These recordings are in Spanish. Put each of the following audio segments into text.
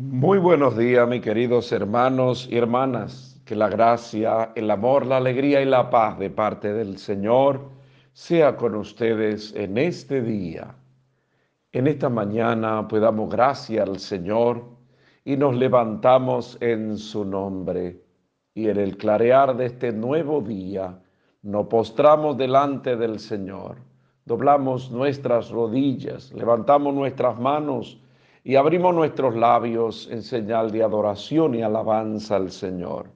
Muy buenos días, mis queridos hermanos y hermanas. Que la gracia, el amor, la alegría y la paz de parte del Señor sea con ustedes en este día. En esta mañana pues damos gracias al Señor y nos levantamos en su nombre. Y en el clarear de este nuevo día nos postramos delante del Señor, doblamos nuestras rodillas, levantamos nuestras manos y abrimos nuestros labios en señal de adoración y alabanza al Señor.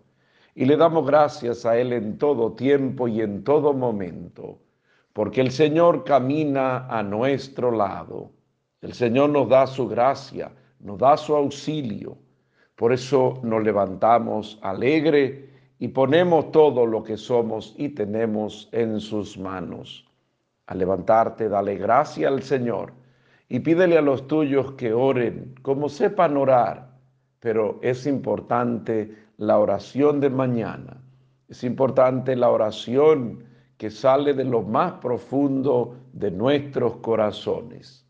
Y le damos gracias a Él en todo tiempo y en todo momento, porque el Señor camina a nuestro lado. El Señor nos da su gracia, nos da su auxilio. Por eso nos levantamos alegre y ponemos todo lo que somos y tenemos en sus manos. Al levantarte, dale gracia al Señor y pídele a los tuyos que oren como sepan orar, pero es importante la oración de mañana, es importante la oración que sale de lo más profundo de nuestros corazones.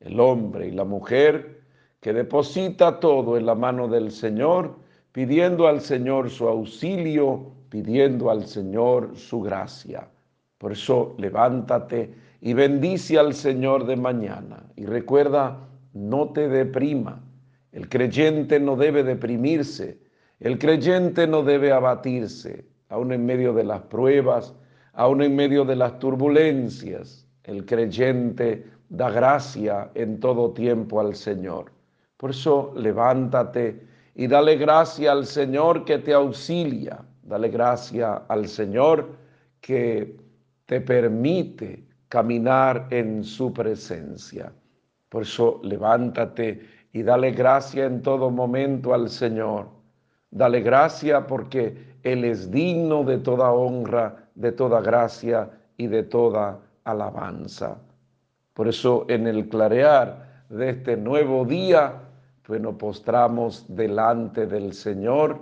El hombre y la mujer que deposita todo en la mano del Señor, pidiendo al Señor su auxilio, pidiendo al Señor su gracia. Por eso levántate y bendice al Señor de mañana. Y recuerda, no te deprima. El creyente no debe deprimirse. El creyente no debe abatirse, aun en medio de las pruebas, aun en medio de las turbulencias. El creyente da gracia en todo tiempo al Señor. Por eso levántate y dale gracia al Señor que te auxilia. Dale gracia al Señor que te permite caminar en su presencia. Por eso levántate y dale gracia en todo momento al Señor. Dale gracia porque Él es digno de toda honra, de toda gracia y de toda alabanza. Por eso en el clarear de este nuevo día, pues nos postramos delante del Señor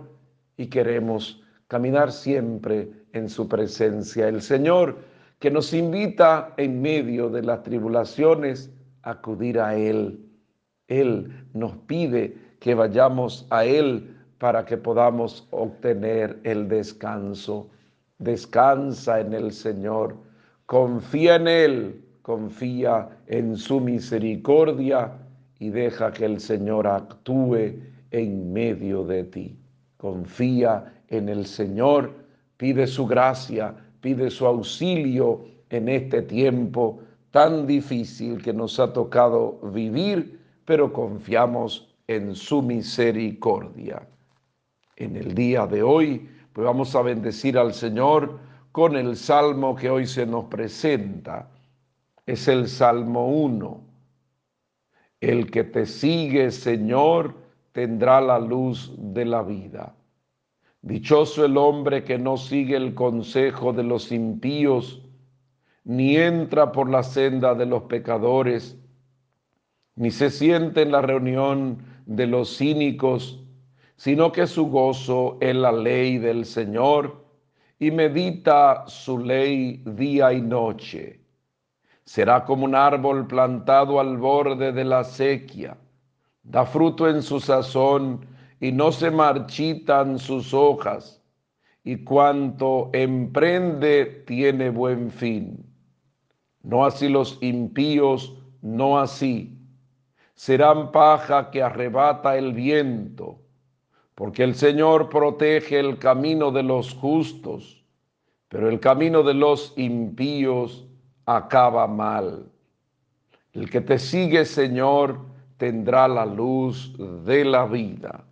y queremos caminar siempre en su presencia. El Señor que nos invita en medio de las tribulaciones a acudir a Él. Él nos pide que vayamos a Él para que podamos obtener el descanso. Descansa en el Señor, confía en Él, confía en su misericordia y deja que el Señor actúe en medio de ti. Confía en el Señor, pide su gracia, pide su auxilio en este tiempo tan difícil que nos ha tocado vivir, pero confiamos en su misericordia. En el día de hoy, pues vamos a bendecir al Señor con el salmo que hoy se nos presenta. Es el Salmo 1. El que te sigue, Señor, tendrá la luz de la vida. Dichoso el hombre que no sigue el consejo de los impíos, ni entra por la senda de los pecadores, ni se siente en la reunión de los cínicos, sino que su gozo es la ley del Señor y medita su ley día y noche. Será como un árbol plantado al borde de la sequía, da fruto en su sazón, y no se marchitan sus hojas, y cuanto emprende tiene buen fin. No así los impíos, no así. Serán paja que arrebata el viento, porque el Señor protege el camino de los justos, pero el camino de los impíos acaba mal. El que te sigue, Señor, tendrá la luz de la vida.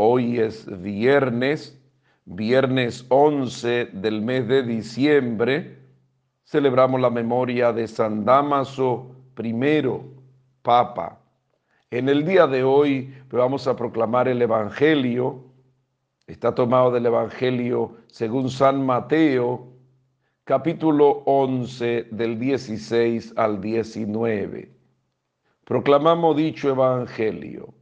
Hoy es viernes, viernes 11 del mes de diciembre. Celebramos la memoria de San Damaso I, Papa. En el día de hoy vamos a proclamar el Evangelio. Está tomado del Evangelio según San Mateo, capítulo 11 del 16 al 19. Proclamamos dicho Evangelio.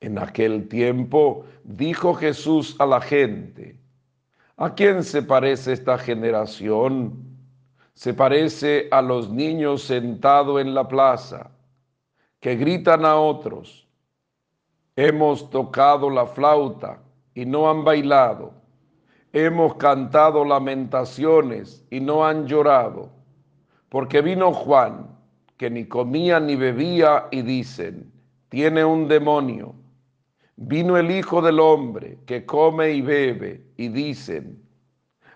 En aquel tiempo dijo Jesús a la gente, ¿a quién se parece esta generación? Se parece a los niños sentados en la plaza, que gritan a otros, Hemos tocado la flauta y no han bailado. Hemos cantado lamentaciones y no han llorado. Porque vino Juan, que ni comía ni bebía, y dicen, tiene un demonio. Vino el Hijo del Hombre, que come y bebe, y dicen,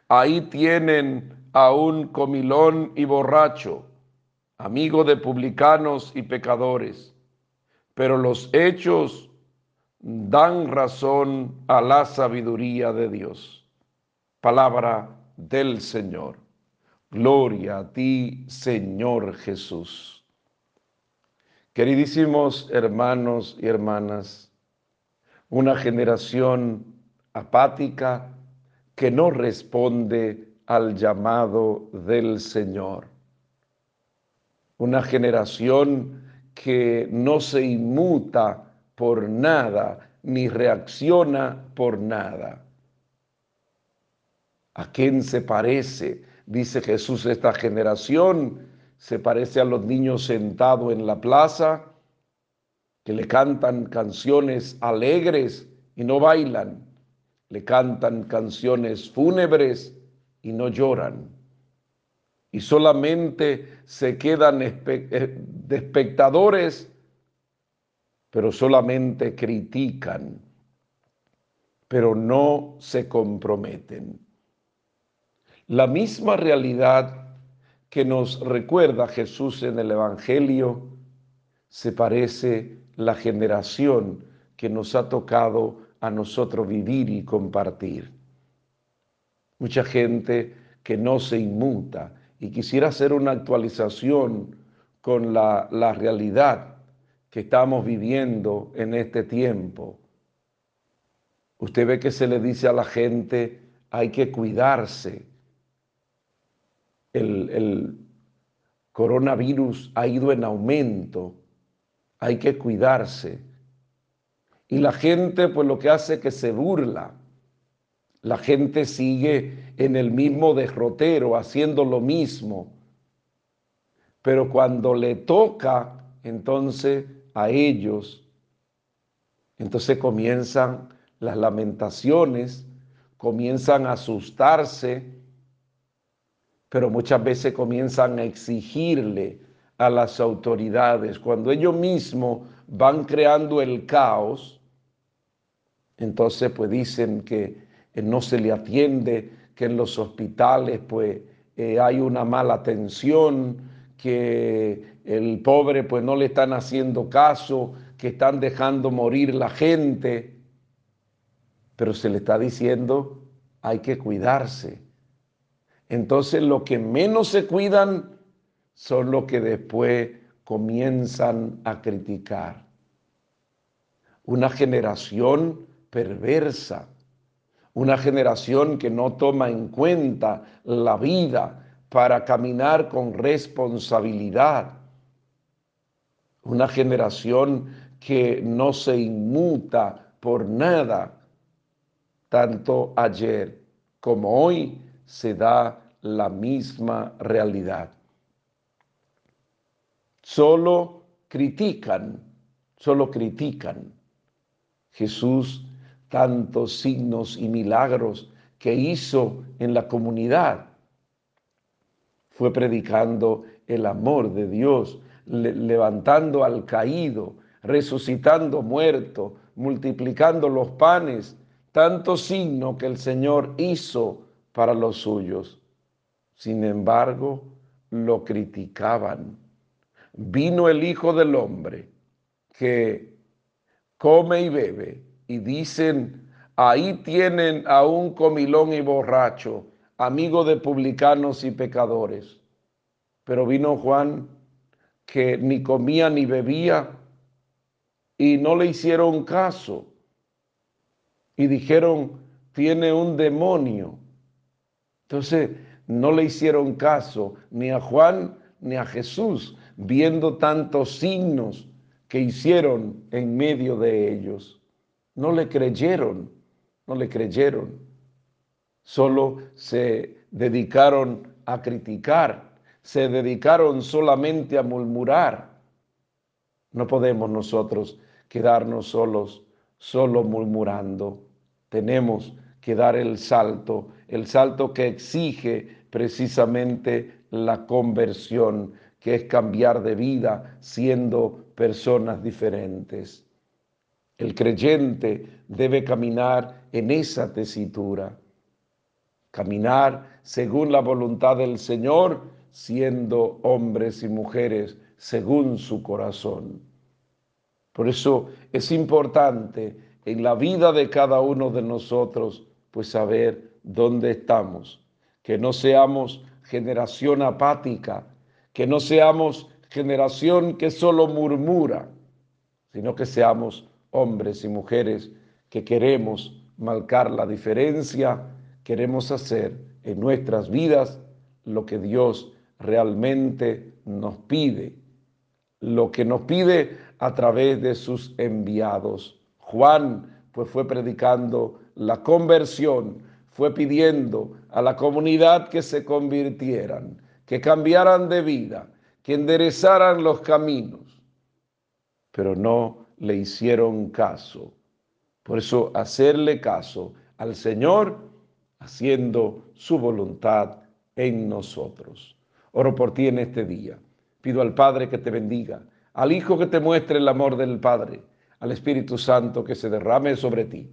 ahí tienen a un comilón y borracho, amigo de publicanos y pecadores. Pero los hechos dan razón a la sabiduría de Dios. Palabra del Señor. Gloria a ti, Señor Jesús. Queridísimos hermanos y hermanas, una generación apática que no responde al llamado del Señor. Una generación que no se inmuta por nada, ni reacciona por nada. ¿A quién se parece? Dice Jesús, esta generación se parece a los niños sentados en la plaza que le cantan canciones alegres y no bailan, le cantan canciones fúnebres y no lloran. Y solamente se quedan eh, de espectadores pero solamente critican, pero no se comprometen. La misma realidad que nos recuerda Jesús en el Evangelio se parece la generación que nos ha tocado a nosotros vivir y compartir. Mucha gente que no se inmuta y quisiera hacer una actualización con la, la realidad que estamos viviendo en este tiempo. Usted ve que se le dice a la gente, hay que cuidarse. El, el coronavirus ha ido en aumento, hay que cuidarse. Y la gente pues lo que hace es que se burla. La gente sigue en el mismo derrotero, haciendo lo mismo. Pero cuando le toca, entonces a ellos. Entonces comienzan las lamentaciones, comienzan a asustarse, pero muchas veces comienzan a exigirle a las autoridades. Cuando ellos mismos van creando el caos, entonces pues dicen que no se le atiende, que en los hospitales pues eh, hay una mala atención, que el pobre pues no le están haciendo caso, que están dejando morir la gente, pero se le está diciendo hay que cuidarse. Entonces lo que menos se cuidan son los que después comienzan a criticar. Una generación perversa, una generación que no toma en cuenta la vida para caminar con responsabilidad una generación que no se inmuta por nada, tanto ayer como hoy se da la misma realidad. Solo critican, solo critican. Jesús tantos signos y milagros que hizo en la comunidad. Fue predicando el amor de Dios, levantando al caído, resucitando muerto, multiplicando los panes, tanto signo que el Señor hizo para los suyos. Sin embargo, lo criticaban. Vino el Hijo del Hombre que come y bebe y dicen, ahí tienen a un comilón y borracho, amigo de publicanos y pecadores. Pero vino Juan que ni comía ni bebía y no le hicieron caso y dijeron, tiene un demonio. Entonces, no le hicieron caso ni a Juan ni a Jesús, viendo tantos signos que hicieron en medio de ellos. No le creyeron, no le creyeron. Solo se dedicaron a criticar se dedicaron solamente a murmurar. No podemos nosotros quedarnos solos solo murmurando. Tenemos que dar el salto, el salto que exige precisamente la conversión, que es cambiar de vida siendo personas diferentes. El creyente debe caminar en esa tesitura, caminar según la voluntad del Señor, siendo hombres y mujeres según su corazón. Por eso es importante en la vida de cada uno de nosotros, pues saber dónde estamos, que no seamos generación apática, que no seamos generación que solo murmura, sino que seamos hombres y mujeres que queremos marcar la diferencia, queremos hacer en nuestras vidas lo que Dios realmente nos pide, lo que nos pide a través de sus enviados. Juan pues fue predicando la conversión, fue pidiendo a la comunidad que se convirtieran, que cambiaran de vida, que enderezaran los caminos, pero no le hicieron caso. Por eso hacerle caso al Señor haciendo su voluntad en nosotros. Oro por ti en este día. Pido al Padre que te bendiga, al Hijo que te muestre el amor del Padre, al Espíritu Santo que se derrame sobre ti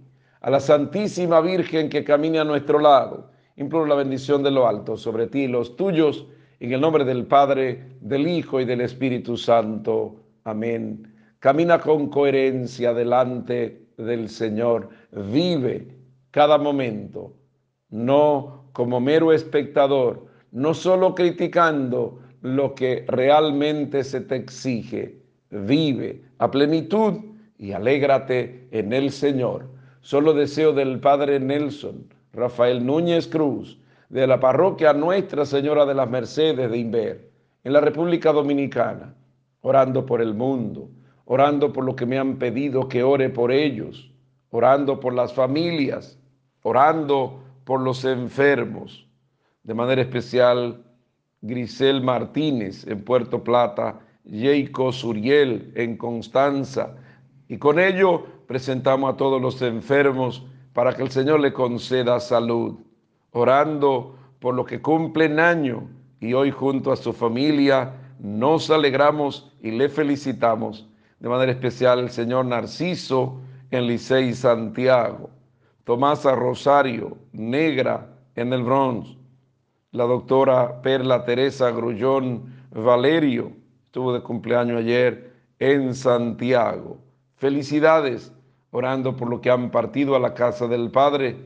a la Santísima Virgen que camine a nuestro lado. Imploro la bendición de lo alto sobre ti y los tuyos, en el nombre del Padre, del Hijo y del Espíritu Santo. Amén. Camina con coherencia delante del Señor. Vive cada momento, no como mero espectador, no solo criticando lo que realmente se te exige. Vive a plenitud y alégrate en el Señor. Solo deseo del Padre Nelson Rafael Núñez Cruz, de la parroquia Nuestra Señora de las Mercedes de Inver, en la República Dominicana, orando por el mundo, orando por lo que me han pedido que ore por ellos, orando por las familias, orando por los enfermos. De manera especial, Grisel Martínez en Puerto Plata, Jeico Suriel en Constanza, y con ello presentamos a todos los enfermos para que el Señor le conceda salud, orando por lo que cumplen año y hoy junto a su familia nos alegramos y le felicitamos. De manera especial el señor Narciso en Licey Santiago, Tomasa Rosario Negra en el Bronx, la doctora Perla Teresa Grullón Valerio, estuvo de cumpleaños ayer en Santiago. Felicidades, orando por lo que han partido a la casa del Padre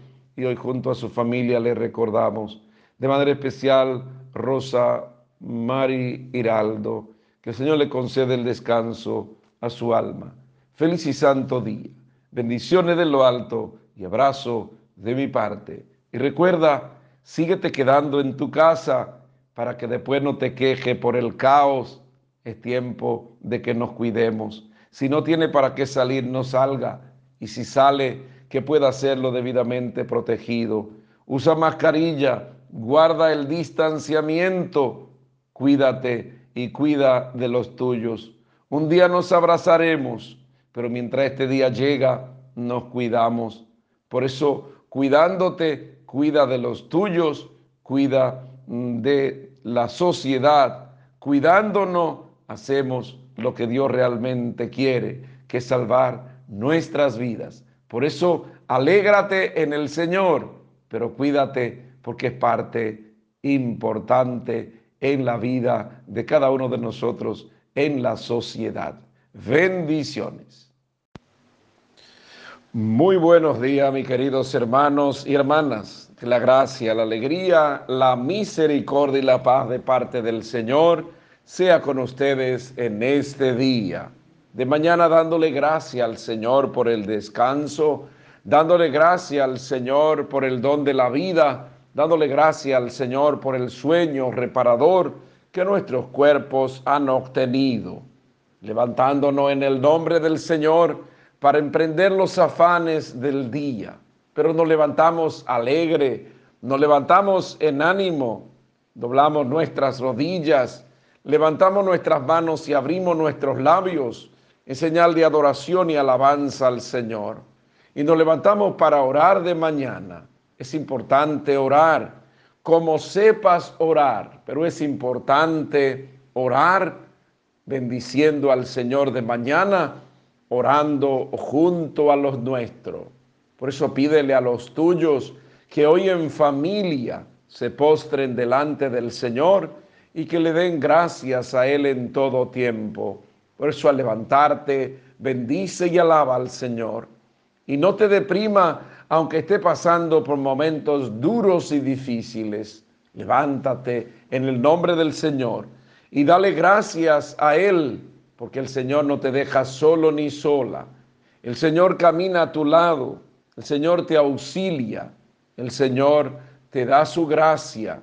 y hoy junto a su familia le recordamos. De manera especial, Rosa Mari Hiraldo, que el Señor le concede el descanso a su alma. Feliz y santo día. Bendiciones de lo alto y abrazo de mi parte. Y recuerda, síguete quedando en tu casa para que después no te queje por el caos. Es tiempo de que nos cuidemos si no tiene para qué salir, no salga. Y si sale, que pueda hacerlo debidamente protegido. Usa mascarilla, guarda el distanciamiento, cuídate y cuida de los tuyos. Un día nos abrazaremos, pero mientras este día llega, nos cuidamos. Por eso, cuidándote, cuida de los tuyos, cuida mm, de la sociedad. Cuidándonos, hacemos lo que Dios realmente quiere, que es salvar nuestras vidas. Por eso, alégrate en el Señor, pero cuídate porque es parte importante en la vida de cada uno de nosotros, en la sociedad. Bendiciones. Muy buenos días, mis queridos hermanos y hermanas. Que la gracia, la alegría, la misericordia y la paz de parte del Señor sea con ustedes en este día. De mañana dándole gracia al Señor por el descanso, dándole gracia al Señor por el don de la vida, dándole gracia al Señor por el sueño reparador que nuestros cuerpos han obtenido, levantándonos en el nombre del Señor para emprender los afanes del día. Pero nos levantamos alegre, nos levantamos en ánimo, doblamos nuestras rodillas, levantamos nuestras manos y abrimos nuestros labios en señal de adoración y alabanza al Señor. Y nos levantamos para orar de mañana. Es importante orar, como sepas orar, pero es importante orar bendiciendo al Señor de mañana, orando junto a los nuestros. Por eso pídele a los tuyos que hoy en familia se postren delante del Señor y que le den gracias a Él en todo tiempo. Por eso al levantarte, bendice y alaba al Señor. Y no te deprima aunque esté pasando por momentos duros y difíciles. Levántate en el nombre del Señor y dale gracias a Él, porque el Señor no te deja solo ni sola. El Señor camina a tu lado, el Señor te auxilia, el Señor te da su gracia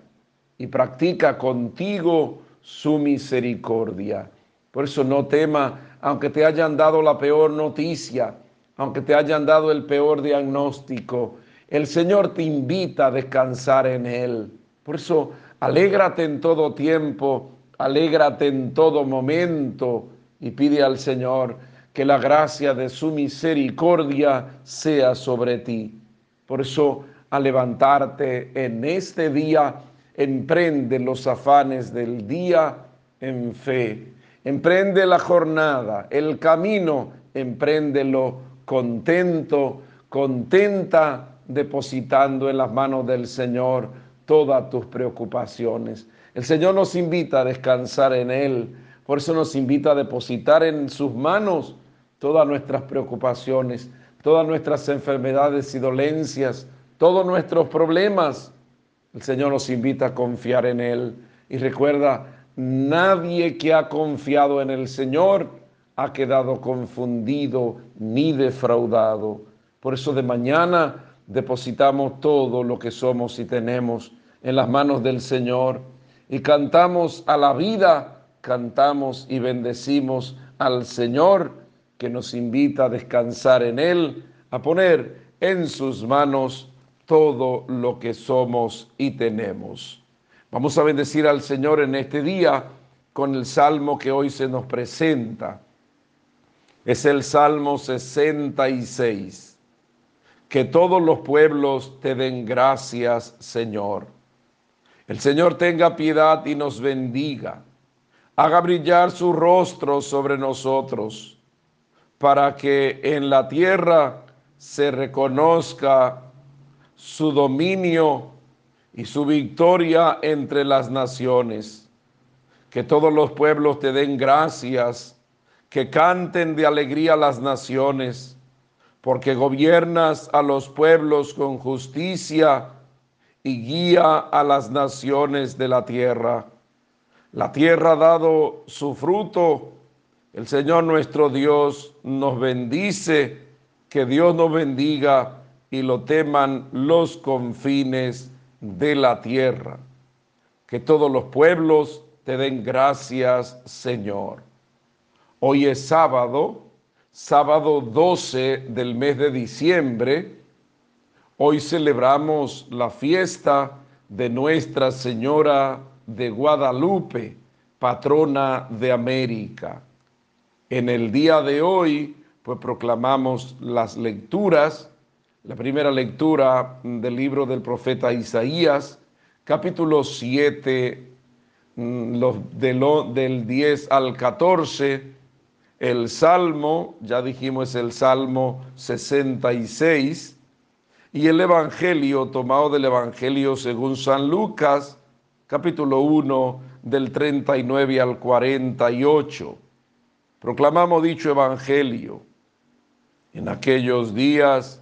y practica contigo su misericordia. Por eso no tema, aunque te hayan dado la peor noticia, aunque te hayan dado el peor diagnóstico, el Señor te invita a descansar en Él. Por eso, alégrate en todo tiempo, alégrate en todo momento y pide al Señor que la gracia de su misericordia sea sobre ti. Por eso, al levantarte en este día, emprende los afanes del día en fe. Emprende la jornada, el camino, empréndelo contento, contenta, depositando en las manos del Señor todas tus preocupaciones. El Señor nos invita a descansar en Él, por eso nos invita a depositar en sus manos todas nuestras preocupaciones, todas nuestras enfermedades y dolencias, todos nuestros problemas. El Señor nos invita a confiar en Él. Y recuerda, nadie que ha confiado en el Señor ha quedado confundido ni defraudado. Por eso de mañana depositamos todo lo que somos y tenemos en las manos del Señor y cantamos a la vida, cantamos y bendecimos al Señor que nos invita a descansar en Él, a poner en sus manos todo lo que somos y tenemos. Vamos a bendecir al Señor en este día con el salmo que hoy se nos presenta. Es el Salmo 66. Que todos los pueblos te den gracias, Señor. El Señor tenga piedad y nos bendiga. Haga brillar su rostro sobre nosotros, para que en la tierra se reconozca su dominio y su victoria entre las naciones. Que todos los pueblos te den gracias, que canten de alegría las naciones, porque gobiernas a los pueblos con justicia y guía a las naciones de la tierra. La tierra ha dado su fruto. El Señor nuestro Dios nos bendice. Que Dios nos bendiga y lo teman los confines de la tierra. Que todos los pueblos te den gracias, Señor. Hoy es sábado, sábado 12 del mes de diciembre. Hoy celebramos la fiesta de Nuestra Señora de Guadalupe, patrona de América. En el día de hoy, pues proclamamos las lecturas la primera lectura del libro del profeta Isaías, capítulo 7, mm, del 10 al 14, el Salmo, ya dijimos es el Salmo 66, y el Evangelio tomado del Evangelio según San Lucas, capítulo 1, del 39 al 48. Proclamamos dicho Evangelio. En aquellos días,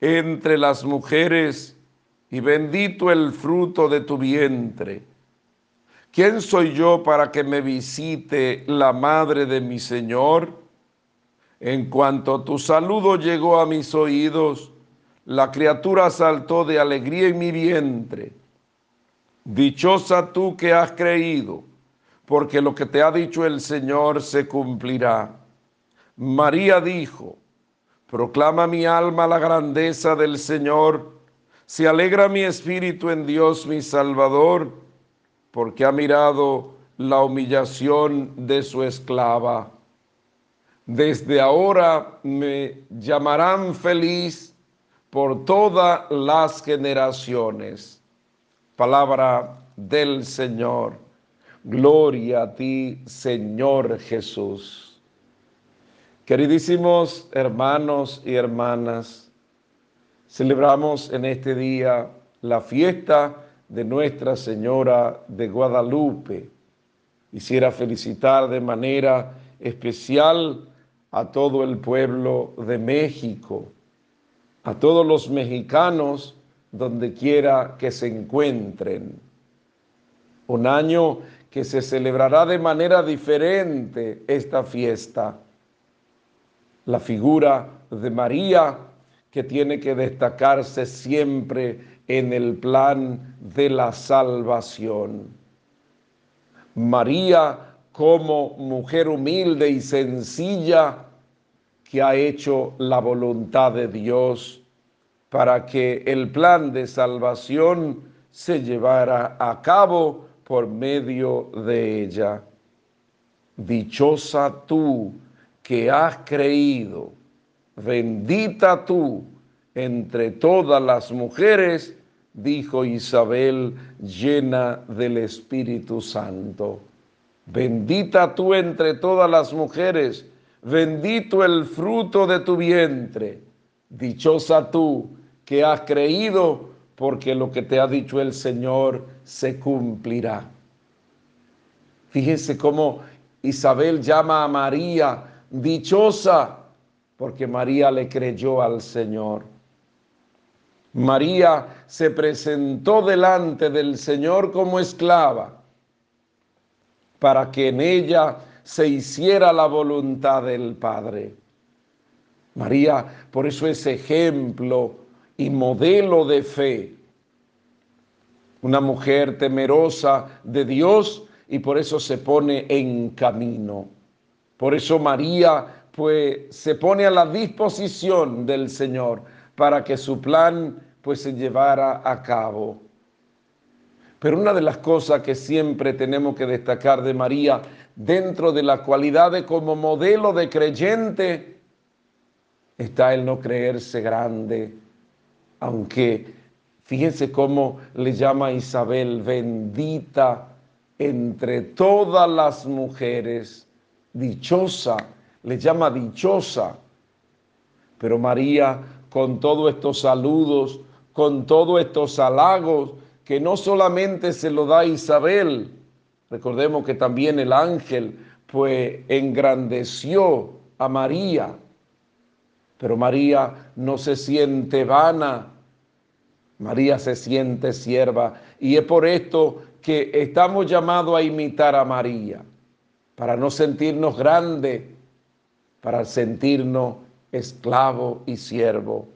entre las mujeres y bendito el fruto de tu vientre. ¿Quién soy yo para que me visite la madre de mi Señor? En cuanto tu saludo llegó a mis oídos, la criatura saltó de alegría en mi vientre. Dichosa tú que has creído, porque lo que te ha dicho el Señor se cumplirá. María dijo, proclama mi alma la grandeza del Señor, se alegra mi espíritu en Dios mi Salvador, porque ha mirado la humillación de su esclava. Desde ahora me llamarán feliz por todas las generaciones. Palabra del Señor. Gloria a ti, Señor Jesús. Queridísimos hermanos y hermanas, celebramos en este día la fiesta de Nuestra Señora de Guadalupe. Quisiera felicitar de manera especial a todo el pueblo de México, a todos los mexicanos donde quiera que se encuentren. Un año que se celebrará de manera diferente esta fiesta. La figura de María que tiene que destacarse siempre en el plan de la salvación. María como mujer humilde y sencilla que ha hecho la voluntad de Dios para que el plan de salvación se llevara a cabo por medio de ella. Dichosa tú que has creído, bendita tú entre todas las mujeres, dijo Isabel llena del Espíritu Santo. Bendita tú entre todas las mujeres, bendito el fruto de tu vientre. Dichosa tú que has creído, porque lo que te ha dicho el Señor se cumplirá. Fíjense cómo Isabel llama a María dichosa, porque María le creyó al Señor. María se presentó delante del Señor como esclava para que en ella se hiciera la voluntad del Padre. María, por eso es ejemplo y modelo de fe. Una mujer temerosa de Dios y por eso se pone en camino. Por eso María pues se pone a la disposición del Señor para que su plan pues se llevara a cabo. Pero una de las cosas que siempre tenemos que destacar de María dentro de la cualidad de como modelo de creyente está el no creerse grande, aunque fíjense cómo le llama Isabel bendita entre todas las mujeres, dichosa, le llama dichosa. Pero María, con todos estos saludos, con todos estos halagos, que no solamente se lo da Isabel, recordemos que también el ángel pues engrandeció a María, pero María no se siente vana, María se siente sierva. Y es por esto que estamos llamados a imitar a María, para no sentirnos grandes, para sentirnos esclavo y siervo.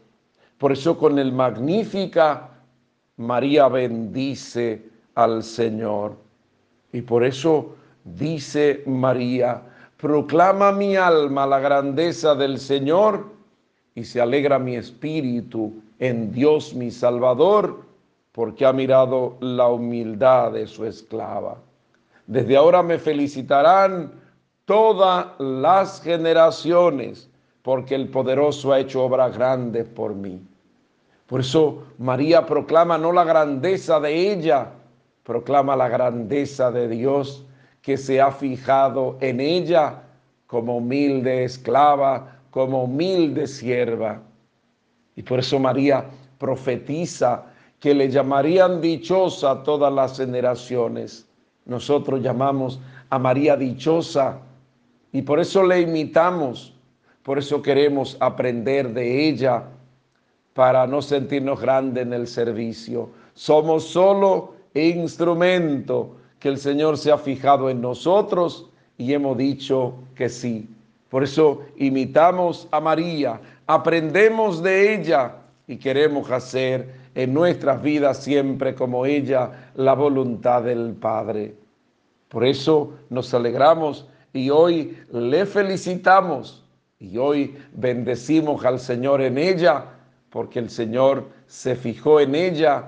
Por eso con el magnífica María bendice al Señor. Y por eso dice María, proclama mi alma la grandeza del Señor y se alegra mi espíritu en Dios mi Salvador, porque ha mirado la humildad de su esclava. Desde ahora me felicitarán todas las generaciones, porque el poderoso ha hecho obras grandes por mí. Por eso María proclama no la grandeza de ella, proclama la grandeza de Dios que se ha fijado en ella como humilde esclava, como humilde sierva. Y por eso María profetiza que le llamarían dichosa todas las generaciones. Nosotros llamamos a María dichosa y por eso le imitamos, por eso queremos aprender de ella para no sentirnos grandes en el servicio. Somos solo instrumento que el Señor se ha fijado en nosotros y hemos dicho que sí. Por eso imitamos a María, aprendemos de ella y queremos hacer en nuestras vidas siempre como ella la voluntad del Padre. Por eso nos alegramos y hoy le felicitamos y hoy bendecimos al Señor en ella porque el Señor se fijó en ella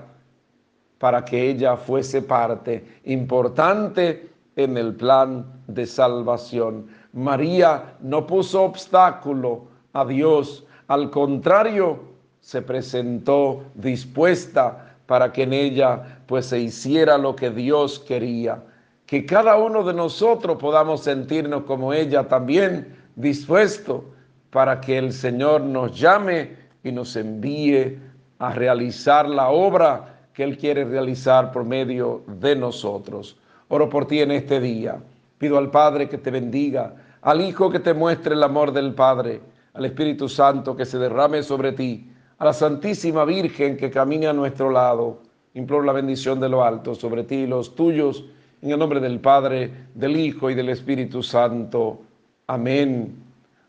para que ella fuese parte importante en el plan de salvación. María no puso obstáculo a Dios, al contrario, se presentó dispuesta para que en ella pues se hiciera lo que Dios quería. Que cada uno de nosotros podamos sentirnos como ella también dispuesto para que el Señor nos llame y nos envíe a realizar la obra que Él quiere realizar por medio de nosotros. Oro por ti en este día. Pido al Padre que te bendiga, al Hijo que te muestre el amor del Padre, al Espíritu Santo que se derrame sobre ti, a la Santísima Virgen que camine a nuestro lado. Imploro la bendición de lo alto sobre ti y los tuyos, en el nombre del Padre, del Hijo y del Espíritu Santo. Amén.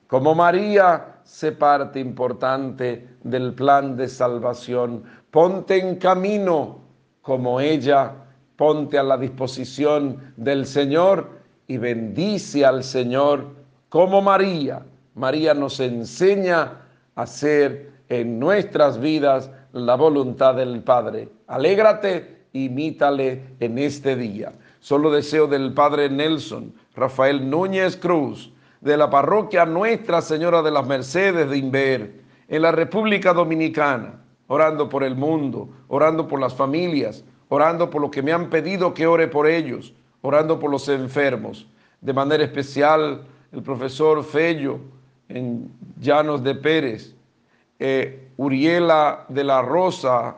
Como María se parte importante del plan de salvación, ponte en camino como ella ponte a la disposición del Señor y bendice al Señor como María. María nos enseña a hacer en nuestras vidas la voluntad del Padre. Alégrate, imítale en este día. Solo deseo del Padre Nelson, Rafael Núñez Cruz, de la parroquia Nuestra Señora de las Mercedes de Inver, en la República Dominicana, orando por el mundo, orando por las familias, orando por lo que me han pedido que ore por ellos, orando por los enfermos. De manera especial, el profesor Fello en Llanos de Pérez, eh, Uriela de la Rosa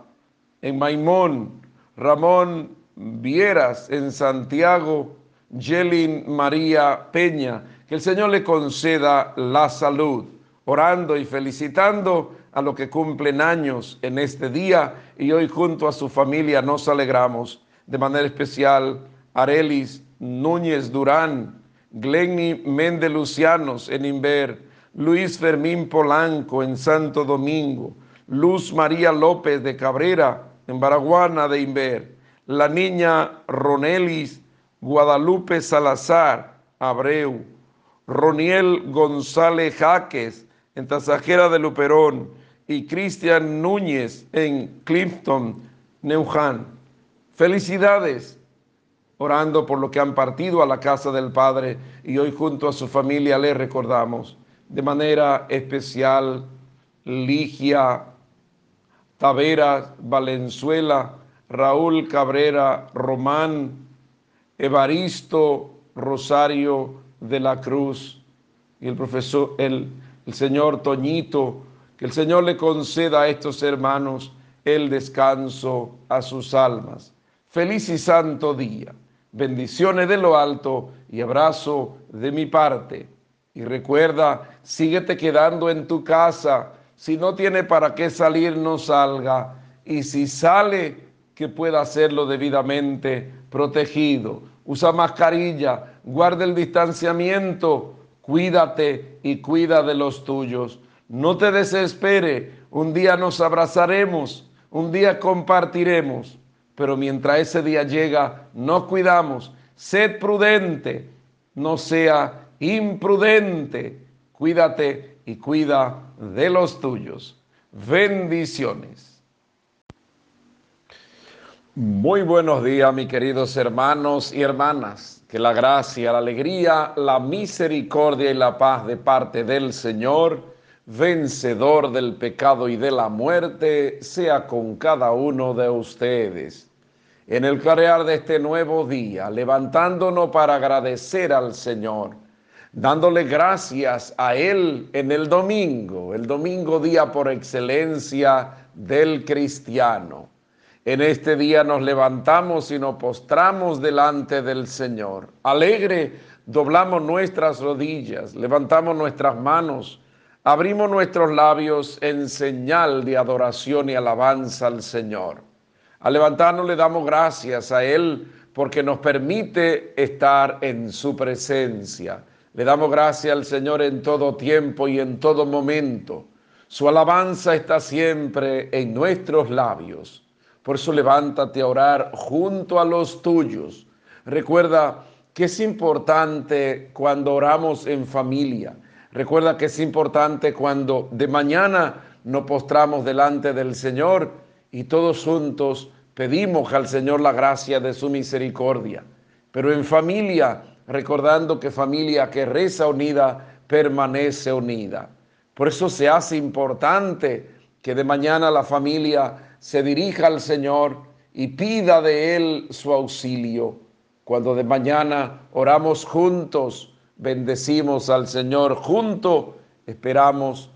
en Maimón, Ramón Vieras en Santiago, Yelin María Peña, que el Señor le conceda la salud, orando y felicitando a los que cumplen años en este día y hoy junto a su familia nos alegramos. De manera especial, Arelis Núñez Durán, Glenny Méndez Lucianos en Inver, Luis Fermín Polanco en Santo Domingo, Luz María López de Cabrera en Baraguana de Inver, la niña Ronelis Guadalupe Salazar Abreu, Roniel González Jaques en Tasajera de Luperón, y Cristian Núñez en Clifton, Neuhan. Felicidades, orando por lo que han partido a la casa del Padre y hoy junto a su familia le recordamos de manera especial Ligia Taveras Valenzuela, Raúl Cabrera Román, Evaristo Rosario de la Cruz y el profesor, el, el señor Toñito que el Señor le conceda a estos hermanos el descanso a sus almas. Feliz y santo día. Bendiciones de lo alto y abrazo de mi parte. Y recuerda, síguete quedando en tu casa. Si no tiene para qué salir, no salga. Y si sale, que pueda hacerlo debidamente protegido. Usa mascarilla, guarda el distanciamiento, cuídate y cuida de los tuyos. No te desespere, un día nos abrazaremos, un día compartiremos, pero mientras ese día llega, no cuidamos. Sed prudente, no sea imprudente. Cuídate y cuida de los tuyos. Bendiciones. Muy buenos días, mis queridos hermanos y hermanas. Que la gracia, la alegría, la misericordia y la paz de parte del Señor vencedor del pecado y de la muerte, sea con cada uno de ustedes. En el clarear de este nuevo día, levantándonos para agradecer al Señor, dándole gracias a Él en el domingo, el domingo día por excelencia del cristiano. En este día nos levantamos y nos postramos delante del Señor. Alegre, doblamos nuestras rodillas, levantamos nuestras manos, abrimos nuestros labios en señal de adoración y alabanza al Señor. Al levantarnos le damos gracias a Él porque nos permite estar en su presencia. Le damos gracias al Señor en todo tiempo y en todo momento. Su alabanza está siempre en nuestros labios. Por eso levántate a orar junto a los tuyos. Recuerda que es importante cuando oramos en familia. Recuerda que es importante cuando de mañana nos postramos delante del Señor y todos juntos pedimos al Señor la gracia de su misericordia. Pero en familia, recordando que familia que reza unida permanece unida. Por eso se hace importante que de mañana la familia se dirija al Señor y pida de Él su auxilio. Cuando de mañana oramos juntos, bendecimos al Señor juntos, esperamos,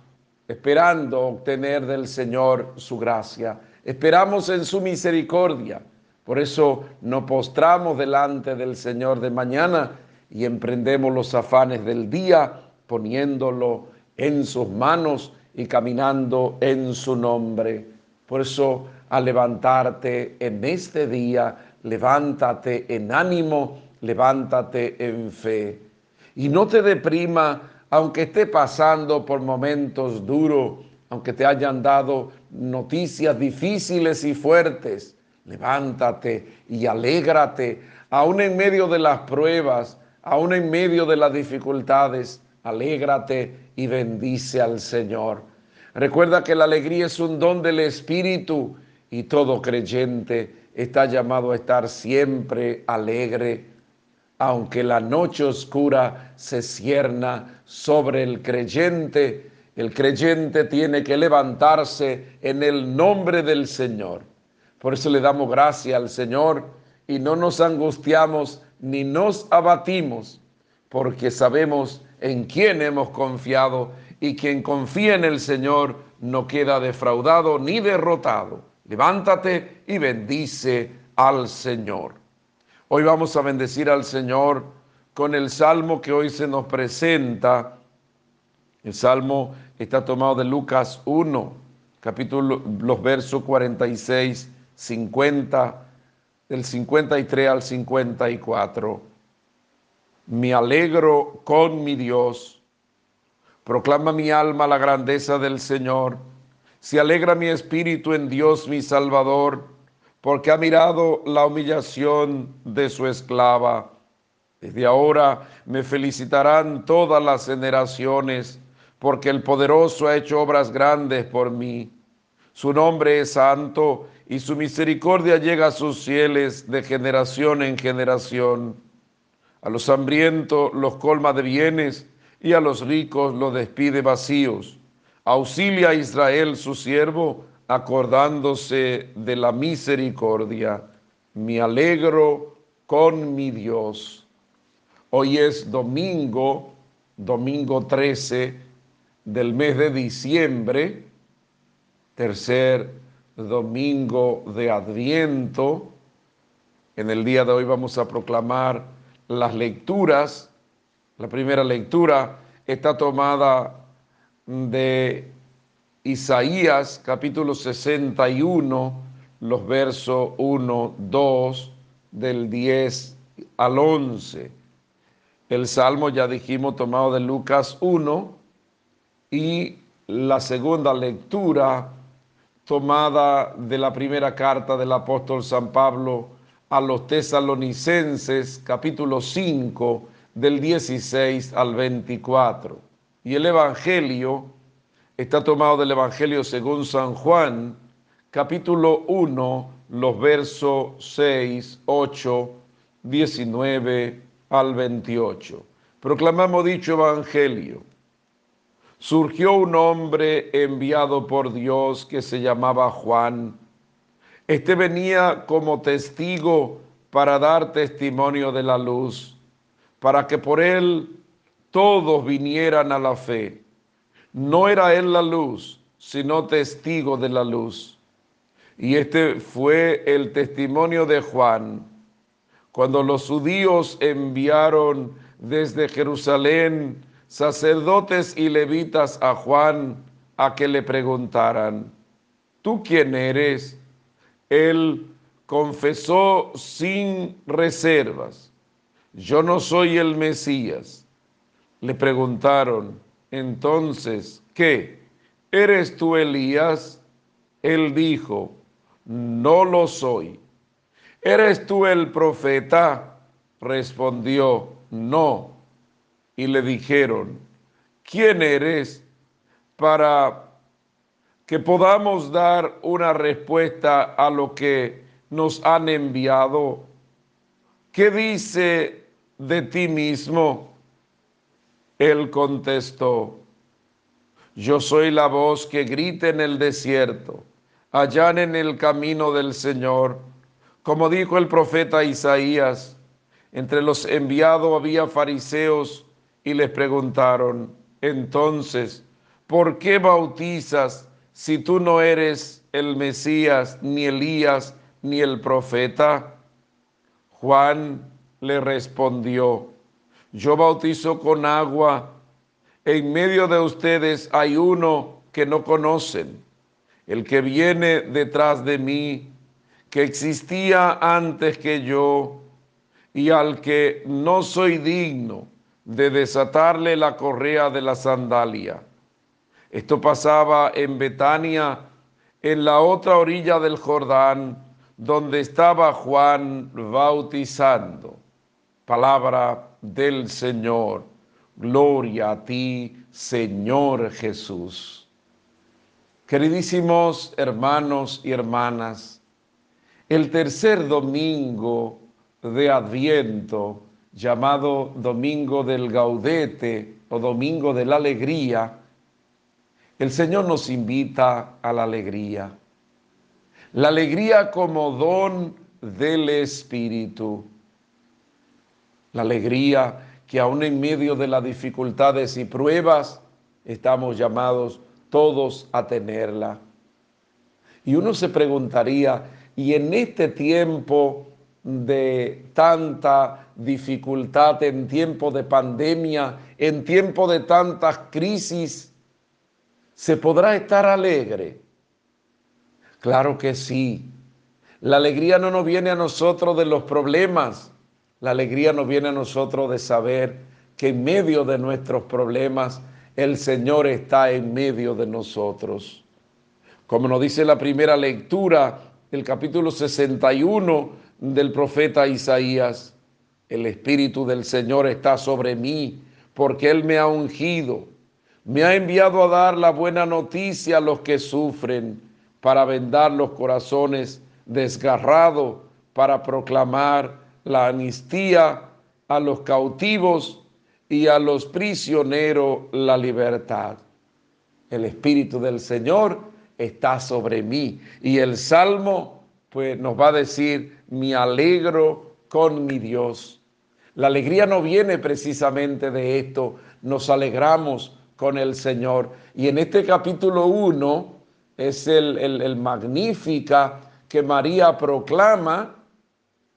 esperando obtener del Señor su gracia. Esperamos en su misericordia. Por eso nos postramos delante del Señor de mañana y emprendemos los afanes del día poniéndolo en sus manos y caminando en su nombre. Por eso, al levantarte en este día, levántate en ánimo, levántate en fe. Y no te deprima, aunque esté pasando por momentos duros, aunque te hayan dado noticias difíciles y fuertes. Levántate y alégrate, aún en medio de las pruebas, aún en medio de las dificultades. Alégrate y bendice al Señor. Recuerda que la alegría es un don del Espíritu y todo creyente está llamado a estar siempre alegre, aunque la noche oscura se cierna sobre el creyente. El creyente tiene que levantarse en el nombre del Señor. Por eso le damos gracias al Señor y no nos angustiamos ni nos abatimos, porque sabemos en quién hemos confiado y quien confía en el Señor no queda defraudado ni derrotado. Levántate y bendice al Señor. Hoy vamos a bendecir al Señor con el salmo que hoy se nos presenta. El salmo está tomado de Lucas 1, capítulo, los versos 46, 50, del 53 al 54. Me alegro con mi Dios. Proclama mi alma la grandeza del Señor. Se alegra mi espíritu en Dios mi Salvador, porque ha mirado la humillación de su esclava. Desde ahora me felicitarán todas las generaciones, porque el poderoso ha hecho obras grandes por mí. Su nombre es santo y su misericordia llega a sus fieles de generación en generación. A los hambrientos los colma de bienes y a los ricos los despide vacíos. Auxilia a Israel su siervo, acordándose de la misericordia. Me alegro con mi Dios. Hoy es domingo, domingo 13 del mes de diciembre, tercer domingo de Adviento. En el día de hoy vamos a proclamar las lecturas. La primera lectura está tomada de Isaías capítulo 61, los versos 1, 2, del 10 al 11. El salmo ya dijimos tomado de Lucas 1 y la segunda lectura tomada de la primera carta del apóstol San Pablo a los tesalonicenses, capítulo 5, del 16 al 24. Y el Evangelio está tomado del Evangelio según San Juan, capítulo 1, los versos 6, 8, 19 al 28. Proclamamos dicho Evangelio. Surgió un hombre enviado por Dios que se llamaba Juan este venía como testigo para dar testimonio de la luz, para que por él todos vinieran a la fe. No era él la luz, sino testigo de la luz. Y este fue el testimonio de Juan. Cuando los judíos enviaron desde Jerusalén sacerdotes y levitas a Juan a que le preguntaran, ¿tú quién eres? él confesó sin reservas, yo no soy el Mesías. Le preguntaron, entonces, ¿qué? ¿Eres tú Elías? Él dijo, no lo soy. ¿Eres tú el profeta? Respondió, no. Y le dijeron, ¿quién eres para que podamos dar una respuesta a lo que nos han enviado? ¿Qué dice de ti mismo? Él contestó, yo soy la voz que grita en el desierto, allá en el camino del Señor. Como dijo el profeta Isaías, entre los enviados había fariseos y les preguntaron, entonces, ¿por qué bautizas si tú no eres el Mesías, ni Elías, ni el profeta? Juan le respondió, yo bautizo con agua, en medio de ustedes hay uno que no conocen, el que viene detrás de mí, que existía antes que yo, y al que no soy digno de desatarle la correa de la sandalia. Esto pasaba en Betania, en la otra orilla del Jordán, donde estaba Juan bautizando. Palabra del Señor. Gloria a ti, Señor Jesús. Queridísimos hermanos y hermanas, el tercer domingo de Adviento, llamado Domingo del Gaudete o Domingo de la Alegría, el Señor nos invita a la alegría. La alegría como don del Espíritu. La alegría que aún en medio de las dificultades y pruebas estamos llamados todos a tenerla. Y uno se preguntaría, ¿y en este tiempo de tanta dificultad, en tiempo de pandemia, en tiempo de tantas crisis, se podrá estar alegre? Claro que sí. La alegría no nos viene a nosotros de los problemas. La alegría nos viene a nosotros de saber que en medio de nuestros problemas el Señor está en medio de nosotros. Como nos dice la primera lectura, el capítulo 61 del profeta Isaías, el Espíritu del Señor está sobre mí porque Él me ha ungido, me ha enviado a dar la buena noticia a los que sufren para vendar los corazones desgarrados, para proclamar la amnistía a los cautivos y a los prisioneros la libertad. El Espíritu del Señor está sobre mí. Y el Salmo, pues nos va a decir, me alegro con mi Dios. La alegría no viene precisamente de esto, nos alegramos con el Señor. Y en este capítulo 1, es el, el, magnífica que María proclama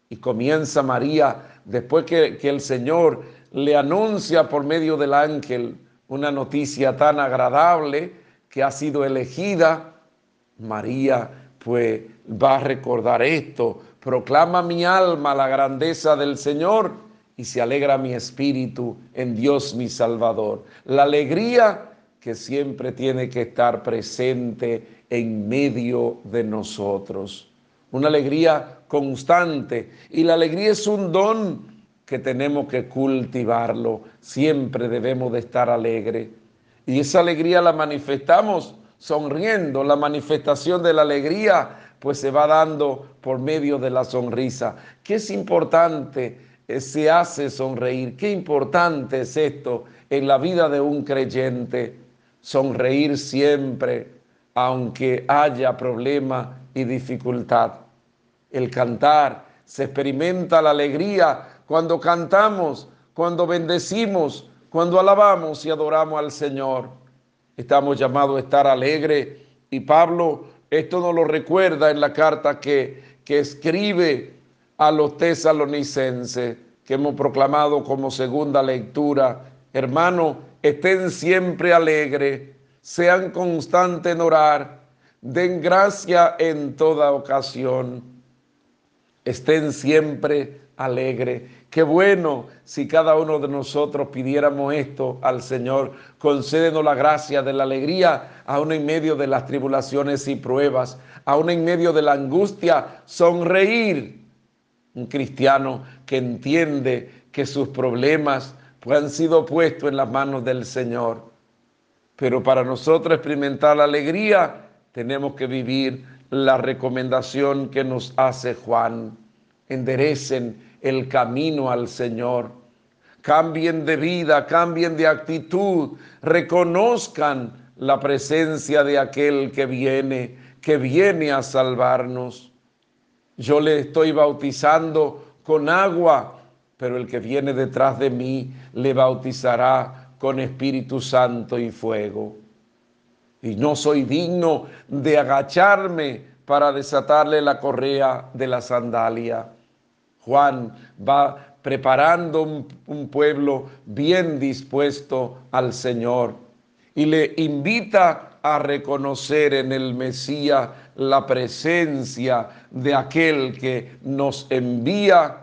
y comienza María después que, que el Señor le anuncia por medio del ángel una noticia tan agradable que ha sido elegida. María pues va a recordar esto, proclama mi alma la grandeza del Señor y se alegra mi espíritu en Dios mi Salvador. La alegría que siempre tiene que estar presente en medio de nosotros. Una alegría constante. Y la alegría es un don que tenemos que cultivarlo. Siempre debemos de estar alegre. Y esa alegría la manifestamos sonriendo. La manifestación de la alegría pues se va dando por medio de la sonrisa. ¿Qué es importante? Eh, se hace sonreír. Qué importante es esto en la vida de un creyente sonreír siempre, aunque haya problema y dificultad. El cantar, se experimenta la alegría cuando cantamos, cuando bendecimos, cuando alabamos y adoramos al Señor. Estamos llamados a estar alegres y Pablo esto nos lo recuerda en la carta que, que escribe a los tesalonicenses que hemos proclamado como segunda lectura. Hermano, estén siempre alegres, sean constantes en orar, den gracia en toda ocasión, estén siempre alegres. Qué bueno si cada uno de nosotros pidiéramos esto al Señor. Concédenos la gracia de la alegría, aún en medio de las tribulaciones y pruebas, aún en medio de la angustia, sonreír. Un cristiano que entiende que sus problemas han sido puestos en las manos del Señor. Pero para nosotros experimentar la alegría, tenemos que vivir la recomendación que nos hace Juan. Enderecen el camino al Señor. Cambien de vida, cambien de actitud, reconozcan la presencia de aquel que viene, que viene a salvarnos. Yo le estoy bautizando con agua, pero el que viene detrás de mí le bautizará con Espíritu Santo y fuego. Y no soy digno de agacharme para desatarle la correa de la sandalia. Juan va preparando un, pueblo bien dispuesto al Señor y le invita a reconocer en el Mesías la presencia de aquel que nos envía,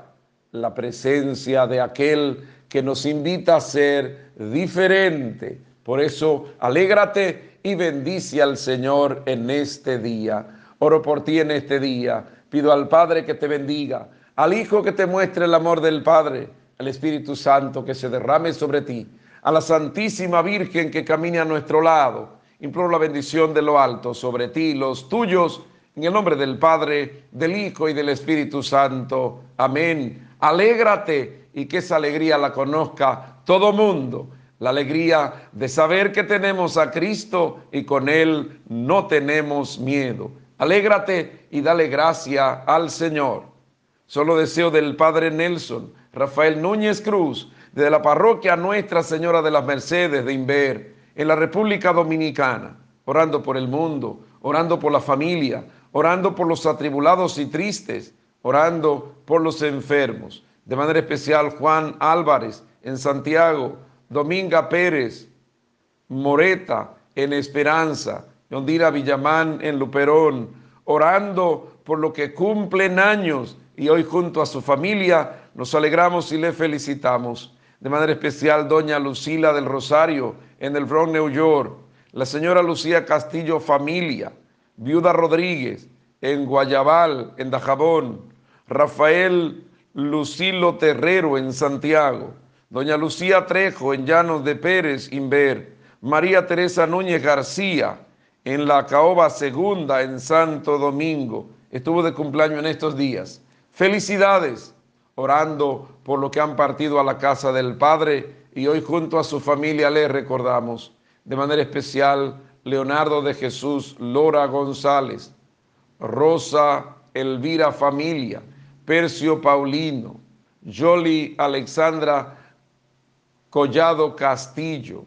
la presencia de aquel que nos invita a ser diferente. Por eso, alégrate y bendice al Señor en este día. Oro por ti en este día. Pido al Padre que te bendiga al Hijo que te muestre el amor del Padre, al Espíritu Santo que se derrame sobre ti, a la Santísima Virgen que camine a nuestro lado. Imploro la bendición de lo alto sobre ti y los tuyos, en el nombre del Padre, del Hijo y del Espíritu Santo. Amén. Alégrate y que esa alegría la conozca todo mundo. La alegría de saber que tenemos a Cristo y con Él no tenemos miedo. Alégrate y dale gracia al Señor. Solo deseo del Padre Nelson, Rafael Núñez Cruz, de la parroquia Nuestra Señora de las Mercedes de Inver, en la República Dominicana, orando por el mundo, orando por la familia, orando por los atribulados y tristes, orando por los enfermos. De manera especial Juan Álvarez en Santiago, Dominga Pérez, Moreta en Esperanza, Yondira Villamán en Luperón, orando por lo que cumplen años y hoy junto a su familia nos alegramos y le felicitamos. De manera especial, doña Lucila del Rosario en el Bronx, New York, la señora Lucía Castillo Familia, viuda Rodríguez en Guayabal, en Dajabón, Rafael Lucilo Terrero en Santiago, doña Lucía Trejo en Llanos de Pérez, Inver, María Teresa Núñez García en la Caoba Segunda en Santo Domingo, estuvo de cumpleaños en estos días. Felicidades, orando por lo que han partido a la casa del Padre y hoy junto a su familia le recordamos. De manera especial, Leonardo de Jesús, Lora González, Rosa Elvira Familia, Percio Paulino, Jolly Alexandra Collado Castillo,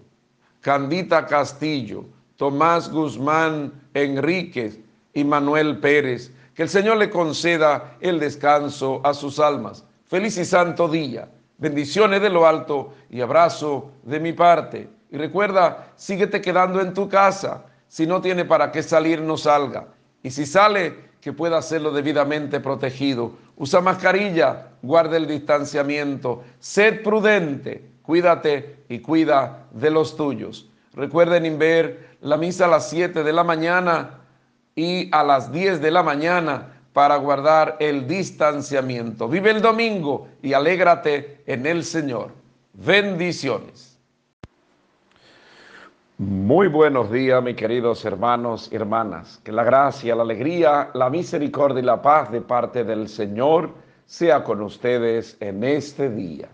Candita Castillo, Tomás Guzmán Enríquez y Manuel Pérez que el Señor le conceda el descanso a sus almas. Feliz y santo día. Bendiciones de lo alto y abrazo de mi parte. Y recuerda, síguete quedando en tu casa. Si no tiene para qué salir, no salga. Y si sale, que pueda hacerlo debidamente protegido. Usa mascarilla, guarda el distanciamiento. Sed prudente, cuídate y cuida de los tuyos. Recuerden ver la misa a las 7 de la mañana y a las 10 de la mañana para guardar el distanciamiento. Vive el domingo y alégrate en el Señor. Bendiciones. Muy buenos días, mis queridos hermanos y hermanas. Que la gracia, la alegría, la misericordia y la paz de parte del Señor sea con ustedes en este día.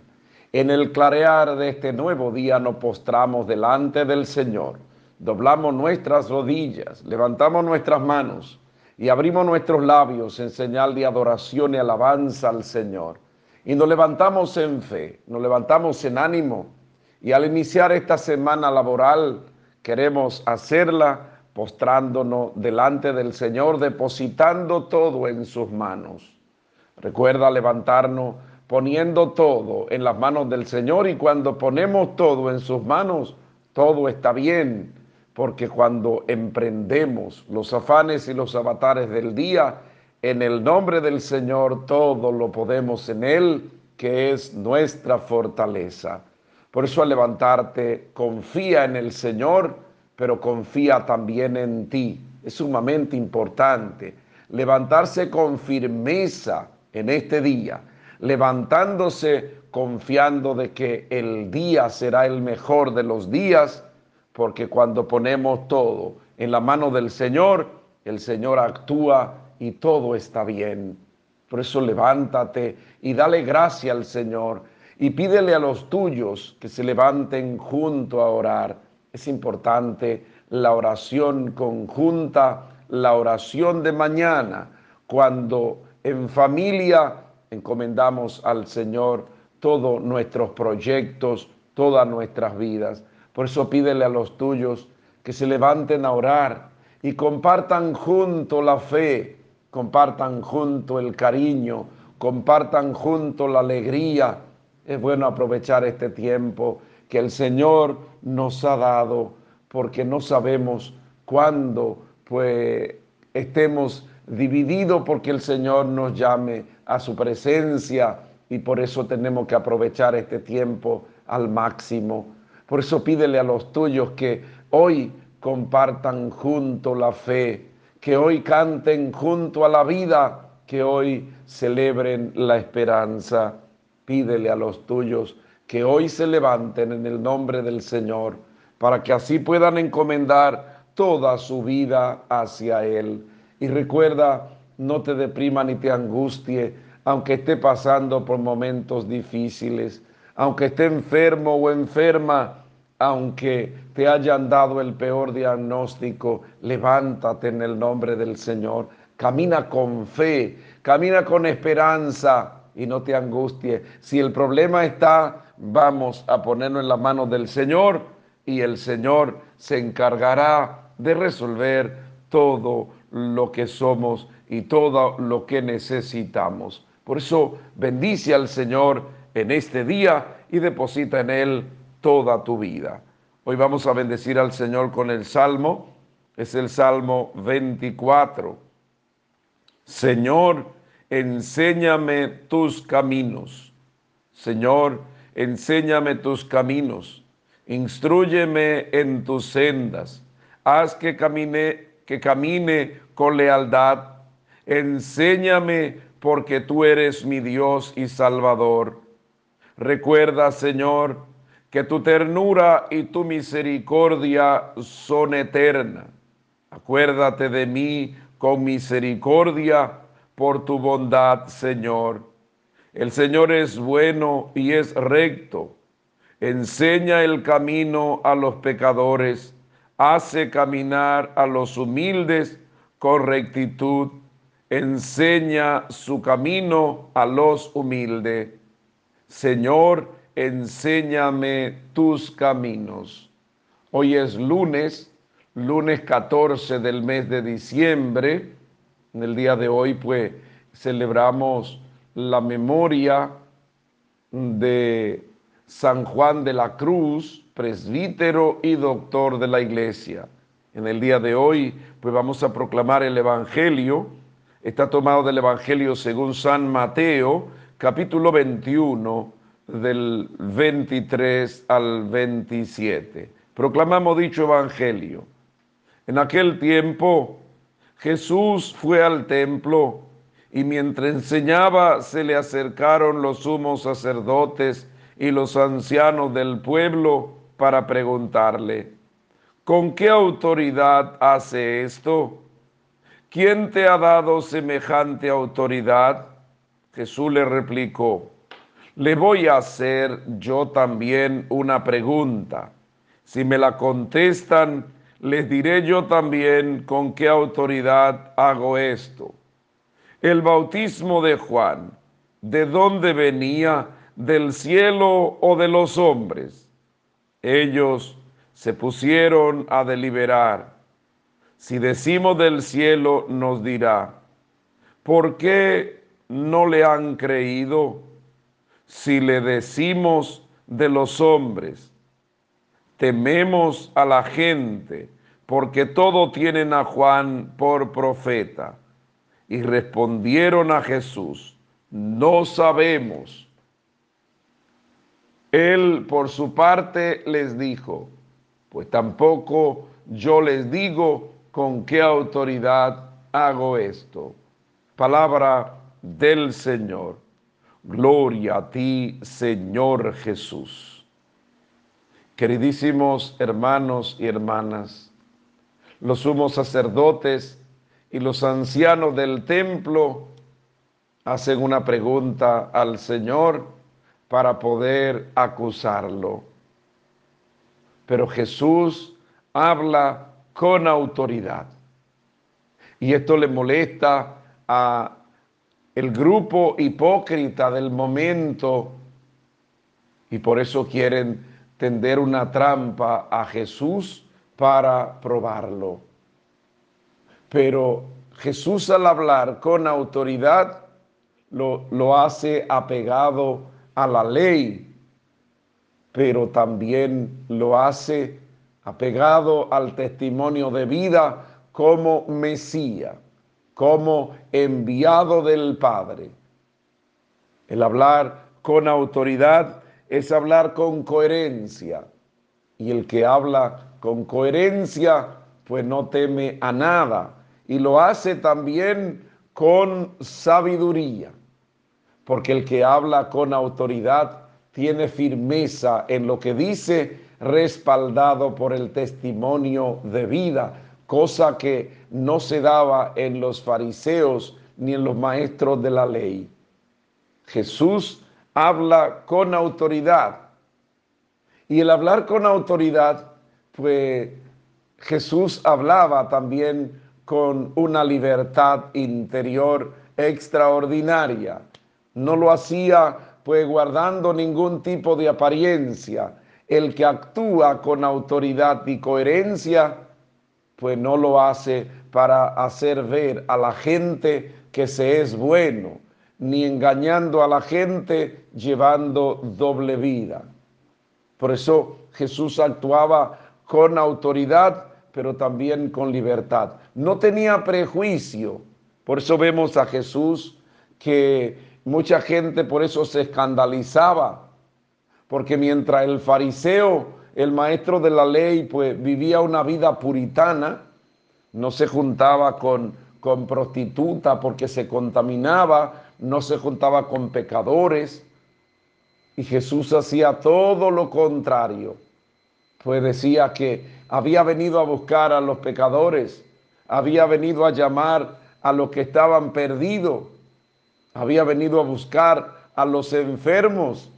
En el clarear de este nuevo día nos postramos delante del Señor doblamos nuestras rodillas, levantamos nuestras manos y abrimos nuestros labios en señal de adoración y alabanza al Señor. Y nos levantamos en fe, nos levantamos en ánimo. Y al iniciar esta semana laboral, queremos hacerla postrándonos delante del Señor, depositando todo en sus manos. Recuerda levantarnos poniendo todo en las manos del Señor y cuando ponemos todo en sus manos, todo está bien porque cuando emprendemos los afanes y los avatares del día, en el nombre del Señor todo lo podemos en Él que es nuestra fortaleza. Por eso al levantarte, confía en el Señor, pero confía también en ti. Es sumamente importante levantarse con firmeza en este día, levantándose confiando de que el día será el mejor de los días, porque cuando ponemos todo en la mano del Señor, el Señor actúa y todo está bien. Por eso levántate y dale gracia al Señor y pídele a los tuyos que se levanten junto a orar. Es importante la oración conjunta, la oración de mañana, cuando en familia encomendamos al Señor todos nuestros proyectos, todas nuestras vidas. Por eso pídele a los tuyos que se levanten a orar y compartan junto la fe, compartan junto el cariño, compartan junto la alegría, es bueno aprovechar este tiempo que el Señor nos ha dado porque no sabemos cuándo pues estemos divididos porque el Señor nos llame a su presencia y por eso tenemos que aprovechar este tiempo al máximo. Por eso pídele a los tuyos que hoy compartan junto la fe, que hoy canten junto a la vida, que hoy celebren la esperanza pídele a los tuyos que hoy se levanten en el nombre del Señor, para que así puedan encomendar toda su vida hacia Él. Y recuerda, no te deprima ni te angustie, aunque esté pasando por momentos difíciles, aunque esté enfermo o enferma, aunque te hayan dado el peor diagnóstico, levántate en el nombre del Señor. Camina con fe, camina con esperanza, y no te angusties. Si el problema está, vamos a ponerlo en las manos del Señor y el Señor se encargará de resolver todo lo que somos y todo lo que necesitamos. Por eso bendice al Señor en este día y deposita en Él toda tu vida. Hoy vamos a bendecir al Señor con el Salmo, es el Salmo 24. Señor, enséñame tus caminos. Señor, enséñame tus caminos, instruyeme en tus sendas, haz que camine, que camine con lealtad, enséñame porque tú eres mi Dios y Salvador. Recuerda, Señor, que tu ternura y tu misericordia son eternas. Acuérdate de mí con misericordia por tu bondad, Señor. El Señor es bueno y es recto. Enseña el camino a los pecadores, hace caminar a los humildes con rectitud, enseña su camino a los humildes. Señor, enséñame tus caminos. Hoy es lunes, lunes 14 del mes de diciembre en el día de hoy, pues, celebramos la memoria de San Juan de la Cruz, presbítero y doctor de la iglesia. En el día de hoy, pues vamos a proclamar el Evangelio. Está tomado del Evangelio según San Mateo, capítulo 21, del 23 al 27. Proclamamos dicho Evangelio. En aquel tiempo, Jesús fue al templo y mientras enseñaba se le acercaron los sumos sacerdotes y los ancianos del pueblo para preguntarle, ¿con qué autoridad hace esto? ¿Quién te ha dado semejante autoridad? Jesús le replicó, le voy a hacer yo también una pregunta. Si me la contestan, les diré yo también con qué autoridad hago esto. El bautismo de Juan, ¿de dónde venía? ¿Del cielo o de los hombres? Ellos se pusieron a deliberar. Si decimos del cielo, nos dirá, ¿por qué no le han creído? Si le decimos de los hombres, tememos a la gente, porque todo tienen a Juan por profeta. Y respondieron a Jesús, no sabemos. Él por su parte les dijo, pues tampoco yo les digo con qué autoridad hago esto. Palabra del Señor. Gloria a ti, Señor Jesús. Queridísimos hermanos y hermanas, los sumos sacerdotes y los ancianos del templo hacen una pregunta al Señor para poder acusarlo. Pero Jesús habla con autoridad. Y esto le molesta a el grupo hipócrita del momento y por eso quieren tender una trampa a Jesús para probarlo. Pero Jesús al hablar con autoridad lo, lo hace apegado a la ley, pero también lo hace apegado al testimonio de vida como Mesías, como enviado del Padre. El hablar con autoridad es hablar con coherencia. Y el que habla con coherencia, pues no teme a nada. Y lo hace también con sabiduría. Porque el que habla con autoridad tiene firmeza en lo que dice, respaldado por el testimonio de vida, cosa que no se daba en los fariseos ni en los maestros de la ley. Jesús habla con autoridad. Y el hablar con autoridad, pues Jesús hablaba también con una libertad interior extraordinaria. No lo hacía pues guardando ningún tipo de apariencia. El que actúa con autoridad y coherencia, pues no lo hace para hacer ver a la gente que se es bueno, ni engañando a la gente llevando doble vida. Por eso Jesús actuaba con autoridad, pero también con libertad. No tenía prejuicio. Por eso vemos a Jesús que mucha gente por eso se escandalizaba, porque mientras el fariseo, el maestro de la ley, pues vivía una vida puritana, no se juntaba con, con prostituta porque se contaminaba, no se juntaba con pecadores. Y Jesús hacía todo lo contrario. Pues decía que había venido a buscar a los pecadores, había venido a llamar a los que estaban perdidos, había venido a buscar a los enfermos.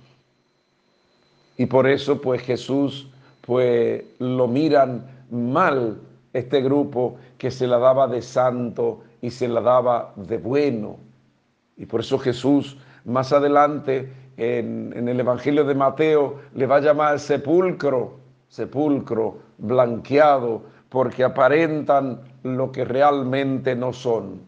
Y por eso pues Jesús pues lo miran mal este grupo que se la daba de santo y se la daba de bueno. Y por eso Jesús más adelante en, el Evangelio de Mateo le va a llamar sepulcro, sepulcro blanqueado, porque aparentan lo que realmente no son.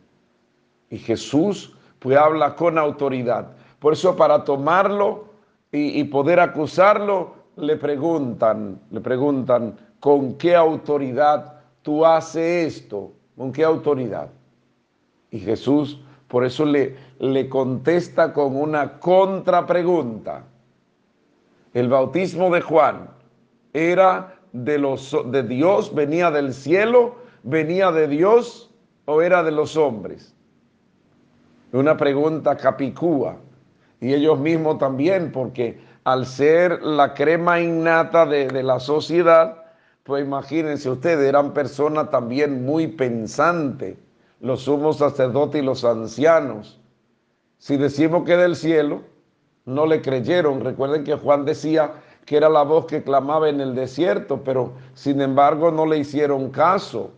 Y Jesús pues habla con autoridad. Por eso para tomarlo y, y poder acusarlo, le preguntan, le preguntan, ¿con qué autoridad tú haces esto? ¿Con qué autoridad? Y Jesús por eso le, le contesta con una contrapregunta. El bautismo de Juan era de, los, de Dios, venía del cielo, venía de Dios o era de los hombres. Una pregunta capicúa. Y ellos mismos también, porque al ser la crema innata de, de la sociedad, pues imagínense ustedes, eran personas también muy pensantes, los sumos sacerdotes y los ancianos. Si decimos que del cielo, no le creyeron. Recuerden que Juan decía que era la voz que clamaba en el desierto, pero sin embargo no le hicieron caso.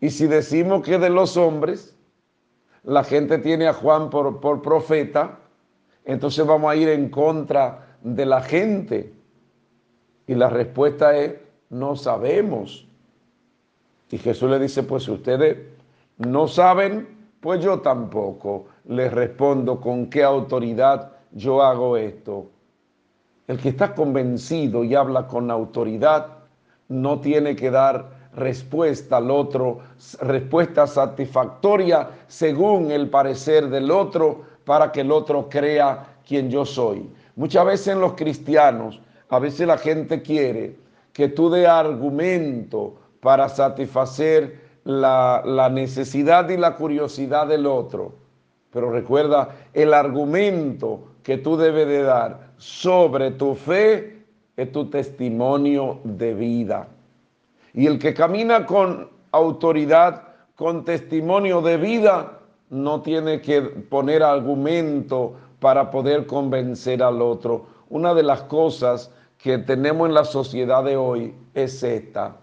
Y si decimos que de los hombres, la gente tiene a Juan por, por profeta, entonces vamos a ir en contra de la gente. Y la respuesta es, no sabemos. Y Jesús le dice, pues si ustedes no saben, pues yo tampoco les respondo con qué autoridad yo hago esto. El que está convencido y habla con autoridad no tiene que dar respuesta al otro, respuesta satisfactoria según el parecer del otro para que el otro crea quien yo soy. Muchas veces en los cristianos, a veces la gente quiere que tú dé argumento para satisfacer la, la necesidad y la curiosidad del otro. Pero recuerda, el argumento que tú debes de dar sobre tu fe es tu testimonio de vida. Y el que camina con autoridad, con testimonio de vida, no tiene que poner argumento para poder convencer al otro. Una de las cosas que tenemos en la sociedad de hoy es esta,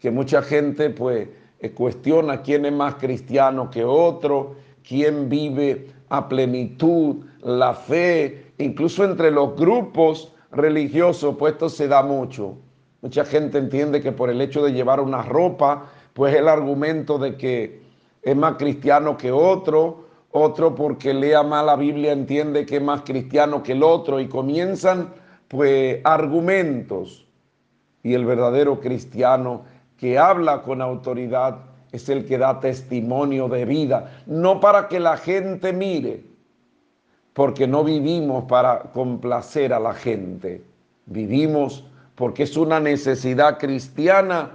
que mucha gente pues eh, cuestiona quién es más cristiano que otro, quién vive a plenitud la fe, incluso entre los grupos religiosos, pues esto se da mucho. Mucha gente entiende que por el hecho de llevar una ropa, pues el argumento de que es más cristiano que otro, otro porque lea más la Biblia entiende que es más cristiano que el otro y comienzan pues argumentos. Y el verdadero cristiano que habla con autoridad es el que da testimonio de vida, no para que la gente mire, porque no vivimos para complacer a la gente, vivimos porque es una necesidad cristiana,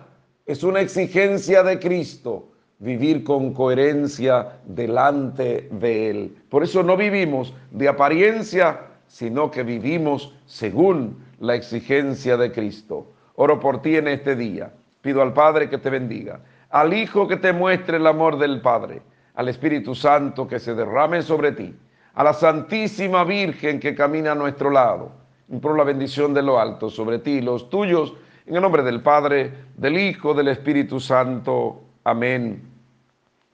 es una exigencia de Cristo vivir con coherencia delante de Él. Por eso no vivimos de apariencia, sino que vivimos según la exigencia de Cristo. Oro por ti en este día. Pido al Padre que te bendiga, al Hijo que te muestre el amor del Padre, al Espíritu Santo que se derrame sobre ti, a la Santísima Virgen que camina a nuestro lado. Impro la bendición de lo alto sobre ti y los tuyos, en el nombre del Padre, del Hijo, del Espíritu Santo. Amén.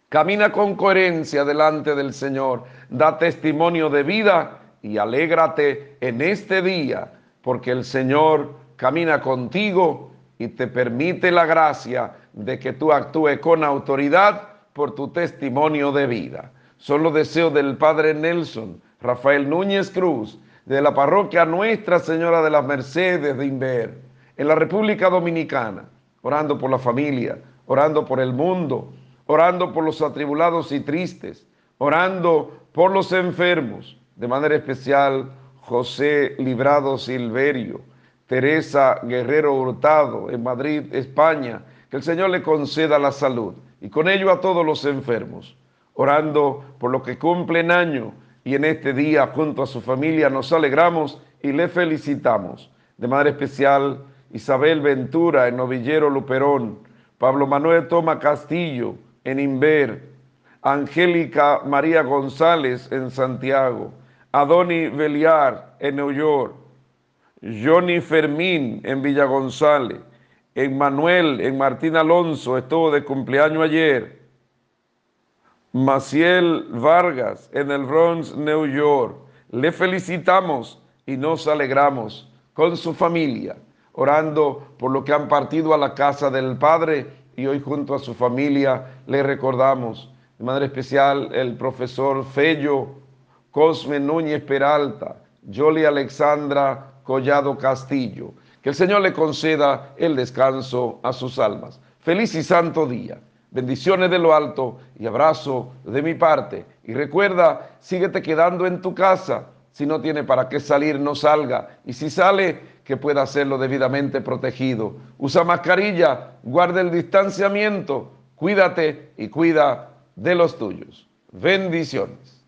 Camina con coherencia delante del Señor, da testimonio de vida y alégrate en este día, porque el Señor camina contigo y te permite la gracia de que tú actúes con autoridad por tu testimonio de vida. Son los deseos del Padre Nelson, Rafael Núñez Cruz, de la parroquia Nuestra Señora de las Mercedes de Inver, en la República Dominicana, orando por la familia, orando por el mundo orando por los atribulados y tristes, orando por los enfermos, de manera especial José Librado Silverio, Teresa Guerrero Hurtado en Madrid, España, que el Señor le conceda la salud y con ello a todos los enfermos, orando por los que cumplen año y en este día junto a su familia nos alegramos y le felicitamos. De manera especial Isabel Ventura en Novillero Luperón, Pablo Manuel Toma Castillo, en Inver, Angélica María González en Santiago, Adoni Beliar en New York, Johnny Fermín en Villa González, Manuel en Martín Alonso, estuvo de cumpleaños ayer, Maciel Vargas en el Bronx, New York. Le felicitamos y nos alegramos con su familia, orando por lo que han partido a la casa del Padre y hoy junto a su familia le recordamos de manera especial el profesor Fello Cosme Núñez Peralta, Jolie Alexandra Collado Castillo. Que el Señor le conceda el descanso a sus almas. Feliz y santo día. Bendiciones de lo alto y abrazo de mi parte. Y recuerda, síguete quedando en tu casa. Si no tiene para qué salir, no salga. Y si sale, que pueda hacerlo debidamente protegido. Usa mascarilla, guarda el distanciamiento, cuídate y cuida de los tuyos. Bendiciones.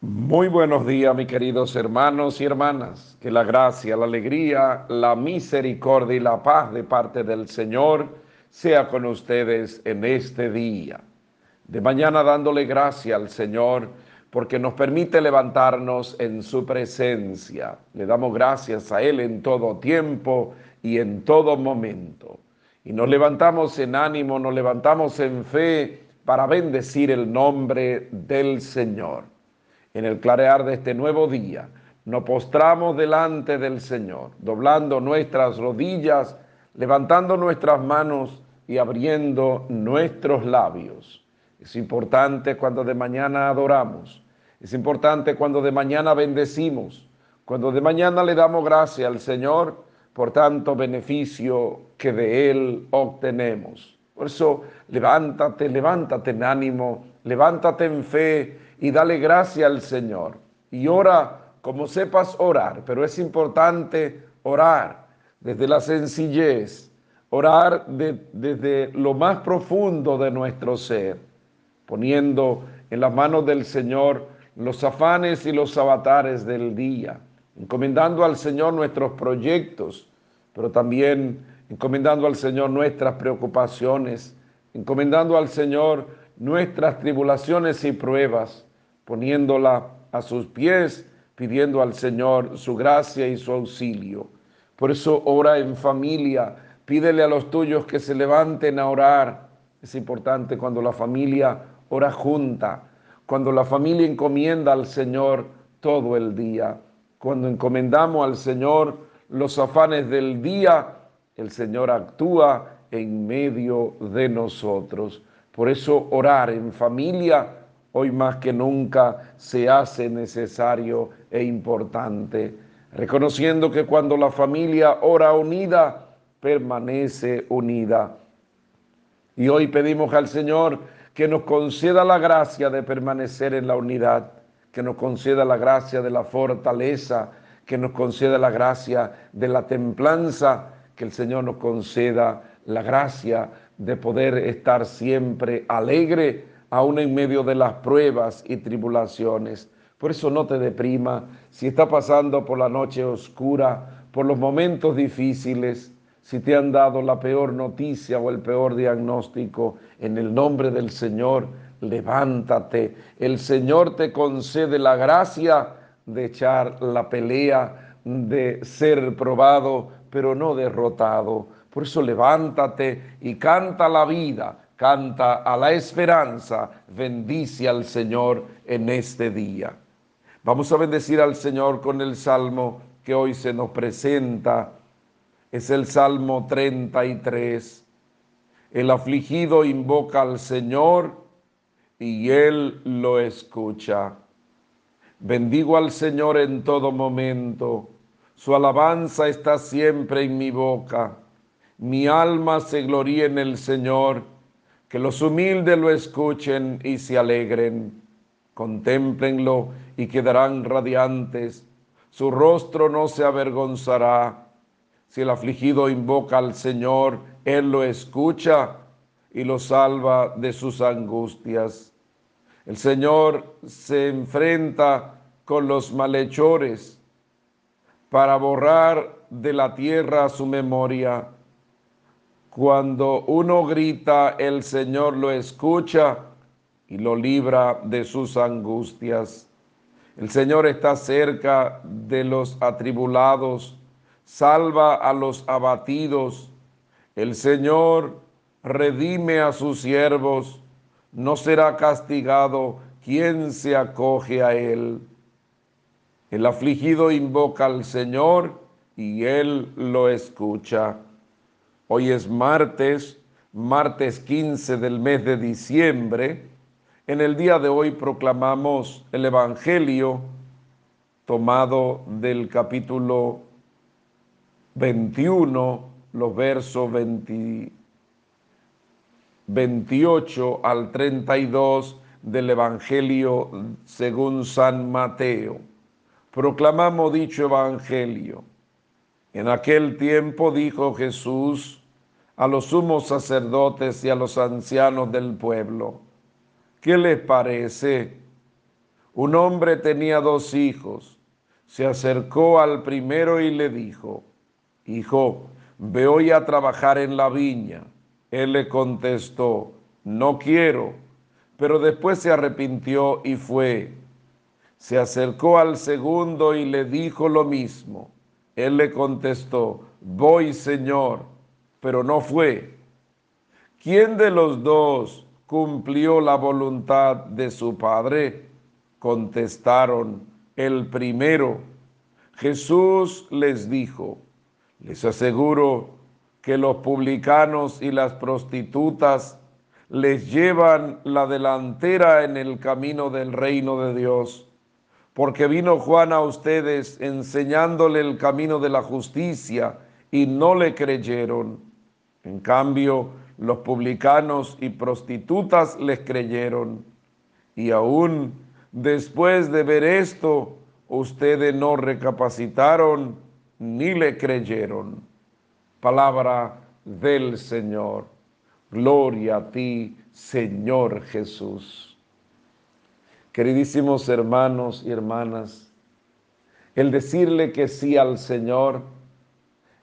Muy buenos días, mis queridos hermanos y hermanas. Que la gracia, la alegría, la misericordia y la paz de parte del Señor sea con ustedes en este día. De mañana dándole gracia al Señor porque nos permite levantarnos en su presencia. Le damos gracias a Él en todo tiempo y en todo momento. Y nos levantamos en ánimo, nos levantamos en fe para bendecir el nombre del Señor. En el clarear de este nuevo día, nos postramos delante del Señor, doblando nuestras rodillas, levantando nuestras manos y abriendo nuestros labios es importante cuando de mañana adoramos. Es importante cuando de mañana bendecimos. Cuando de mañana le damos gracias al Señor por tanto beneficio que de Él obtenemos. Por eso levántate, levántate en ánimo, levántate en fe y dale gracias al Señor. Y ora como sepas orar, pero es importante orar desde la sencillez, orar desde lo más profundo de nuestro ser, poniendo en las manos del Señor los afanes y los avatares del día, encomendando al Señor nuestros proyectos, pero también encomendando al Señor nuestras preocupaciones, encomendando al Señor nuestras tribulaciones y pruebas, poniéndola a sus pies, pidiendo al Señor su gracia y su auxilio. Por eso ora en familia, pídele a los tuyos que se levanten a orar. Es importante cuando la familia ora junta, cuando la familia encomienda al Señor todo el día, cuando encomendamos al Señor los afanes del día, el Señor actúa en medio de nosotros. Por eso orar en familia hoy más que nunca se hace necesario e importante, reconociendo que cuando la familia ora unida, permanece unida. Y hoy pedimos al Señor que nos conceda la gracia de permanecer en la unidad, que nos conceda la gracia de la fortaleza, que nos conceda la gracia de la templanza, que el Señor nos conceda la gracia de poder estar siempre alegre, aún en medio de las pruebas y tribulaciones. Por eso no te deprima si está pasando por la noche oscura, por los momentos difíciles, si te han dado la peor noticia o el peor diagnóstico, en el nombre del Señor, levántate. El Señor te concede la gracia de echar la pelea, de ser probado, pero no derrotado. Por eso levántate y canta la vida, canta a la esperanza, bendice al Señor en este día. Vamos a bendecir al Señor con el salmo que hoy se nos presenta es el Salmo 33. El afligido invoca al Señor y Él lo escucha. Bendigo al Señor en todo momento. Su alabanza está siempre en mi boca. Mi alma se gloría en el Señor. Que los humildes lo escuchen y se alegren. Contémplenlo y quedarán radiantes. Su rostro no se avergonzará si el afligido invoca al Señor, Él lo escucha y lo salva de sus angustias. El Señor se enfrenta con los malhechores para borrar de la tierra su memoria. Cuando uno grita, el Señor lo escucha y lo libra de sus angustias. El Señor está cerca de los atribulados salva a los abatidos. El Señor redime a sus siervos, no será castigado quien se acoge a él. El afligido invoca al Señor y él lo escucha. Hoy es martes, martes 15 del mes de diciembre. En el día de hoy proclamamos el Evangelio tomado del capítulo 21, los versos 28 al 32 del Evangelio según San Mateo. Proclamamos dicho Evangelio. En aquel tiempo dijo Jesús a los sumos sacerdotes y a los ancianos del pueblo, ¿qué les parece? Un hombre tenía dos hijos. Se acercó al primero y le dijo, Hijo, ve hoy a trabajar en la viña. Él le contestó, no quiero, pero después se arrepintió y fue. Se acercó al segundo y le dijo lo mismo. Él le contestó, voy Señor, pero no fue. ¿Quién de los dos cumplió la voluntad de su Padre? Contestaron, el primero. Jesús les dijo, les aseguro que los publicanos y las prostitutas les llevan la delantera en el camino del reino de Dios, porque vino Juan a ustedes enseñándole el camino de la justicia y no le creyeron. En cambio, los publicanos y prostitutas les creyeron. Y aún después de ver esto, ustedes no recapacitaron ni le creyeron. Palabra del Señor. Gloria a ti, Señor Jesús. Queridísimos hermanos y hermanas, el decirle que sí al Señor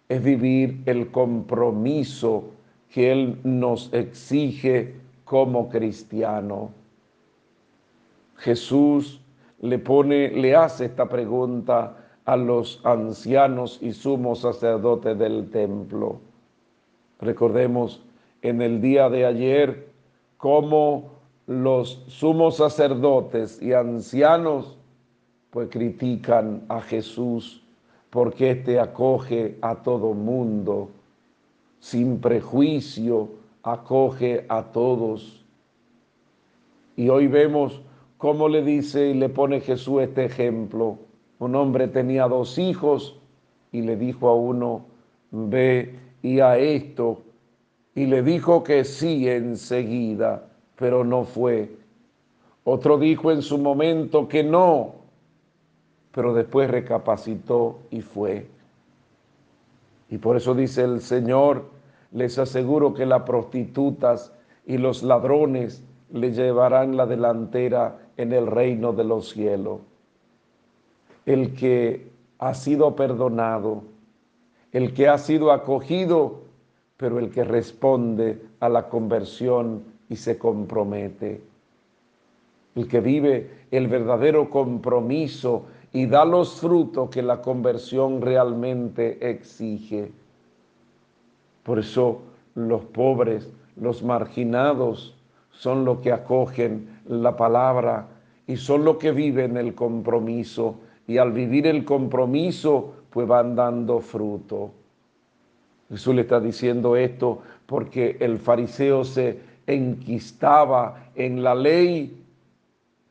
es vivir el compromiso que Él nos exige como cristiano. Jesús le pone, le hace esta pregunta a los ancianos y sumos sacerdotes del templo. Recordemos en el día de ayer cómo los sumos sacerdotes y ancianos pues critican a Jesús porque éste acoge a todo mundo, sin prejuicio, acoge a todos. Y hoy vemos cómo le dice y le pone Jesús este ejemplo. Un hombre tenía dos hijos y le dijo a uno, ve y a esto, y le dijo que sí enseguida, pero no fue. Otro dijo en su momento que no, pero después recapacitó y fue. Y por eso dice el Señor, les aseguro que las prostitutas y los ladrones le llevarán la delantera en el reino de los cielos el que ha sido perdonado, el que ha sido acogido, pero el que responde a la conversión y se compromete. El que vive el verdadero compromiso y da los frutos que la conversión realmente exige. Por eso los pobres, los marginados, son los que acogen la palabra y son los que viven el compromiso y al vivir el compromiso, pues van dando fruto. Jesús le está diciendo esto porque el fariseo se enquistaba en la ley,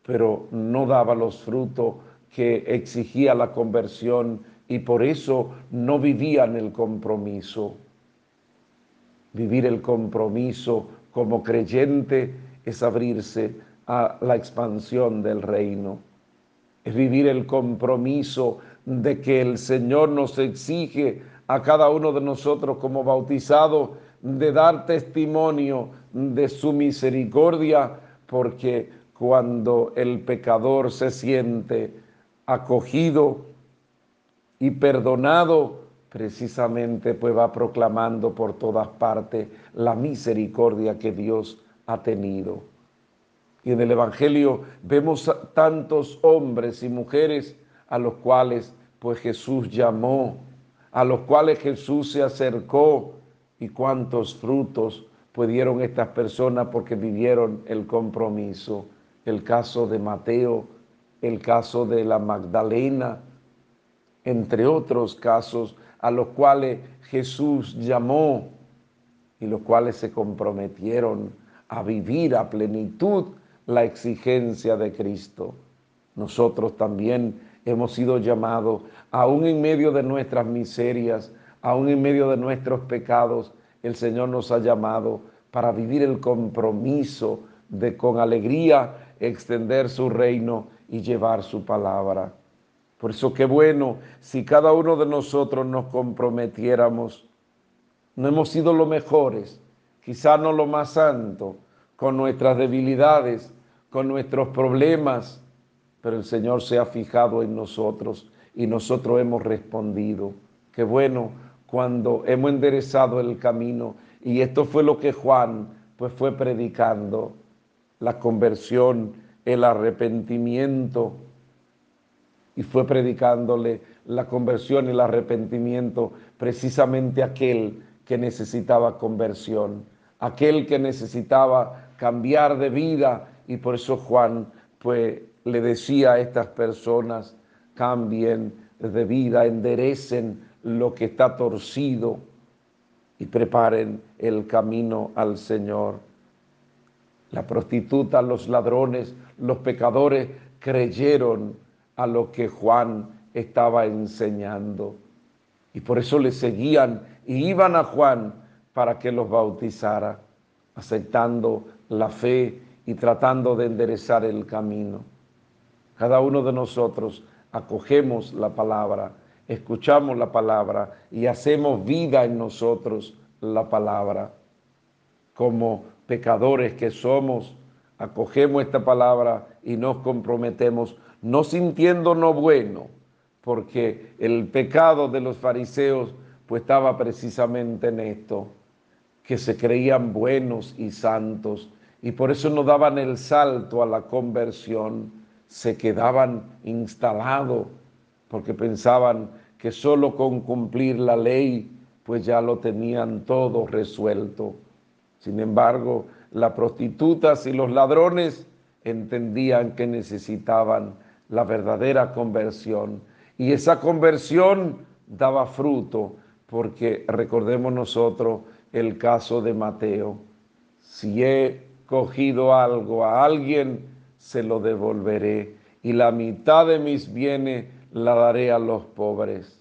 pero no daba los frutos que exigía la conversión y por eso no vivían el compromiso. Vivir el compromiso como creyente es abrirse a la expansión del reino es vivir el compromiso de que el Señor nos exige a cada uno de nosotros como bautizados de dar testimonio de su misericordia, porque cuando el pecador se siente acogido y perdonado, precisamente pues va proclamando por todas partes la misericordia que Dios ha tenido. Y en el Evangelio vemos tantos hombres y mujeres a los cuales pues Jesús llamó, a los cuales Jesús se acercó y cuántos frutos pudieron estas personas porque vivieron el compromiso. El caso de Mateo, el caso de la Magdalena, entre otros casos a los cuales Jesús llamó y los cuales se comprometieron a vivir a plenitud la exigencia de Cristo. Nosotros también hemos sido llamados, aún en medio de nuestras miserias, aún en medio de nuestros pecados, el Señor nos ha llamado para vivir el compromiso de con alegría extender su reino y llevar su palabra. Por eso qué bueno si cada uno de nosotros nos comprometiéramos. No hemos sido los mejores, quizás no lo más santo, con nuestras debilidades, con nuestros problemas, pero el Señor se ha fijado en nosotros y nosotros hemos respondido. Qué bueno cuando hemos enderezado el camino y esto fue lo que Juan pues fue predicando, la conversión, el arrepentimiento y fue predicándole la conversión y el arrepentimiento precisamente aquel que necesitaba conversión, aquel que necesitaba cambiar de vida y por eso Juan pues le decía a estas personas, cambien de vida, enderecen lo que está torcido y preparen el camino al Señor. La prostituta, los ladrones, los pecadores creyeron a lo que Juan estaba enseñando. Y por eso le seguían y iban a Juan para que los bautizara, aceptando la fe y tratando de enderezar el camino. Cada uno de nosotros acogemos la palabra, escuchamos la palabra y hacemos vida en nosotros la palabra. Como pecadores que somos, acogemos esta palabra y nos comprometemos, no sintiéndonos bueno, porque el pecado de los fariseos pues estaba precisamente en esto, que se creían buenos y santos y por eso no daban el salto a la conversión, se quedaban instalados porque pensaban que solo con cumplir la ley pues ya lo tenían todo resuelto. Sin embargo, las prostitutas y los ladrones entendían que necesitaban la verdadera conversión y esa conversión daba fruto porque recordemos nosotros el caso de Mateo. Si he cogido algo a alguien, se lo devolveré y la mitad de mis bienes la daré a los pobres.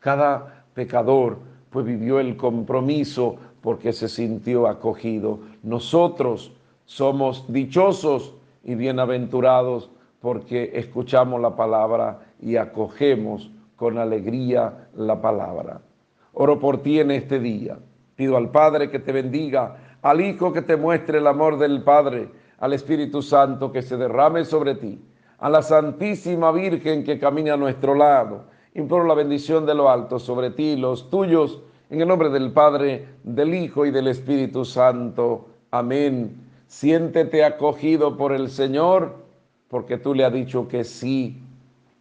Cada pecador pues vivió el compromiso porque se sintió acogido. Nosotros somos dichosos y bienaventurados porque escuchamos la palabra y acogemos con alegría la palabra. Oro por ti en este día. Pido al Padre que te bendiga, al Hijo que te muestre el amor del Padre, al Espíritu Santo que se derrame sobre ti, a la Santísima Virgen que camina a nuestro lado. Imploro la bendición de lo alto sobre ti los tuyos, en el nombre del Padre, del Hijo y del Espíritu Santo. Amén. Siéntete acogido por el Señor, porque tú le has dicho que sí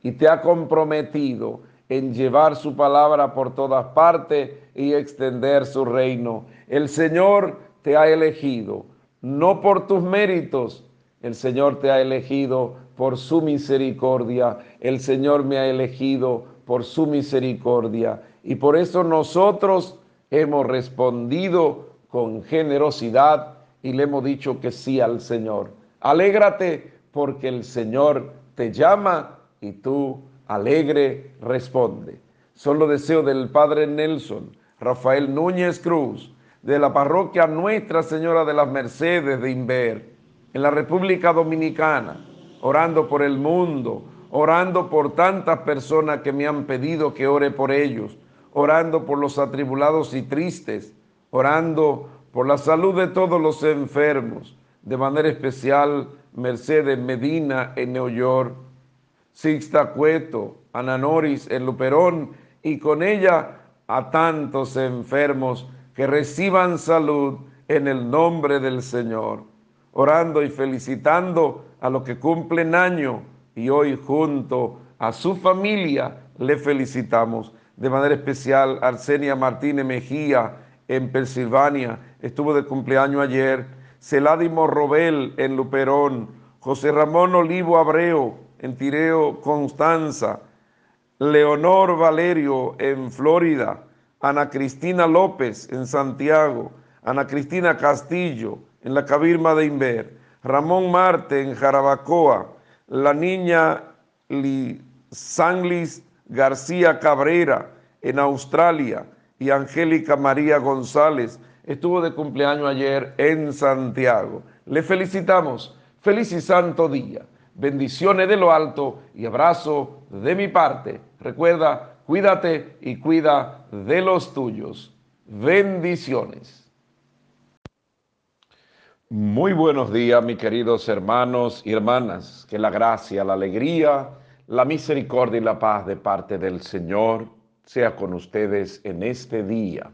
y te ha comprometido en llevar su palabra por todas partes y extender su reino. El Señor te ha elegido, no por tus méritos, el Señor te ha elegido por su misericordia, el Señor me ha elegido por su misericordia. Y por eso nosotros hemos respondido con generosidad y le hemos dicho que sí al Señor. Alégrate porque el Señor te llama y tú alegre responde. Son los deseos del Padre Nelson, Rafael Núñez Cruz, de la parroquia Nuestra Señora de las Mercedes de Inver, en la República Dominicana, orando por el mundo, orando por tantas personas que me han pedido que ore por ellos, orando por los atribulados y tristes, orando por la salud de todos los enfermos, de manera especial Mercedes Medina en New York, Sixta Cueto, Ananoris en Luperón y con ella a tantos enfermos que reciban salud en el nombre del Señor, orando y felicitando a los que cumplen año y hoy junto a su familia le felicitamos. De manera especial, Arsenia Martínez Mejía en Pensilvania, estuvo de cumpleaños ayer. Celádimo Robel en Luperón, José Ramón Olivo Abreu en Tireo, Constanza, Leonor Valerio en Florida, Ana Cristina López en Santiago, Ana Cristina Castillo en la Cabirma de Inver, Ramón Marte en Jarabacoa, la niña Sanlis García Cabrera en Australia y Angélica María González estuvo de cumpleaños ayer en Santiago. Le felicitamos. Feliz y santo día. Bendiciones de lo alto y abrazo de mi parte. Recuerda, cuídate y cuida de los tuyos. Bendiciones. Muy buenos días, mis queridos hermanos y hermanas. Que la gracia, la alegría, la misericordia y la paz de parte del Señor sea con ustedes en este día.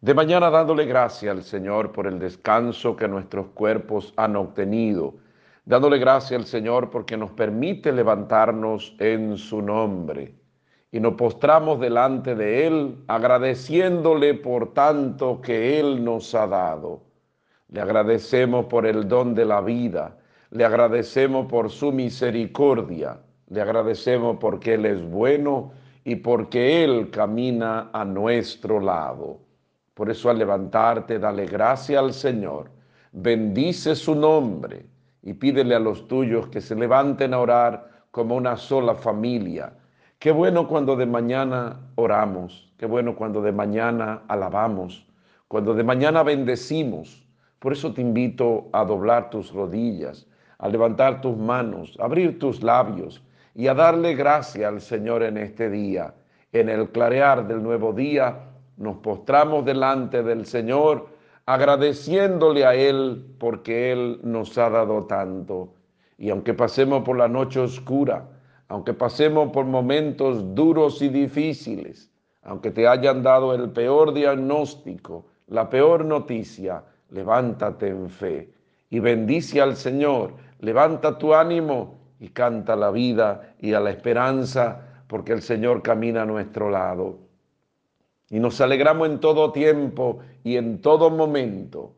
De mañana dándole gracias al Señor por el descanso que nuestros cuerpos han obtenido dándole gracias al Señor porque nos permite levantarnos en su nombre. Y nos postramos delante de Él agradeciéndole por tanto que Él nos ha dado. Le agradecemos por el don de la vida, le agradecemos por su misericordia, le agradecemos porque Él es bueno y porque Él camina a nuestro lado. Por eso al levantarte, dale gracias al Señor, bendice su nombre y pídele a los tuyos que se levanten a orar como una sola familia. Qué bueno cuando de mañana oramos, qué bueno cuando de mañana alabamos, cuando de mañana bendecimos. Por eso te invito a doblar tus rodillas, a levantar tus manos, a abrir tus labios y a darle gracia al Señor en este día. En el clarear del nuevo día nos postramos delante del Señor agradeciéndole a Él porque Él nos ha dado tanto. Y aunque pasemos por la noche oscura, aunque pasemos por momentos duros y difíciles, aunque te hayan dado el peor diagnóstico, la peor noticia, levántate en fe y bendice al Señor, levanta tu ánimo y canta la vida y a la esperanza, porque el Señor camina a nuestro lado. Y nos alegramos en todo tiempo y en todo momento.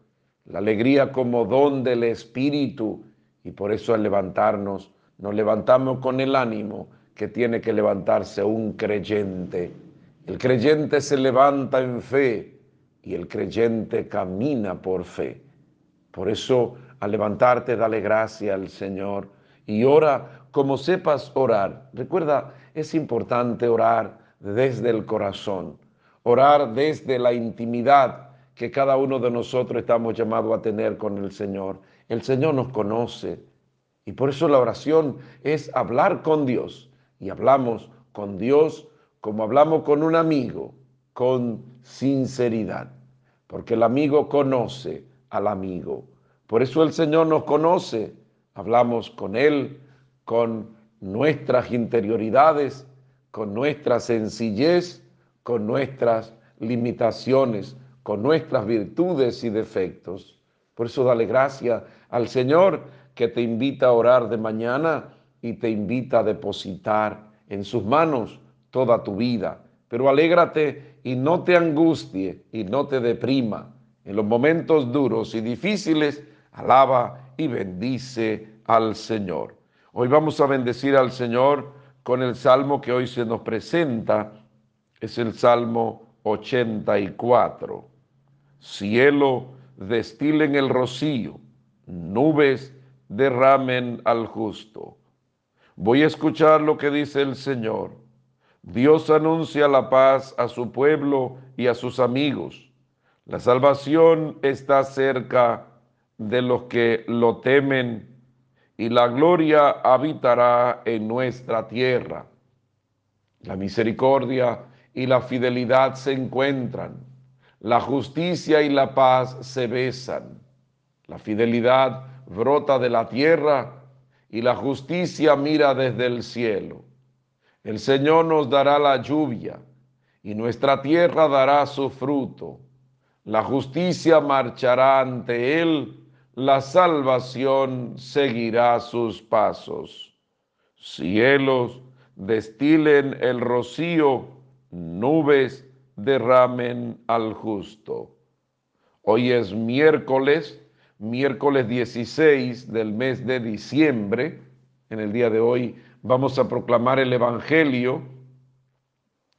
La alegría como don del Espíritu. Y por eso al levantarnos, nos levantamos con el ánimo que tiene que levantarse un creyente. El creyente se levanta en fe y el creyente camina por fe. Por eso al levantarte, dale gracia al Señor y ora como sepas orar. Recuerda, es importante orar desde el corazón orar desde la intimidad que cada uno de nosotros estamos llamados a tener con el Señor. El Señor nos conoce y por eso la oración es hablar con Dios y hablamos con Dios como hablamos con un amigo, con sinceridad, porque el amigo conoce al amigo. Por eso el Señor nos conoce, hablamos con Él, con nuestras interioridades, con nuestra sencillez con nuestras limitaciones, con nuestras virtudes y defectos. Por eso dale gracia al Señor que te invita a orar de mañana y te invita a depositar en sus manos toda tu vida. Pero alégrate y no te angustie y no te deprima. En los momentos duros y difíciles, alaba bendice al Señor. Hoy vamos a bendecir al Señor con el salmo que hoy se nos presenta es el Salmo 84. Cielo, destilen el rocío, nubes derramen al justo. Voy a escuchar lo que dice el Señor. Dios anuncia la paz a su pueblo y a sus amigos. La salvación está cerca de los que lo temen y la gloria habitará en nuestra tierra. La misericordia y la fidelidad se encuentran. La justicia y la paz se besan. La fidelidad brota de la tierra y la justicia mira desde el cielo. El Señor nos dará la lluvia y nuestra tierra dará su fruto. La justicia marchará ante él, la salvación seguirá sus pasos. Cielos, destilen el rocío nubes derramen al justo. Hoy es miércoles, miércoles 16 del mes de diciembre. En el día de hoy vamos a proclamar el Evangelio.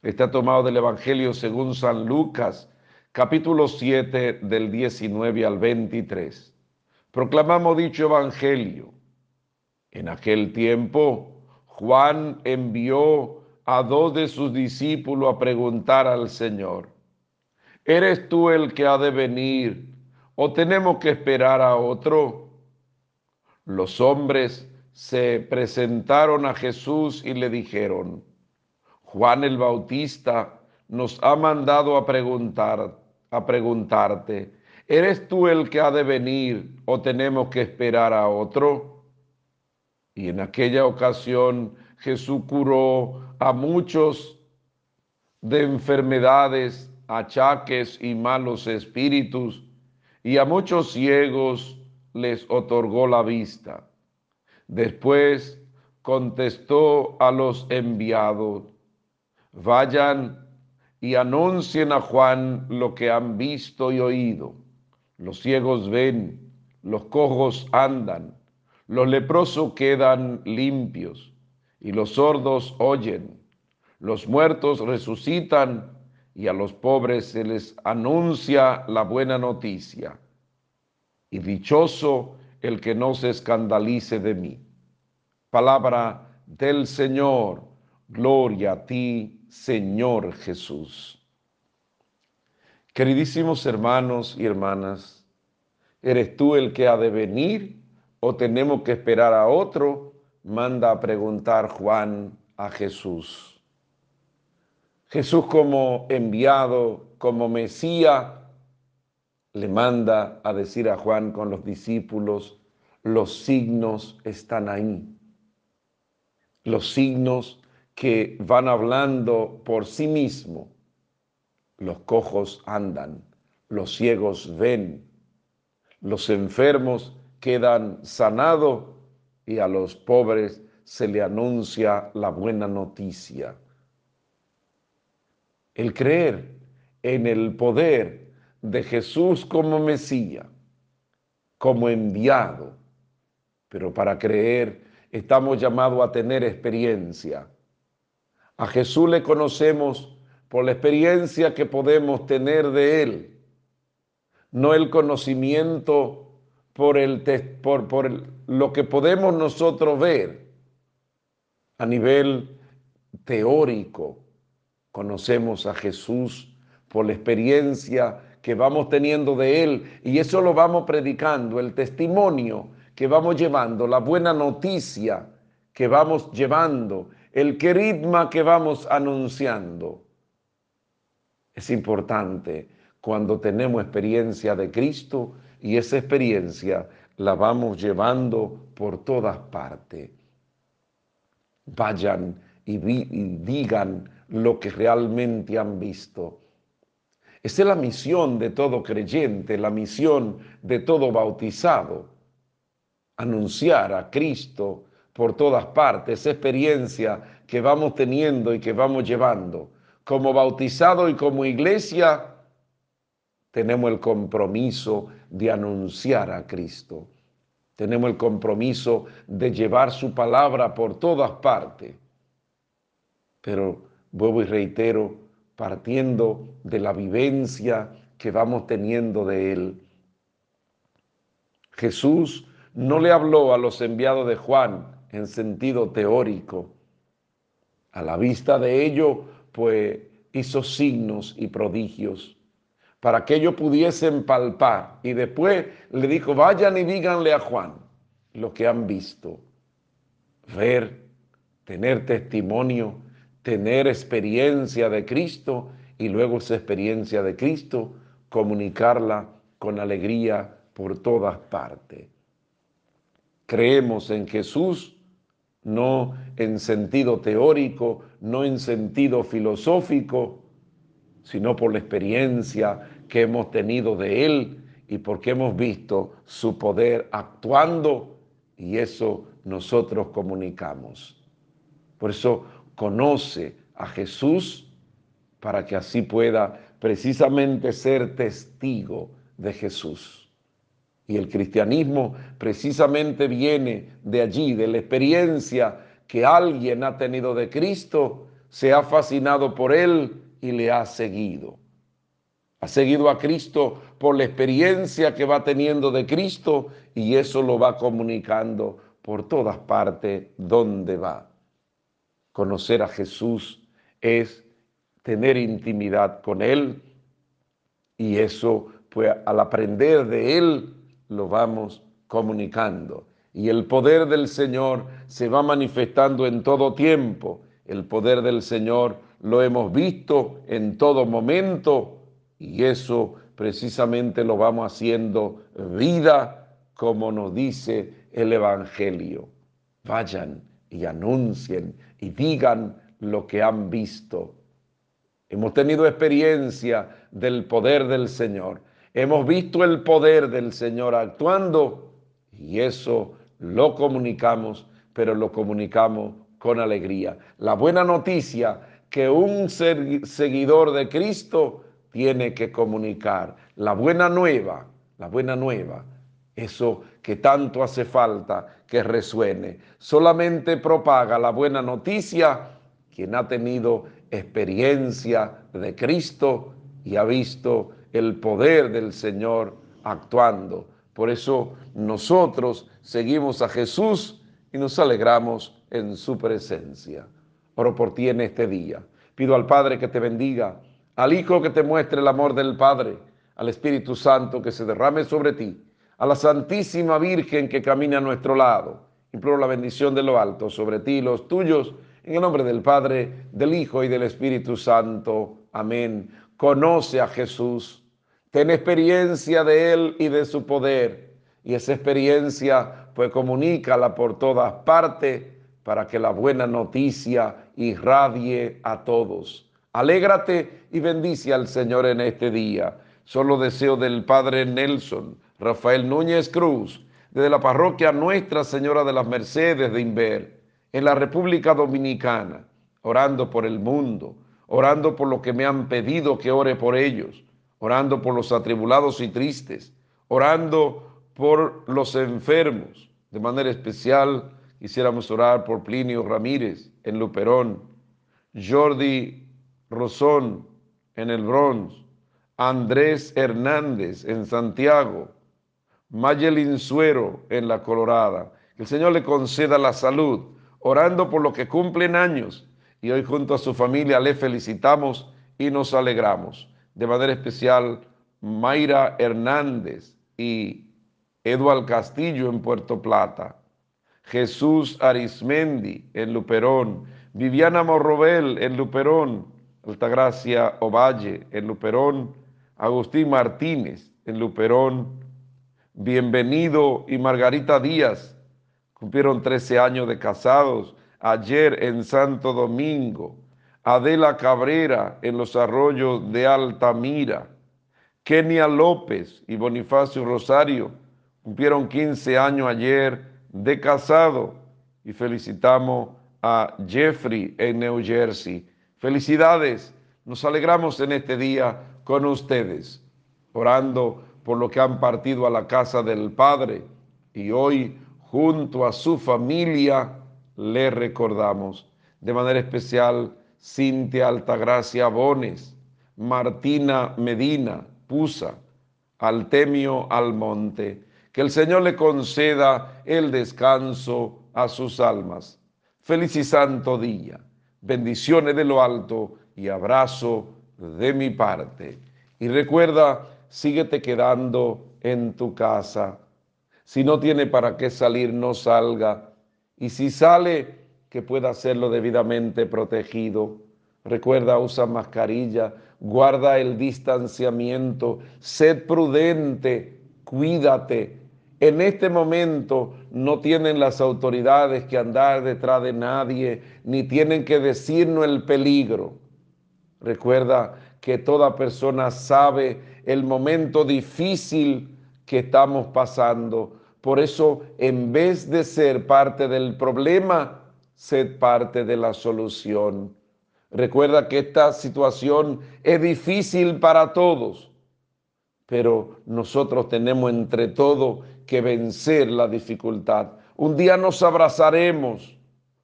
Está tomado del Evangelio según San Lucas, capítulo 7 del 19 al 23. Proclamamos dicho Evangelio. En aquel tiempo, Juan envió a dos de sus discípulos a preguntar al Señor, ¿eres tú el que ha de venir o tenemos que esperar a otro? Los hombres se presentaron a Jesús y le dijeron, Juan el Bautista nos ha mandado a preguntar, a preguntarte, ¿eres tú el que ha de venir o tenemos que esperar a otro? Y en aquella ocasión Jesús curó a muchos de enfermedades, achaques y malos espíritus, y a muchos ciegos les otorgó la vista. Después contestó a los enviados, vayan y anuncien a Juan lo que han visto y oído. Los ciegos ven, los cojos andan, los leprosos quedan limpios y los sordos oyen, los muertos resucitan y a los pobres se les anuncia la buena noticia. Y dichoso el que no se escandalice de mí. Palabra del Señor, gloria a ti, Señor Jesús. Queridísimos hermanos y hermanas, ¿eres tú el que ha de venir o tenemos que esperar a otro? manda a preguntar Juan a Jesús. Jesús como enviado, como Mesías, le manda a decir a Juan con los discípulos, los signos están ahí. Los signos que van hablando por sí mismos. Los cojos andan, los ciegos ven, los enfermos quedan sanados y a los pobres se le anuncia la buena noticia. El creer en el poder de Jesús como Mesías, como enviado, pero para creer estamos llamados a tener experiencia. A Jesús le conocemos por la experiencia que podemos tener de Él, no el conocimiento por, el, por, por lo que podemos nosotros ver a nivel teórico. Conocemos a Jesús por la experiencia que vamos teniendo de Él y eso lo vamos predicando, el testimonio que vamos llevando, la buena noticia que vamos llevando, el queridma que vamos anunciando. Es importante cuando tenemos experiencia de Cristo y esa experiencia la vamos llevando por todas partes. Vayan y, digan lo que realmente han visto. Esa es la misión de todo creyente, la misión de todo bautizado. Anunciar a Cristo por todas partes, esa experiencia que vamos teniendo y que vamos llevando. Como bautizado y como iglesia, tenemos el compromiso de anunciar a Cristo. Tenemos el compromiso de llevar su palabra por todas partes. Pero vuelvo y reitero, partiendo de la vivencia que vamos teniendo de Él. Jesús no le habló a los enviados de Juan en sentido teórico. A la vista de ello, pues hizo signos y prodigios para que ellos pudiesen palpar. Y después le dijo, vayan y díganle a Juan lo que han visto. Ver, tener testimonio, tener experiencia de Cristo y luego esa experiencia de Cristo comunicarla con alegría por todas partes. Creemos en Jesús no en sentido teórico, no en sentido filosófico, sino por la experiencia que hemos tenido de Él y porque hemos visto su poder actuando y eso nosotros comunicamos. Por eso conoce a Jesús para que así pueda precisamente ser testigo de Jesús. Y el cristianismo precisamente viene de allí, de la experiencia que alguien ha tenido de Cristo, se ha fascinado por Él y le ha seguido. Ha seguido a Cristo por la experiencia que va teniendo de Cristo y eso lo va comunicando por todas partes donde va. Conocer a Jesús es tener intimidad con Él y eso, pues al aprender de Él, lo vamos comunicando. Y el poder del Señor se va manifestando en todo tiempo. El poder del Señor lo hemos visto en todo momento y eso precisamente lo vamos haciendo vida como nos dice el Evangelio. Vayan y anuncien y digan lo que han visto. Hemos tenido experiencia del poder del Señor. Hemos visto el poder del Señor actuando y eso lo comunicamos, pero lo comunicamos con alegría. La buena noticia que un seguidor de Cristo tiene que comunicar. La buena nueva, la buena nueva, eso que tanto hace falta que resuene. Solamente propaga la buena noticia quien ha tenido experiencia de Cristo y ha visto el poder del Señor actuando. Por eso nosotros seguimos a Jesús y nos alegramos en su presencia. Oro por ti en este día. Pido al Padre que te bendiga al Hijo que te muestre el amor del Padre, al Espíritu Santo que se derrame sobre ti, a la Santísima Virgen que camina a nuestro lado Imploro la bendición de lo alto sobre ti y los tuyos, en el nombre del Padre, del Hijo y del Espíritu Santo. Amén. Conoce a Jesús, ten experiencia de Él y de su poder, y esa experiencia pues comunícala por todas partes para que la buena noticia irradie a todos. Alégrate y bendice al Señor en este día. Solo deseo del Padre Nelson, Rafael Núñez Cruz, desde la parroquia Nuestra Señora de las Mercedes de Inver, en la República Dominicana, orando por el mundo, orando por lo que me han pedido que ore por ellos, orando por los atribulados y tristes, orando por los enfermos, de manera especial Quisiéramos orar por Plinio Ramírez en Luperón, Jordi Rosón en el Bronx, Andrés Hernández en Santiago, Mayelin Suero en La Colorada. Que el Señor le conceda la salud, orando por los que cumplen años. Y hoy junto a su familia le felicitamos y nos alegramos. De manera especial, Mayra Hernández y Eduardo Castillo en Puerto Plata. Jesús Arismendi en Luperón, Viviana Morrobel en Luperón, Altagracia Ovalle en Luperón, Agustín Martínez en Luperón, Bienvenido y Margarita Díaz cumplieron 13 años de casados ayer en Santo Domingo, Adela Cabrera en los arroyos de Altamira, Kenia López y Bonifacio Rosario cumplieron 15 años ayer de casado y felicitamos a Jeffrey en New Jersey. Felicidades, nos alegramos en este día con ustedes, orando por lo que han partido a la casa del Padre y hoy junto a su familia le recordamos. De manera especial, Cintia Altagracia Bones, Martina Medina Pusa, Altemio Almonte, que el Señor le conceda el descanso a sus almas. Feliz y santo día. Bendiciones de lo alto y abrazo de mi parte. Y recuerda, síguete quedando en tu casa. Si no tiene para qué salir, no salga. Y si sale, que pueda hacerlo debidamente protegido. Recuerda, usa mascarilla, guarda el distanciamiento, sed prudente, cuídate en este momento no tienen las autoridades que andar detrás de nadie, ni tienen que decirnos el peligro. Recuerda que toda persona sabe el momento difícil que estamos pasando. Por eso, en vez de ser parte del problema, sed parte de la solución. Recuerda que esta situación es difícil para todos, pero nosotros tenemos entre todos que vencer la dificultad. Un día nos abrazaremos,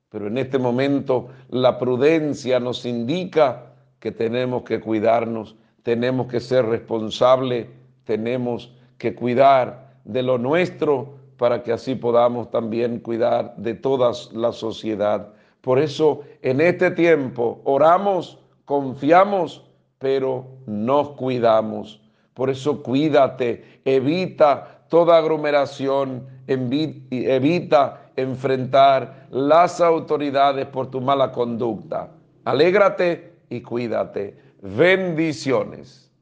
pero en este momento la prudencia nos indica que tenemos que cuidarnos, tenemos que ser responsables, tenemos que cuidar de lo nuestro para que así podamos también cuidar de toda la sociedad. Por eso en este tiempo oramos, confiamos, pero nos cuidamos. Por eso cuídate, evita toda aglomeración, evita enfrentar las autoridades por tu mala conducta. Alégrate y cuídate. Bendiciones.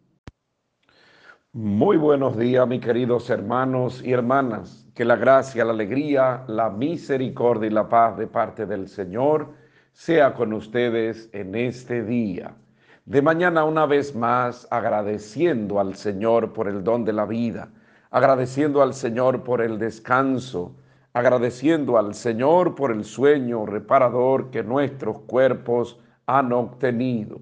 Muy buenos días, mis queridos hermanos y hermanas. Que la gracia, la alegría, la misericordia y la paz de parte del Señor sea con ustedes en este día. De mañana una vez más agradeciendo al Señor por el don de la vida agradeciendo al Señor por el descanso, agradeciendo al Señor por el sueño reparador que nuestros cuerpos han obtenido.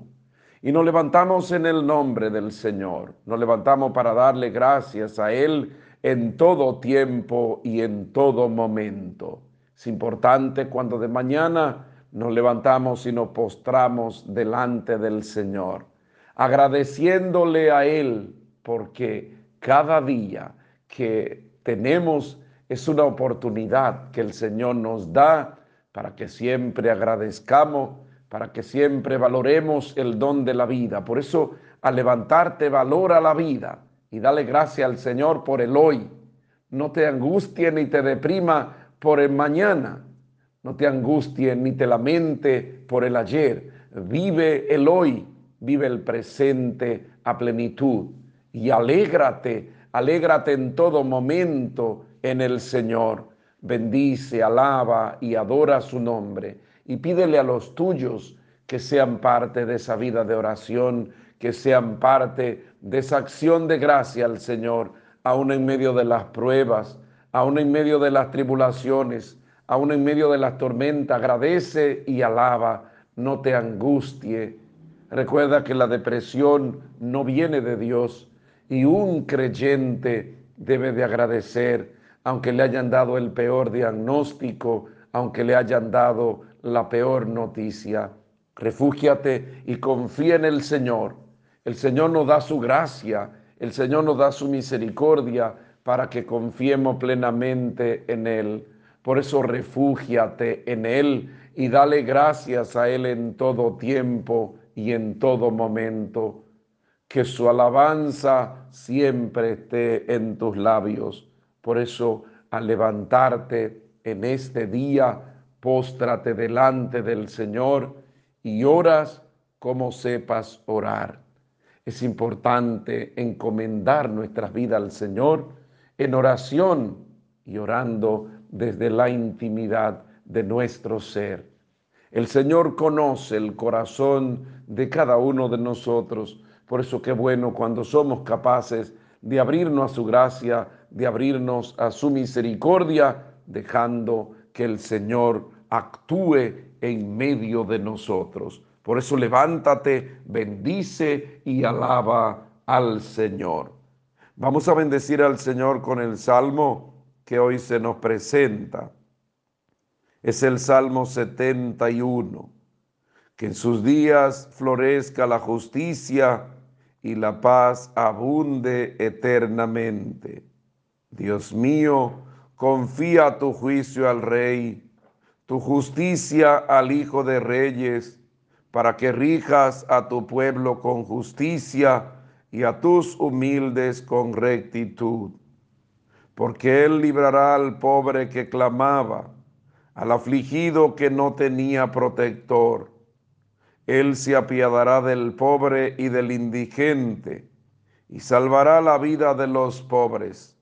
Y nos levantamos en el nombre del Señor, nos levantamos para darle gracias a Él en todo tiempo y en todo momento. Es importante cuando de mañana nos levantamos y nos postramos delante del Señor, agradeciéndole a Él porque cada día que tenemos es una oportunidad que el Señor nos da para que siempre agradezcamos, para que siempre valoremos el don de la vida. Por eso, al levantarte, valora la vida y dale gracias al Señor por el hoy. No te angustie ni te deprima por el mañana. No te angusties ni te lamente por el ayer. Vive el hoy, vive el presente a plenitud y alégrate, alégrate en todo momento en el Señor. Bendice, alaba y adora su nombre y pídele a los tuyos que sean parte de esa vida de oración, que sean parte de esa acción de gracia al Señor, aún en medio de las pruebas, aún en medio de las tribulaciones, aún en medio de las tormentas. Agradece y alaba, no te angustie. Recuerda que la depresión no viene de Dios y un creyente debe de agradecer, aunque le hayan dado el peor diagnóstico, aunque le hayan dado la peor noticia. Refúgiate y confía en el Señor. El Señor nos da su gracia, el Señor nos da su misericordia para que confiemos plenamente en Él. Por eso refúgiate en Él y dale gracias a Él en todo tiempo y en todo momento. Que su alabanza siempre esté en tus labios. Por eso, al levantarte en este día, póstrate delante del Señor y oras como sepas orar. Es importante encomendar nuestras vidas al Señor en oración y orando desde la intimidad de nuestro ser. El Señor conoce el corazón de cada uno de nosotros. Por eso qué bueno cuando somos capaces de abrirnos a su gracia, de abrirnos a su misericordia, dejando que el Señor actúe en medio de nosotros. Por eso levántate, bendice y alaba al Señor. Vamos a bendecir al Señor con el salmo que hoy se nos presenta. Es el Salmo 71. Que en sus días florezca la justicia y la paz abunde eternamente. Dios mío, confía tu juicio al Rey tu justicia al Hijo de Reyes, para que rijas a tu pueblo con justicia y a tus humildes con rectitud. Porque Él librará al pobre que clamaba, al afligido que no tenía protector. Él se apiadará del pobre y del indigente, y salvará la vida de los pobres.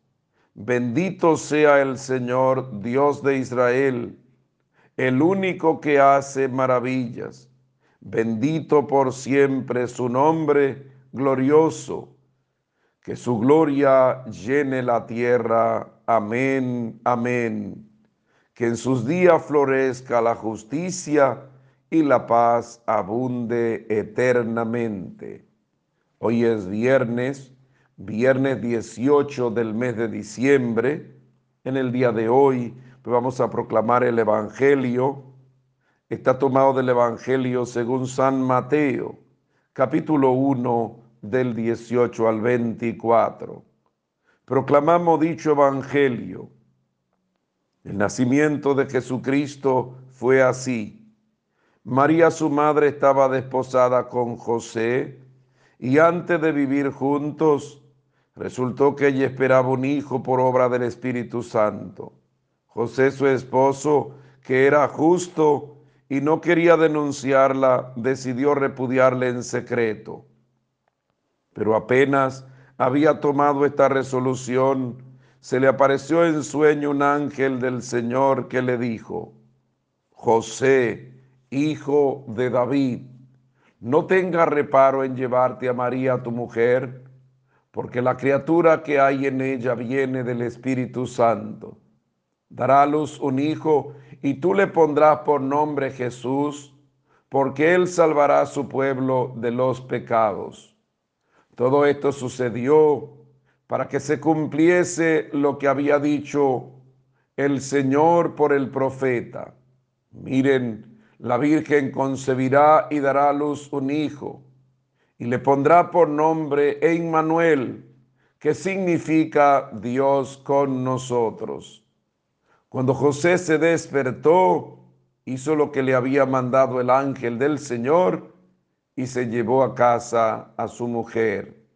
Bendito sea el Señor, Dios de Israel, el único que hace maravillas. Bendito por siempre su nombre glorioso. Que su gloria llene la tierra. Amén, amén. Que en sus días florezca la justicia y la paz abunde eternamente. Hoy es viernes, viernes 18 del mes de diciembre. En el día de hoy vamos a proclamar el Evangelio. Está tomado del Evangelio según San Mateo, capítulo 1, del 18 al 24. Proclamamos dicho Evangelio. El nacimiento de Jesucristo fue así. María su madre estaba desposada con José y antes de vivir juntos resultó que ella esperaba un hijo por obra del Espíritu Santo. José su esposo, que era justo y no quería denunciarla, decidió repudiarle en secreto. Pero apenas había tomado esta resolución, se le apareció en sueño un ángel del Señor que le dijo, José, hijo de David, no tenga reparo en llevarte a María tu mujer, porque la criatura que hay en ella viene del Espíritu Santo dará a luz un hijo y tú le pondrás por nombre Jesús, porque él salvará a su pueblo de los pecados. Todo esto sucedió para que se cumpliese lo que había dicho el Señor por el profeta. Miren, la Virgen concebirá y dará a luz un hijo, y le pondrá por nombre Emmanuel, que significa Dios con nosotros. Cuando José se despertó, hizo lo que le había mandado el ángel del Señor y se llevó a casa a su mujer.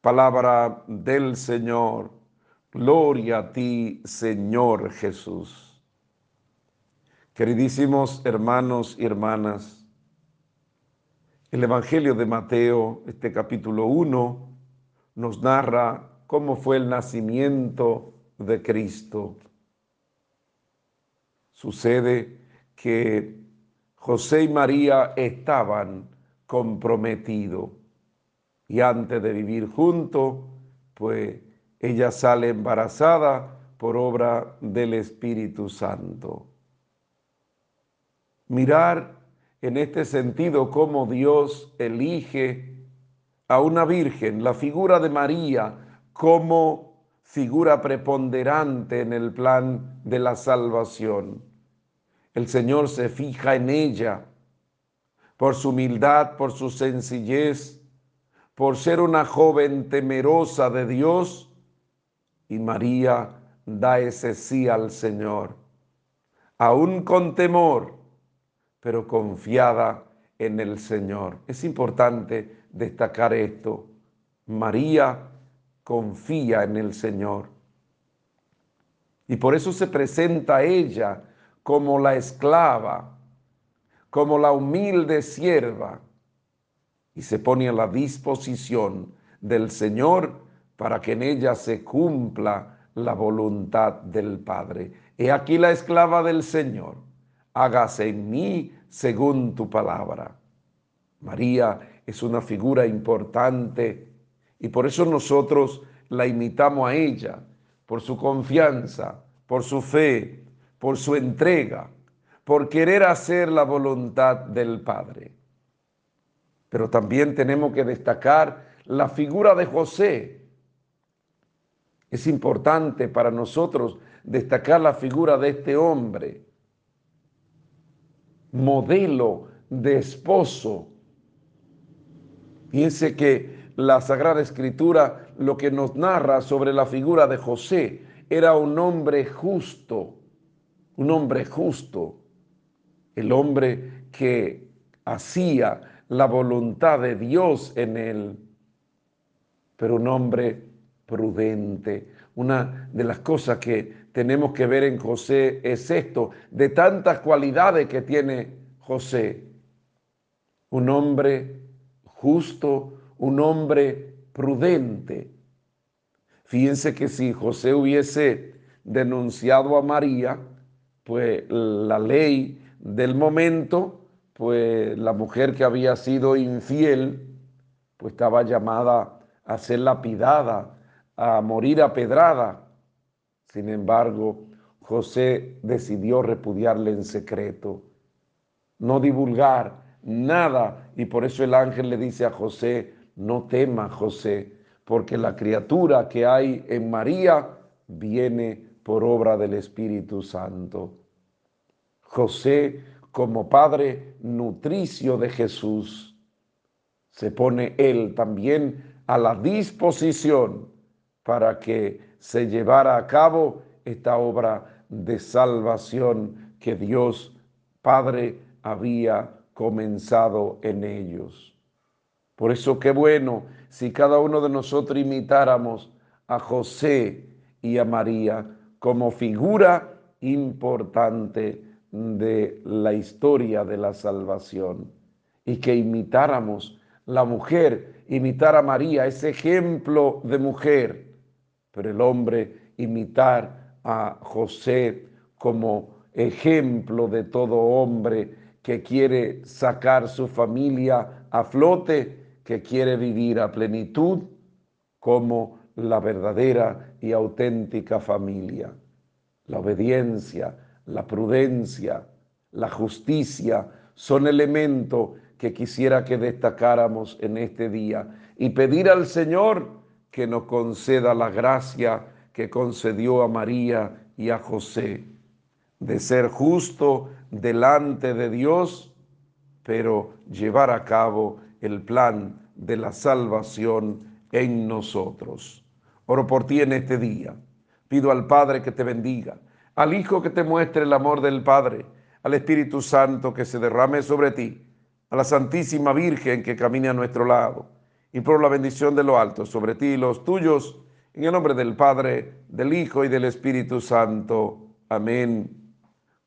Palabra del Señor. Gloria a ti, Señor Jesús. Queridísimos hermanos y hermanas, el Evangelio de Mateo, este capítulo 1, nos narra cómo fue el nacimiento de Cristo. Sucede que José y María estaban comprometidos y antes de vivir juntos, pues ella sale embarazada por obra del Espíritu Santo. Mirar en este sentido cómo Dios elige a una virgen, la figura de María como figura preponderante en el plan de la salvación. El Señor se fija en ella por su humildad, por su sencillez, por ser una joven temerosa de Dios y María da ese sí al Señor, aún con temor, pero confiada en el Señor. Es importante destacar esto. María confía en el Señor. Y por eso se presenta a ella como la esclava, como la humilde sierva, y se pone a la disposición del Señor para que en ella se cumpla la voluntad del Padre. He aquí la esclava del Señor, hágase en mí según tu palabra. María es una figura importante y por eso nosotros la imitamos a ella, por su confianza, por su fe, por su entrega, por querer hacer la voluntad del Padre. Pero también tenemos que destacar la figura de José, es importante para nosotros destacar la figura de este hombre, modelo de esposo. Fíjense que la Sagrada Escritura lo que nos narra sobre la figura de José era un hombre justo, un hombre justo, el hombre que hacía la voluntad de Dios en él, pero un hombre prudente. Una de las cosas que tenemos que ver en José es esto, de tantas cualidades que tiene José. Un hombre justo, un hombre prudente. Fíjense que si José hubiese denunciado a María, pues la ley del momento, pues la mujer que había sido infiel, pues estaba llamada a ser lapidada a morir a pedrada. Sin embargo, José decidió repudiarle en secreto, no divulgar nada. Y por eso el ángel le dice a José, no temas, José, porque la criatura que hay en María viene por obra del Espíritu Santo. José, como padre nutricio de Jesús, se pone él también a la disposición para que se llevara a cabo esta obra de salvación que Dios Padre había comenzado en ellos. Por eso qué bueno si cada uno de nosotros imitáramos a José y a María como figura importante de la historia de la salvación. Y que imitáramos la mujer, imitar a María, ese ejemplo de mujer. Pero el hombre imitar a José como ejemplo de todo hombre que quiere sacar su familia a flote, que quiere vivir a plenitud como la verdadera y auténtica familia. La obediencia, la prudencia, la justicia son elementos que quisiera que destacáramos en este día y pedir al Señor que nos conceda la gracia que concedió a María y a José, de ser justo delante de Dios, pero llevar a cabo el plan de la salvación en nosotros. Oro por ti en este día. Pido al Padre que te bendiga, al Hijo que te muestre el amor del Padre, al Espíritu Santo que se derrame sobre ti, a la Santísima Virgen que camine a nuestro lado y por la bendición de lo alto sobre ti y los tuyos, En el nombre del Padre, del Hijo y del Espíritu Santo. Amén.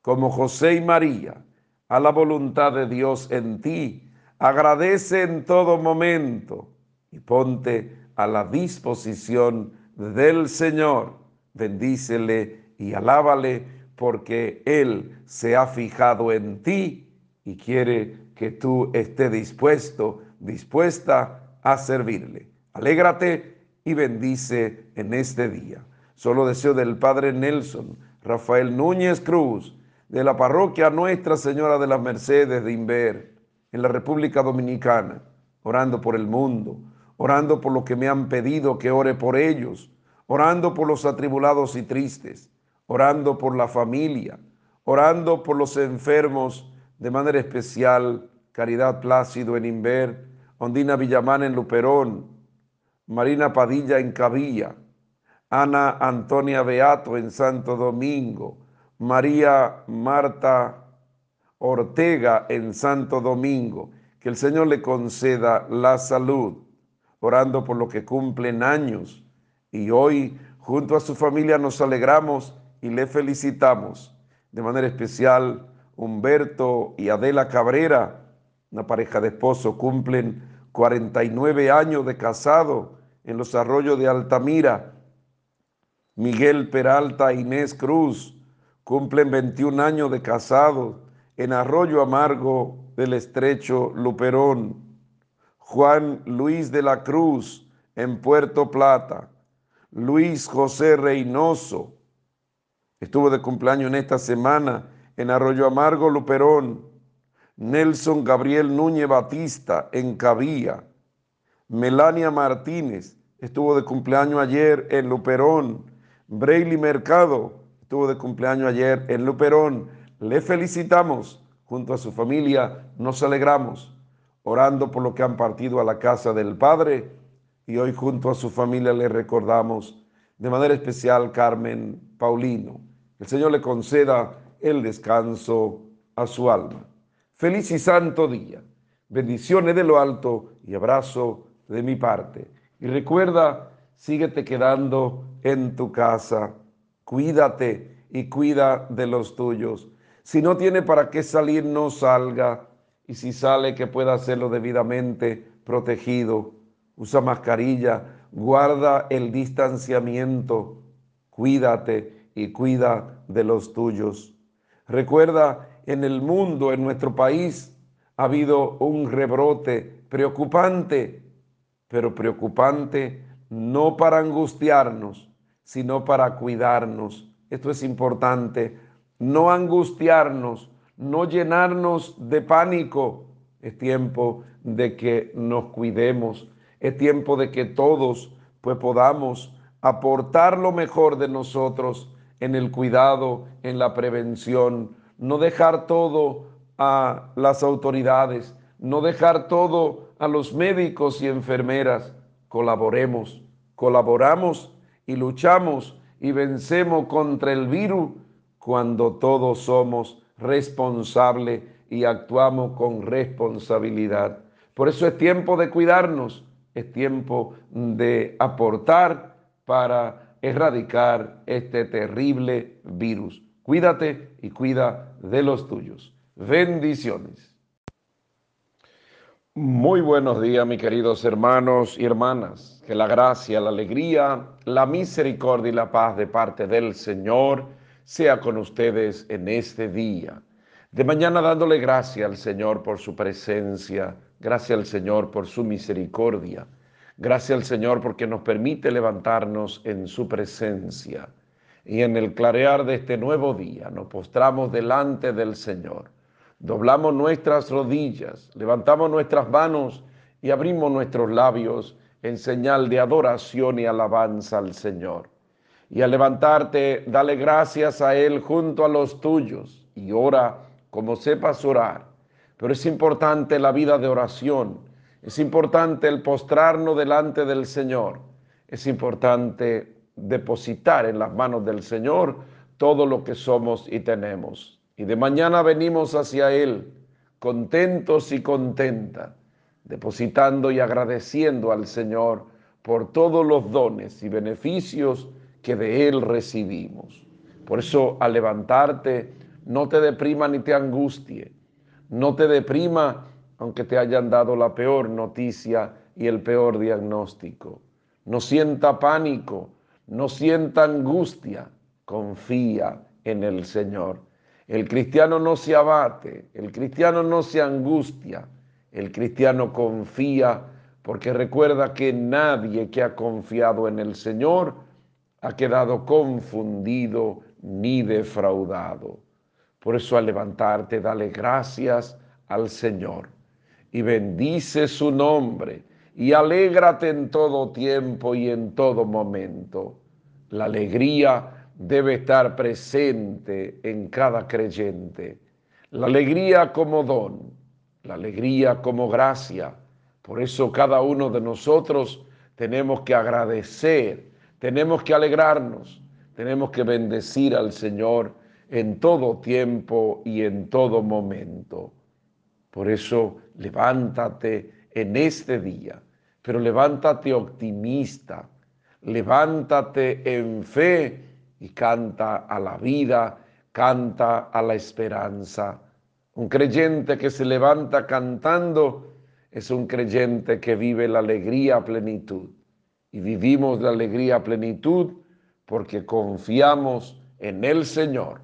Como José y María, a la voluntad de Dios en ti, agradece en todo momento y ponte a la disposición del Señor. Bendícele y alábale porque Él se ha fijado en ti y quiere que tú estés dispuesto, dispuesta a servirle. Alégrate y bendice en este día. Solo deseo del Padre Nelson, Rafael Núñez Cruz, de la parroquia Nuestra Señora de las Mercedes de Inver, en la República Dominicana, orando por el mundo, orando por lo que me han pedido que ore por ellos, orando por los atribulados y tristes, orando por la familia, orando por los enfermos, de manera especial, Caridad Plácido en Inver, Ondina Villamán en Luperón, Marina Padilla en Cabilla, Ana Antonia Beato en Santo Domingo, María Marta Ortega en Santo Domingo. Que el Señor le conceda la salud, orando por lo que cumplen años. Y hoy, junto a su familia, nos alegramos y le felicitamos. De manera especial, Humberto y Adela Cabrera, una pareja de esposos, cumplen 49 años de casado en los arroyos de Altamira. Miguel Peralta e Inés Cruz cumplen 21 años de casado en Arroyo Amargo del Estrecho Luperón. Juan Luis de la Cruz en Puerto Plata. Luis José Reynoso estuvo de cumpleaños en esta semana en Arroyo Amargo Luperón. Nelson Gabriel Núñez Batista en Cabía. Melania Martínez estuvo de cumpleaños ayer en Luperón. Brayley Mercado estuvo de cumpleaños ayer en Luperón. Le felicitamos. Junto a su familia nos alegramos, orando por lo que han partido a la casa del Padre. Y hoy junto a su familia le recordamos de manera especial Carmen Paulino. El Señor le conceda el descanso a su alma. Feliz y santo día. Bendiciones de lo alto y abrazo de mi parte. Y recuerda, síguete quedando en tu casa. Cuídate y cuida de los tuyos. Si no tiene para qué salir, no salga. Y si sale, que pueda hacerlo debidamente protegido. Usa mascarilla, guarda el distanciamiento. Cuídate y cuida de los tuyos. Recuerda en el mundo, en nuestro país, ha habido un rebrote preocupante, pero preocupante no para angustiarnos, sino para cuidarnos. Esto es importante, no angustiarnos, no llenarnos de pánico. Es tiempo de que nos cuidemos, es tiempo de que todos pues podamos aportar lo mejor de nosotros en el cuidado, en la prevención, no dejar todo a las autoridades, no dejar todo a los médicos y enfermeras. Colaboremos, colaboramos y luchamos y vencemos contra el virus cuando todos somos responsables y actuamos con responsabilidad. Por eso es tiempo de cuidarnos, es tiempo de aportar para erradicar este terrible virus. Cuídate y cuida de los tuyos. Bendiciones. Muy buenos días, mis queridos hermanos y hermanas. Que la gracia, la alegría, la misericordia y la paz de parte del Señor sea con ustedes en este día. De mañana dándole gracias al Señor por su presencia, gracias al Señor por su misericordia, gracias al Señor porque nos permite levantarnos en su presencia y en el clarear de este nuevo día nos postramos delante del Señor. Doblamos nuestras rodillas, levantamos nuestras manos y abrimos nuestros labios en señal de adoración y alabanza al Señor. Y al levantarte, dale gracias a Él junto a los tuyos y ora como sepas orar. Pero es importante la vida de oración, es importante el postrarnos delante del Señor, es importante depositar en las manos del Señor todo lo que somos y tenemos. Y de mañana venimos hacia Él contentos y contentas, depositando y agradeciendo al Señor por todos los dones y beneficios que de Él recibimos. Por eso al levantarte, no te deprima ni te angustie, no te deprima aunque te hayan dado la peor noticia y el peor diagnóstico. No sienta pánico, no sienta angustia, confía en el Señor. El cristiano no se abate, el cristiano no se angustia, el cristiano confía porque recuerda que nadie que ha confiado en el Señor ha quedado confundido ni defraudado. Por eso al levantarte, dale gracias al Señor y bendice su nombre y alégrate en todo tiempo y en todo momento. La alegría debe estar presente en cada creyente. La alegría como don, la alegría como gracia. Por eso cada uno de nosotros tenemos que agradecer, tenemos que alegrarnos, tenemos que bendecir al Señor en todo tiempo y en todo momento. Por eso levántate en este día, pero levántate optimista, levántate en fe y canta a la vida, canta a la esperanza. Un creyente que se levanta cantando es un creyente que vive la alegría plenitud. Y vivimos la alegría plenitud porque confiamos en el Señor.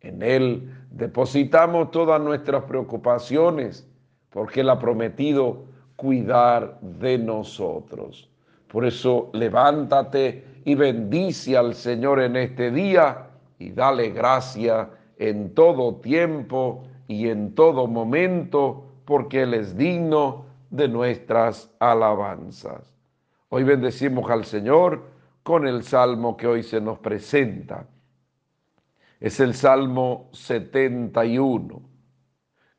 En Él depositamos todas nuestras preocupaciones porque Él ha prometido cuidar de nosotros. Por eso levántate y bendice al Señor en este día y dale gracia en todo tiempo y en todo momento, porque Él es digno de nuestras alabanzas. Hoy bendecimos al Señor con el salmo que hoy se nos presenta. Es el Salmo 71.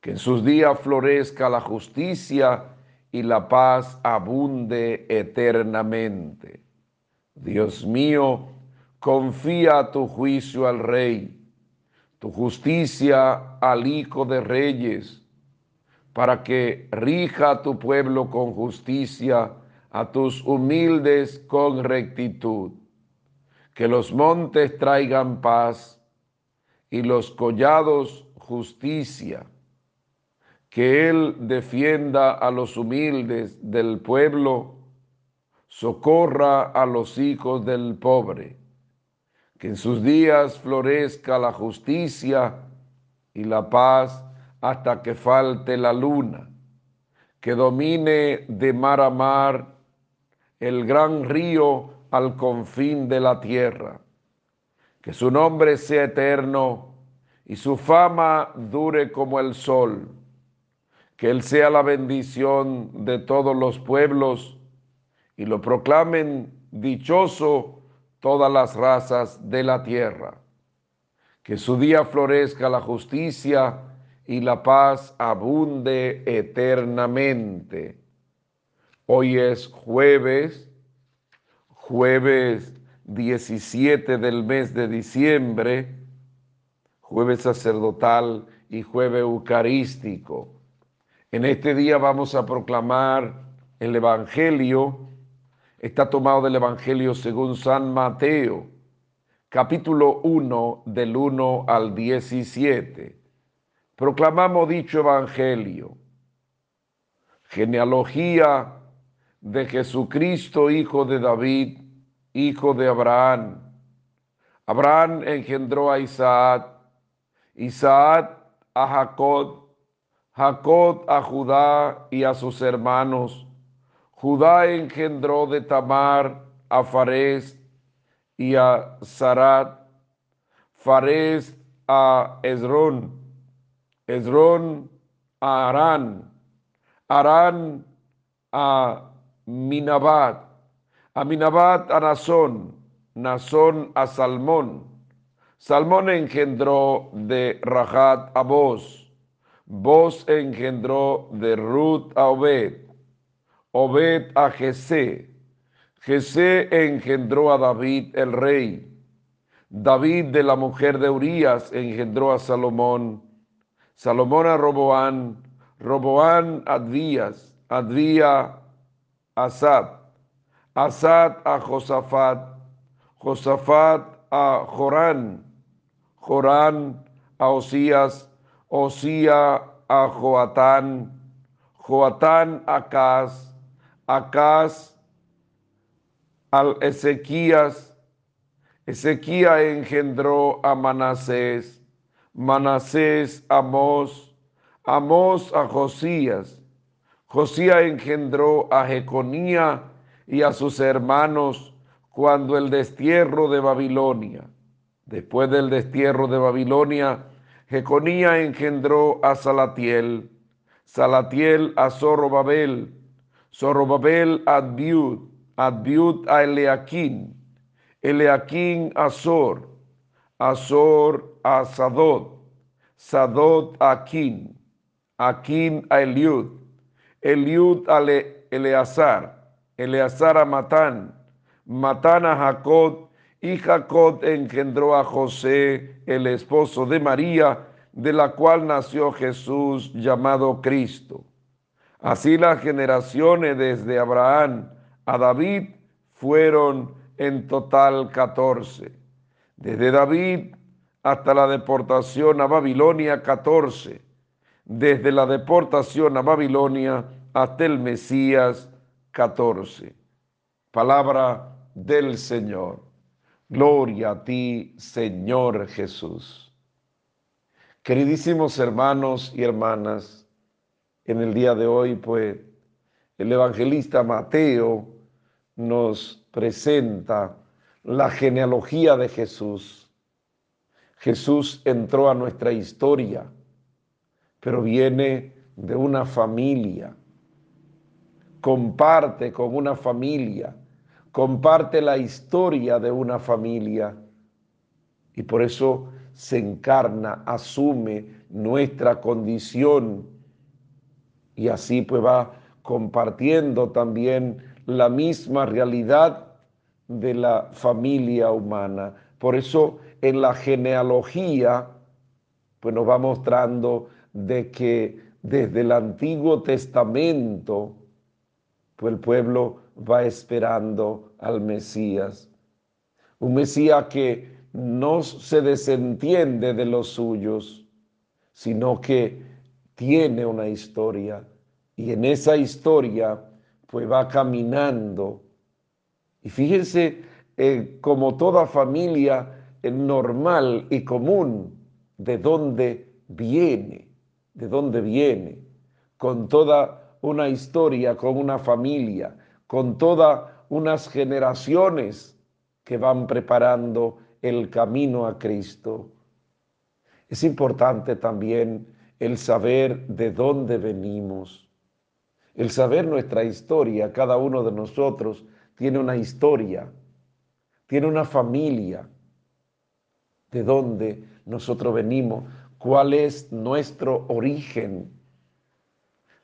Que en sus días florezca la justicia y la paz abunde eternamente. Dios mío, confía tu juicio al Rey, tu justicia al Hijo de Reyes, para que rija tu pueblo con justicia, a tus humildes con rectitud. Que los montes traigan paz y los collados justicia. Que Él defienda a los humildes del pueblo, socorra a los hijos del pobre, que en sus días florezca la justicia y la paz hasta que falte la luna, que domine de mar a mar el gran río al confín de la tierra, que su nombre sea eterno y su fama dure como el sol que Él sea la bendición de todos los pueblos y lo proclamen dichoso todas las razas de la tierra. Que su día florezca la justicia y la paz abunde eternamente. Hoy es jueves, jueves 17 del mes de diciembre, jueves sacerdotal y jueves eucarístico. En este día vamos a proclamar el Evangelio. Está tomado del Evangelio según San Mateo, capítulo 1, del 1 al 17. Proclamamos dicho Evangelio. Genealogía de Jesucristo, hijo de David, hijo de Abraham. Abraham engendró a Isaac, Isaac a Jacob, Jacob a Judá y a sus hermanos. Judá engendró de Tamar a Fares y a Sarat, Fares a Esrón, Esrón a Arán, Arán a Minabat, a Minabat a Nazón, Nazón a Salmón, Salmón engendró de Rahat a Boz, Vos engendró de Ruth a Obed, Obed a Jesé, Jesé engendró a David el rey, David de la mujer de Urías engendró a Salomón, Salomón a Roboán, Roboán a Advías, Advía a Asad, Asad a Josafat, Josafat a Jorán, Jorán a Osías, Osía a Joatán, Joatán a Acaz, Acaz al Ezequías, Ezequías engendró a Manasés, Manasés a Amós, Amós a Josías, Josías engendró a Jeconía y a sus hermanos cuando el destierro de Babilonia. Después del destierro de Babilonia, Jeconía engendró a Salatiel, Salatiel a Zorobabel, Zorobabel a Adbiud, Adbiud a Eleaquín, Eleaquín a Azor, Azor a Sadot, Sadot a Aquín, Aquín a Eliud, Eliud a Eleazar, Eleazar a Matán, Matán a Jacob, y Jacob engendró a José, el esposo de María, de la cual nació Jesús llamado Cristo. Así las generaciones desde Abraham a David fueron en total catorce. Desde David hasta la deportación a Babilonia, catorce. Desde la deportación a Babilonia hasta el Mesías, catorce. Palabra del Señor. Gloria a ti, Señor Jesús. Queridísimos hermanos y hermanas, en el día de hoy, pues, el evangelista Mateo nos presenta la genealogía de Jesús. Jesús entró a nuestra historia, pero viene de una familia, comparte con una familia. Comparte la historia de una familia. Y por eso se encarna, asume nuestra condición. Y así pues va compartiendo también la misma realidad de la familia humana. Por eso en la genealogía pues nos va mostrando de que desde el Antiguo Testamento pues el pueblo va esperando al Mesías. Un Mesías que no se desentiende de los suyos, sino que tiene una historia y en esa historia pues va caminando. Y fíjense, eh, como toda familia normal y común, de dónde viene, de dónde viene, con toda una historia, con una familia, con todas unas generaciones que van preparando el camino a Cristo. Es importante también el saber de dónde venimos, el saber nuestra historia. Cada uno de nosotros tiene una historia, tiene una familia, de dónde nosotros venimos, cuál es nuestro origen,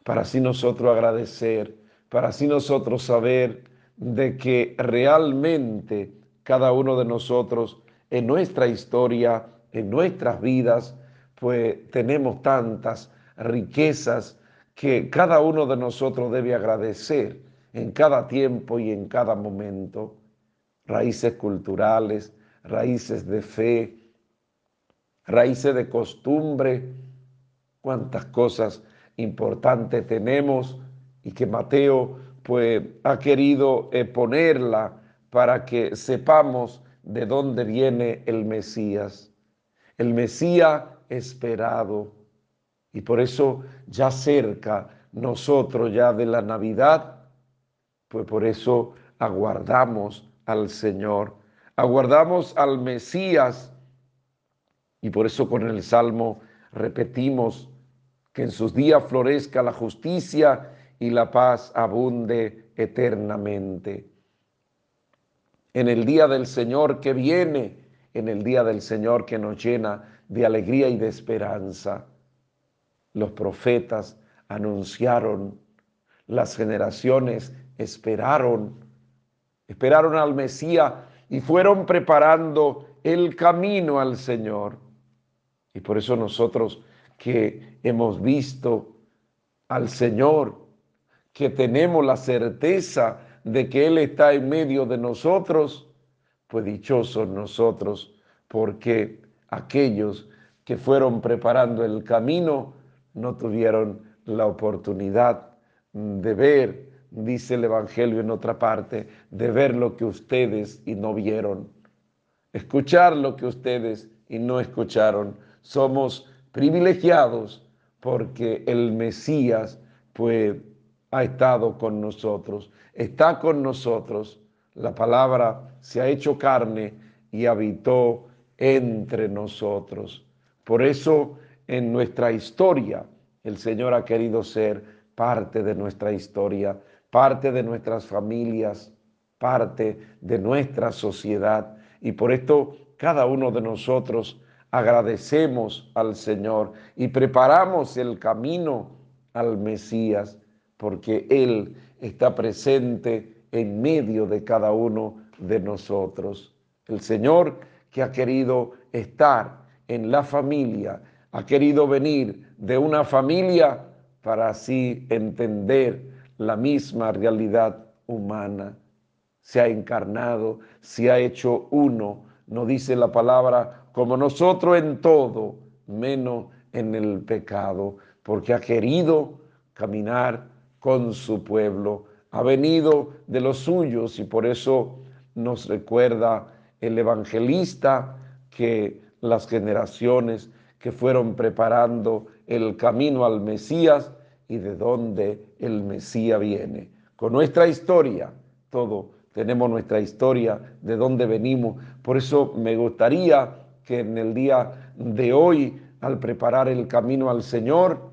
para así nosotros agradecer para así nosotros saber de que realmente cada uno de nosotros en nuestra historia, en nuestras vidas, pues tenemos tantas riquezas que cada uno de nosotros debe agradecer en cada tiempo y en cada momento. Raíces culturales, raíces de fe, raíces de costumbre, cuántas cosas importantes tenemos y que Mateo pues ha querido ponerla para que sepamos de dónde viene el Mesías, el Mesías esperado. Y por eso ya cerca nosotros ya de la Navidad, pues por eso aguardamos al Señor, aguardamos al Mesías y por eso con el Salmo repetimos que en sus días florezca la justicia y la paz abunde eternamente. En el día del Señor que viene, en el día del Señor que nos llena de alegría y de esperanza, los profetas anunciaron, las generaciones esperaron, esperaron al Mesías y fueron preparando el camino al Señor. Y por eso nosotros que hemos visto al Señor que tenemos la certeza de que Él está en medio de nosotros, pues dichosos nosotros, porque aquellos que fueron preparando el camino no tuvieron la oportunidad de ver, dice el Evangelio en otra parte, de ver lo que ustedes y no vieron, escuchar lo que ustedes y no escucharon. Somos privilegiados porque el Mesías pues ha estado con nosotros, está con nosotros. La palabra se ha hecho carne y habitó entre nosotros. Por eso en nuestra historia el Señor ha querido ser parte de nuestra historia, parte de nuestras familias, parte de nuestra sociedad. Y por esto cada uno de nosotros agradecemos al Señor y preparamos el camino al Mesías, porque Él está presente en medio de cada uno de nosotros. El Señor que ha querido estar en la familia, ha querido venir de una familia para así entender la misma realidad humana. Se ha encarnado, se ha hecho uno, no dice la palabra, como nosotros en todo, menos en el pecado, porque ha querido caminar con su pueblo, ha venido de los suyos y por eso nos recuerda el evangelista que las generaciones que fueron preparando el camino al Mesías y de dónde el Mesías viene. Con nuestra historia, todo, tenemos nuestra historia, de dónde venimos. Por eso me gustaría que en el día de hoy, al preparar el camino al Señor,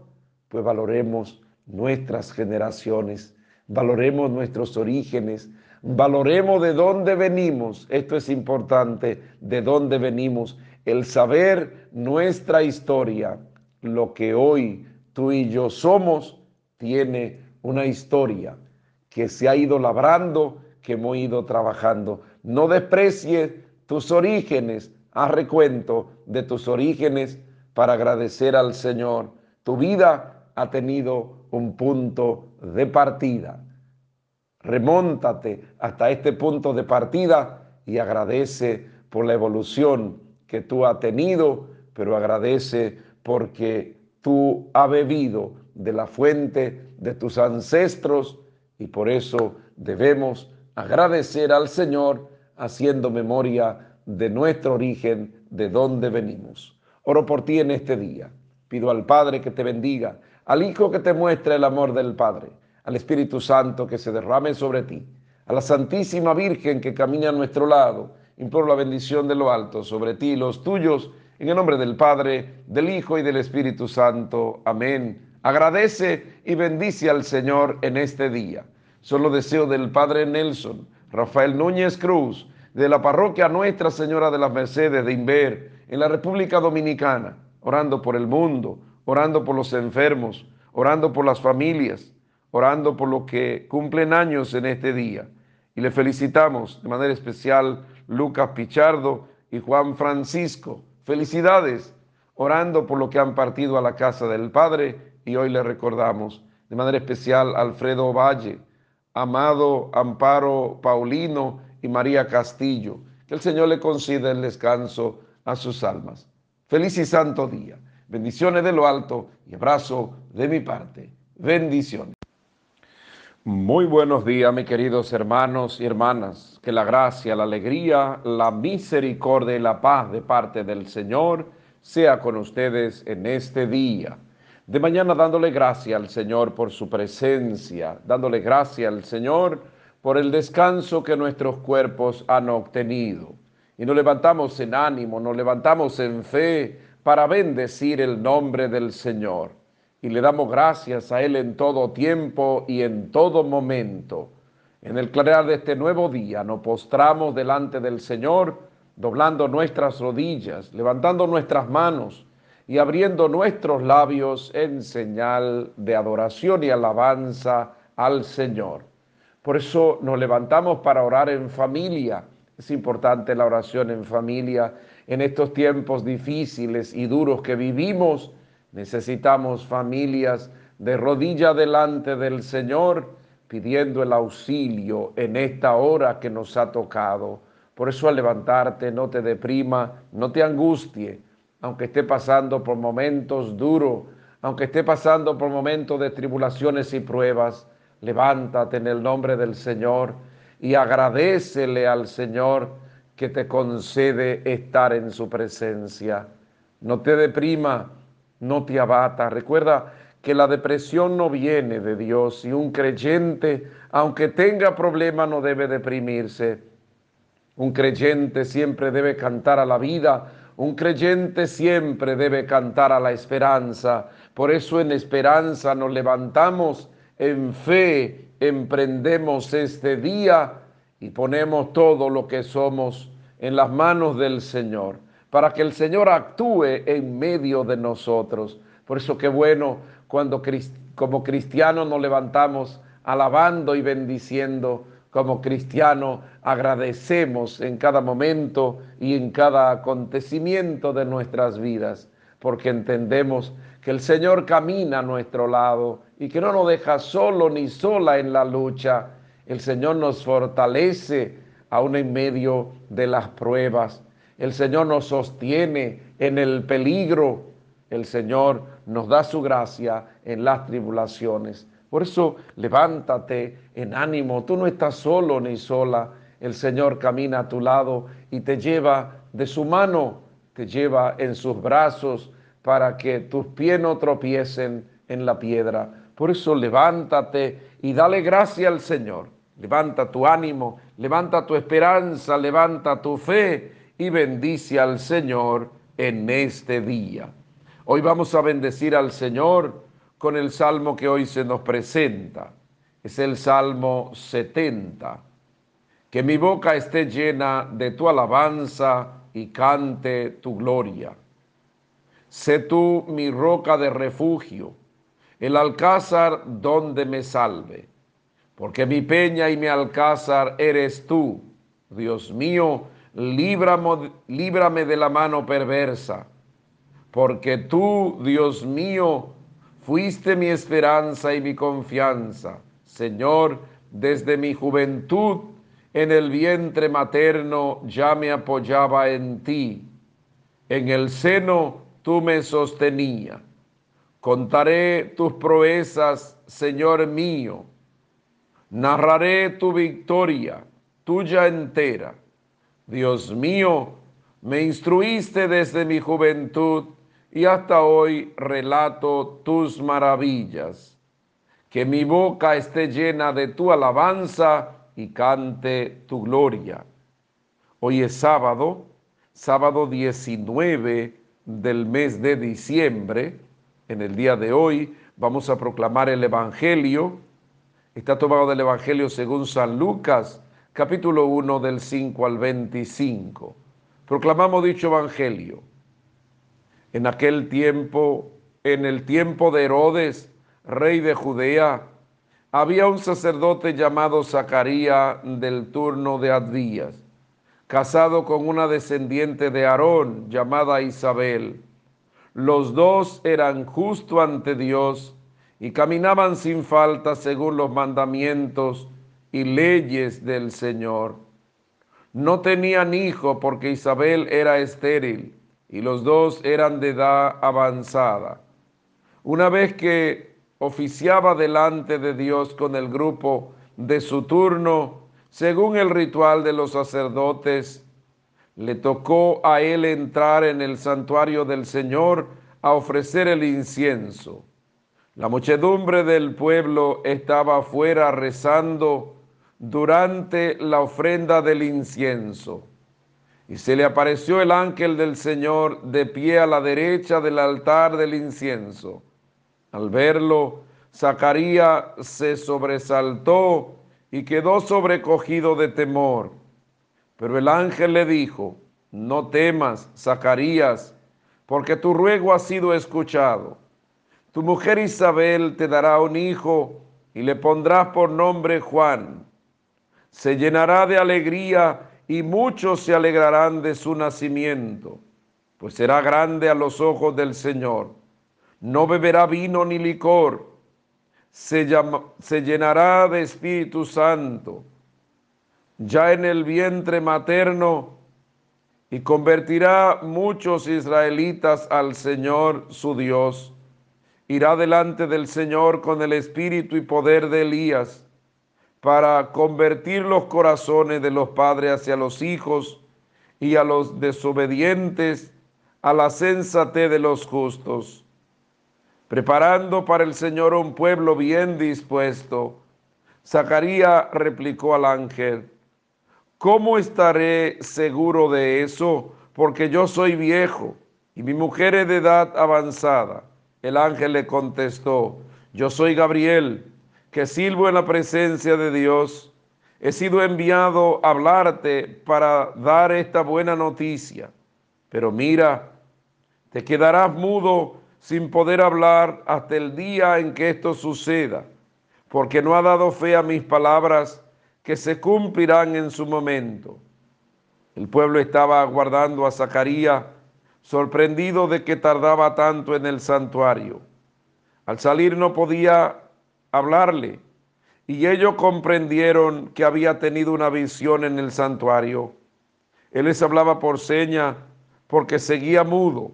pues valoremos nuestras generaciones, valoremos nuestros orígenes, valoremos de dónde venimos. Esto es importante, de dónde venimos el saber nuestra historia, lo que hoy tú y yo somos, tiene una historia que se ha ido labrando, que hemos ido trabajando. No desprecies tus orígenes, haz recuento de tus orígenes para agradecer al Señor. Tu vida ha tenido un punto de partida. Remóntate hasta este punto de partida y agradece por la evolución que tú has tenido, pero agradece porque tú has bebido de la fuente de tus ancestros y por eso debemos agradecer al Señor haciendo memoria de nuestro origen, de dónde venimos. Oro por ti en este día. Pido al Padre que te bendiga, al Hijo que te muestre el amor del Padre, al Espíritu Santo que se derrame sobre ti, a la Santísima Virgen que camina a nuestro lado imploro la bendición de lo alto sobre ti y los tuyos, en el nombre del Padre, del Hijo y del Espíritu Santo. Amén. Agradece y bendice al Señor en este día. Solo deseo del Padre Nelson, Rafael Núñez Cruz, de la parroquia Nuestra Señora de las Mercedes de Inver, en la República Dominicana, orando por el mundo, orando por los enfermos, orando por las familias, orando por los que cumplen años en este día. Y le felicitamos de manera especial Lucas Pichardo y Juan Francisco. Felicidades, orando por lo que han partido a la casa del Padre y hoy le recordamos de manera especial Alfredo Valle, Amado Amparo Paulino y María Castillo. Que el Señor le conceda el descanso a sus almas. Feliz y santo día. Bendiciones de lo alto y abrazo de mi parte. Bendiciones. Muy buenos días, mis queridos hermanos y hermanas. Que la gracia, la alegría, la misericordia y la paz de parte del Señor sea con ustedes en este día. De mañana dándole gracia al Señor por su presencia, dándole gracia al Señor por el descanso que nuestros cuerpos han obtenido. Y nos levantamos en ánimo, nos levantamos en fe para bendecir el nombre del Señor y le damos gracias a Él en todo tiempo y en todo momento. En el clarear de este nuevo día nos postramos delante del Señor, doblando nuestras rodillas, levantando nuestras manos y abriendo nuestros labios en señal de adoración y alabanza al Señor. Por eso nos levantamos para orar en familia. Es importante la oración en familia en estos tiempos difíciles y duros que vivimos Necesitamos familias de rodilla delante del Señor pidiendo el auxilio en esta hora que nos ha tocado. Por eso al levantarte no te deprima, no te angustie, aunque esté pasando por momentos duros, aunque esté pasando por momentos de tribulaciones y pruebas, levántate en el nombre del Señor y agradecele al Señor que te concede estar en su presencia. No te deprima, no te abata. Recuerda que la depresión no viene de Dios y un creyente, aunque tenga problemas, no debe deprimirse. Un creyente siempre debe cantar a la vida, un creyente siempre debe cantar a la esperanza. Por eso en esperanza nos levantamos, en fe emprendemos este día y ponemos todo lo que somos en las manos del Señor, para que el Señor actúe en medio de nosotros. Por eso qué bueno cuando como cristianos nos levantamos alabando y bendiciendo, como cristianos agradecemos en cada momento y en cada acontecimiento de nuestras vidas, porque entendemos que el Señor camina a nuestro lado y que no nos deja solo ni sola en la lucha. El Señor nos fortalece aún en medio de las pruebas. El Señor nos sostiene en el peligro. El Señor nos da su gracia en las tribulaciones. Por eso levántate en ánimo. Tú no estás solo ni sola. El Señor camina a tu lado y te lleva de su mano, te lleva en sus brazos para que tus pies no tropiecen en la piedra. Por eso levántate y dale gracia al Señor. Levanta tu ánimo, levanta tu esperanza, levanta tu fe y bendice al Señor en este día. Hoy vamos a bendecir al Señor con el salmo que hoy se nos presenta. Es el Salmo 70. Que mi boca esté llena de tu alabanza y cante tu gloria. Sé tú mi roca de refugio, el alcázar donde me salve, porque mi peña y mi alcázar eres tú, Dios mío, líbrame, líbrame de la mano perversa porque tú, Dios mío, fuiste mi esperanza y mi confianza. Señor, desde mi juventud en el vientre materno ya me apoyaba en ti. En el seno tú me sostenía. Contaré tus proezas, Señor mío. Narraré tu victoria, tuya entera. Dios mío, me instruiste desde mi juventud y hasta hoy relato tus maravillas. Que mi boca esté llena de tu alabanza y cante tu gloria. Hoy es sábado, sábado 19 del mes de diciembre. En el día de hoy vamos a proclamar el Evangelio. Está tomado del Evangelio según San Lucas, capítulo 1 del 5 al 25. Proclamamos dicho Evangelio en aquel tiempo, en el tiempo de Herodes, rey de Judea, había un sacerdote llamado Zacarías del turno de Abdías, casado con una descendiente de Aarón llamada Isabel. Los dos eran justo ante Dios y caminaban sin falta según los mandamientos y leyes del Señor. No tenían hijo porque Isabel era estéril y los dos eran de edad avanzada. Una vez que oficiaba delante de Dios con el grupo de su turno, según el ritual de los sacerdotes, le tocó a él entrar en el santuario del Señor a ofrecer el incienso. La muchedumbre del pueblo estaba afuera rezando durante la ofrenda del incienso. Y se le apareció el ángel del Señor de pie a la derecha del altar del incienso. Al verlo, Zacarías se sobresaltó y quedó sobrecogido de temor. Pero el ángel le dijo, no temas, Zacarías, porque tu ruego ha sido escuchado. Tu mujer Isabel te dará un hijo y le pondrás por nombre Juan. Se llenará de alegría y muchos se alegrarán de su nacimiento, pues será grande a los ojos del Señor. No beberá vino ni licor, se, se llenará de Espíritu Santo ya en el vientre materno y convertirá muchos israelitas al Señor su Dios. Irá delante del Señor con el espíritu y poder de Elías para convertir los corazones de los padres hacia los hijos y a los desobedientes a la sensatez de los justos, preparando para el Señor un pueblo bien dispuesto. Zacarías replicó al ángel, ¿cómo estaré seguro de eso? Porque yo soy viejo y mi mujer es de edad avanzada. El ángel le contestó, yo soy Gabriel, que sirvo en la presencia de Dios. He sido enviado a hablarte para dar esta buena noticia. Pero mira, te quedarás mudo sin poder hablar hasta el día en que esto suceda, porque no ha dado fe a mis palabras que se cumplirán en su momento. El pueblo estaba aguardando a Zacarías, sorprendido de que tardaba tanto en el santuario. Al salir no podía hablarle, y ellos comprendieron que había tenido una visión en el santuario. Él les hablaba por seña porque seguía mudo.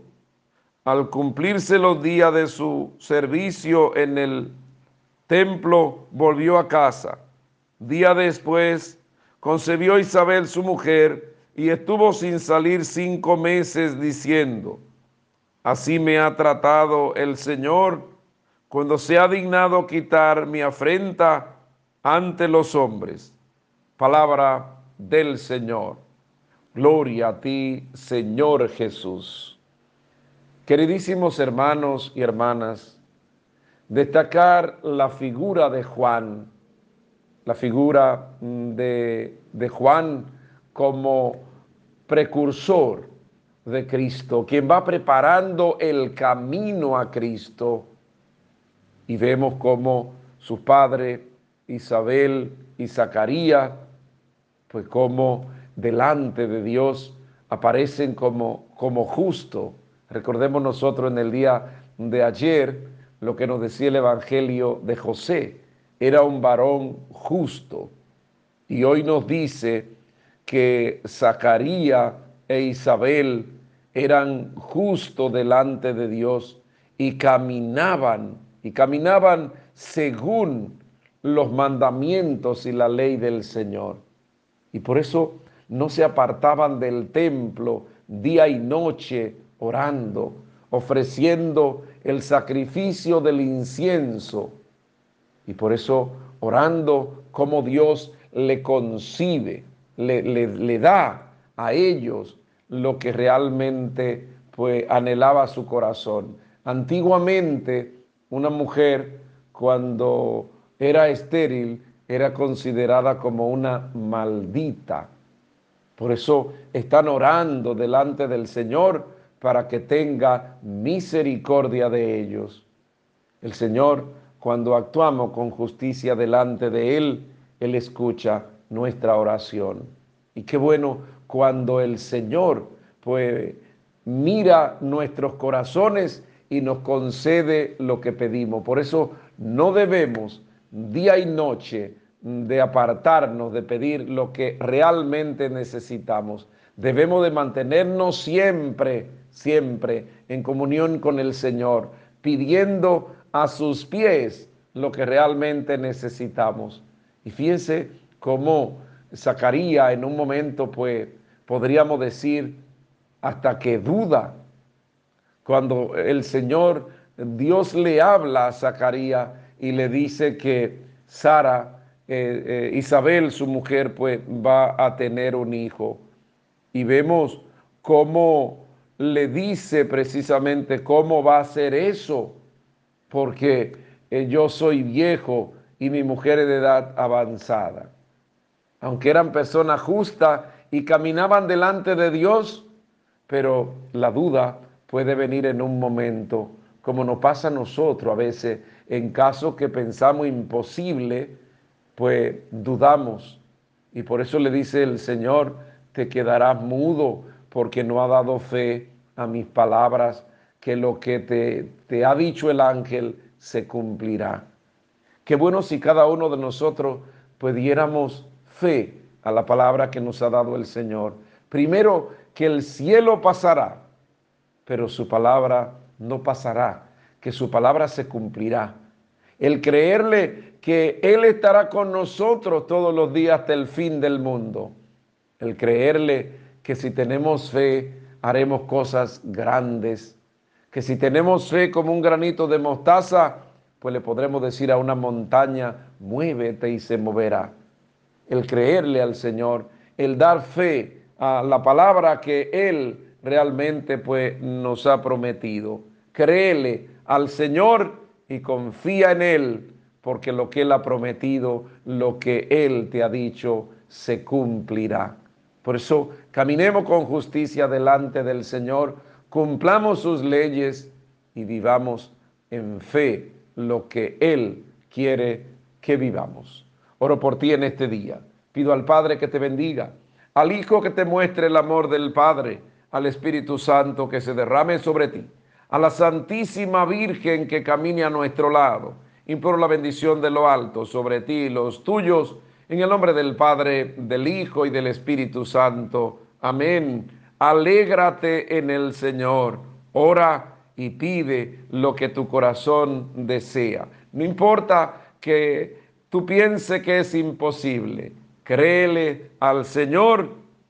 Al cumplirse los días de su servicio en el templo, volvió a casa Día después concebió Isabel su mujer y estuvo sin salir cinco meses diciendo, así me ha tratado el Señor cuando se ha dignado quitar mi afrenta ante los hombres. Palabra del Señor. Gloria a ti, Señor Jesús. Queridísimos hermanos y hermanas, destacar la figura de Juan la figura mm, de, de Juan como precursor de Cristo, quien va preparando el camino a Cristo. Y vemos como su padre Isabel y Zacarías, pues como delante de Dios aparecen como, como justo. Recordemos nosotros en el día de ayer lo que nos decía el Evangelio de José, era un varón justo. Y hoy nos dice que Zacarías e Isabel eran justos delante de Dios y caminaban, y caminaban según los mandamientos y la ley del Señor. Y por eso no se apartaban del templo día y noche orando, ofreciendo el sacrificio del incienso y por eso orando como Dios le concibe, le, le, da a ellos lo que realmente pues, anhelaba su corazón. Antiguamente una mujer cuando era estéril era considerada como una maldita. Por eso están orando delante del Señor para que tenga misericordia de ellos. El Señor cuando actuamos con justicia delante de Él, Él escucha nuestra oración. Y qué bueno cuando el Señor pues mira nuestros corazones y nos concede lo que pedimos. Por eso no debemos día y noche de apartarnos de pedir lo que realmente necesitamos. Debemos de mantenernos siempre, siempre en comunión con el Señor, pidiendo a sus pies lo que realmente necesitamos. Y fíjense cómo Zacarías en un momento, pues, podríamos decir, hasta que duda, cuando el Señor, Dios le habla a Zacarías y le dice que Sara, eh, eh, Isabel, su mujer, pues va a tener un hijo. Y vemos cómo le dice precisamente cómo va a ser eso porque eh, yo soy viejo y mi mujer es de edad avanzada. Aunque eran personas justas y caminaban delante de Dios, pero la duda puede venir en un momento, como nos pasa a nosotros a veces, en casos que pensamos imposible, pues dudamos. Y por eso le dice el Señor, te quedarás mudo porque no ha dado fe a mis palabras que lo que te, te ha dicho el ángel se cumplirá. Qué bueno si cada uno de nosotros pudiéramos fe a la palabra que nos ha dado el Señor. Primero, que el cielo pasará, pero su palabra no pasará, que su palabra se cumplirá. El creerle que Él estará con nosotros todos los días hasta el fin del mundo. El creerle que si tenemos fe haremos cosas grandes. Que si tenemos fe como un granito de mostaza, pues le podremos decir a una montaña, muévete y se moverá. El creerle al Señor, el dar fe a la palabra que Él realmente pues nos ha prometido. Créele al Señor y confía en Él, porque lo que Él ha prometido, lo que Él te ha dicho, se cumplirá. Por eso caminemos con justicia delante del Señor, cumplamos sus leyes y vivamos en fe lo que Él quiere que vivamos. Oro por ti en este día. Pido al Padre que te bendiga, al Hijo que te muestre el amor del Padre, al Espíritu Santo que se derrame sobre ti, a la Santísima Virgen que camine a nuestro lado. Imploro la bendición de lo alto sobre ti y los tuyos, en el nombre del Padre, del Hijo y del Espíritu Santo. Amén. Alégrate en el Señor. Ora y pide lo que tu corazón desea. No importa que tú pienses que es imposible, créele al Señor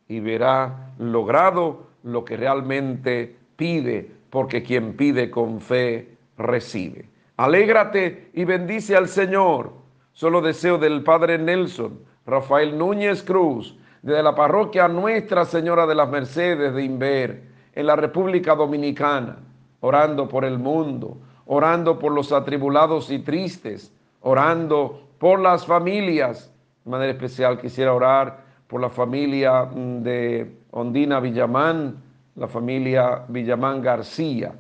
y verá logrado lo que realmente pide, porque quien pide con fe recibe. Alégrate y bendice al Señor. Solo deseo del Padre Nelson, Rafael Núñez Cruz, de la parroquia Nuestra Señora de las Mercedes de Inver, en la República Dominicana orando por el mundo, orando por los atribulados y tristes, orando por las familias. De manera especial quisiera orar por la familia mm, de Ondina Villamán, la familia Villamán García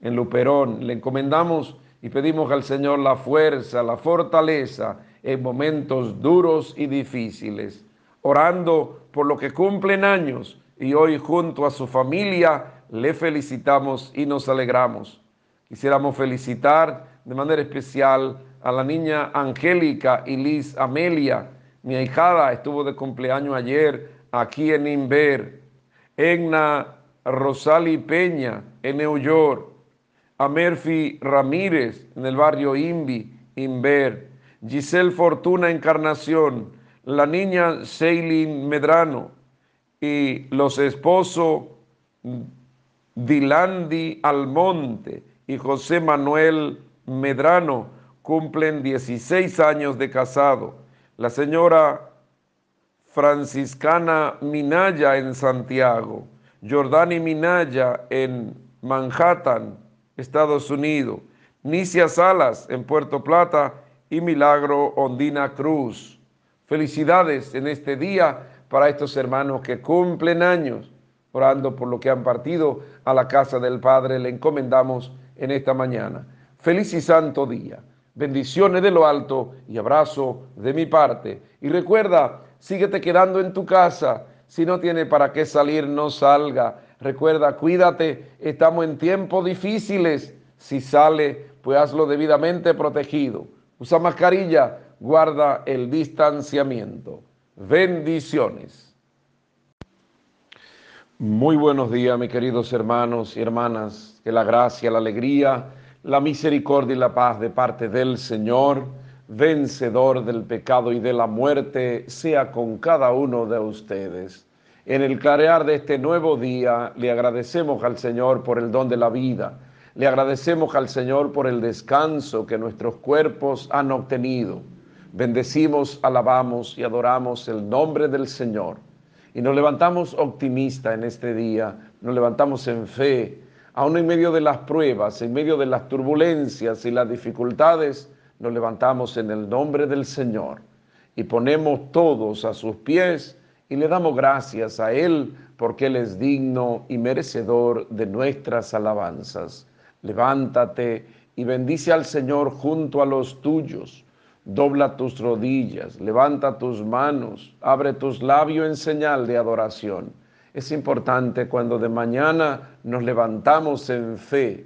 en Luperón. Le encomendamos y pedimos al Señor la fuerza, la fortaleza en momentos duros y difíciles, orando por lo que cumplen años y hoy junto a su familia le felicitamos y nos alegramos. Quisiéramos felicitar de manera especial a la niña Angélica y Liz Amelia, mi ahijada, estuvo de cumpleaños ayer aquí en Inver. Egna Rosali Peña en New York. A Murphy Ramírez en el barrio Invi, Inver. Giselle Fortuna Encarnación. La niña Ceylin Medrano. Y los esposos Dilandi Almonte y José Manuel Medrano cumplen 16 años de casado. La señora Franciscana Minaya en Santiago, Jordani Minaya en Manhattan, Estados Unidos, Nicia Salas en Puerto Plata y Milagro Ondina Cruz. Felicidades en este día para estos hermanos que cumplen años orando por lo que han partido a la casa del Padre, le encomendamos en esta mañana. Feliz y santo día. Bendiciones de lo alto y abrazo de mi parte. Y recuerda, síguete quedando en tu casa. Si no tiene para qué salir, no salga. Recuerda, cuídate. Estamos en tiempos difíciles. Si sale, pues hazlo debidamente protegido. Usa mascarilla, guarda el distanciamiento. Bendiciones. Muy buenos días, mis queridos hermanos y hermanas. Que la gracia, la alegría, la misericordia y la paz de parte del Señor, vencedor del pecado y de la muerte, sea con cada uno de ustedes. En el clarear de este nuevo día, le agradecemos al Señor por el don de la vida. Le agradecemos al Señor por el descanso que nuestros cuerpos han obtenido. Bendecimos, alabamos y adoramos el nombre del Señor y nos levantamos optimistas en este día, nos levantamos en fe, aún en medio de las pruebas, en medio de las turbulencias y las dificultades, nos levantamos en el nombre del Señor y ponemos todos a sus pies y le damos gracias a Él porque Él es digno y merecedor de nuestras alabanzas. Levántate y bendice al Señor junto a los tuyos dobla tus rodillas, levanta tus manos, abre tus labios en señal de adoración. Es importante cuando de mañana nos levantamos en fe,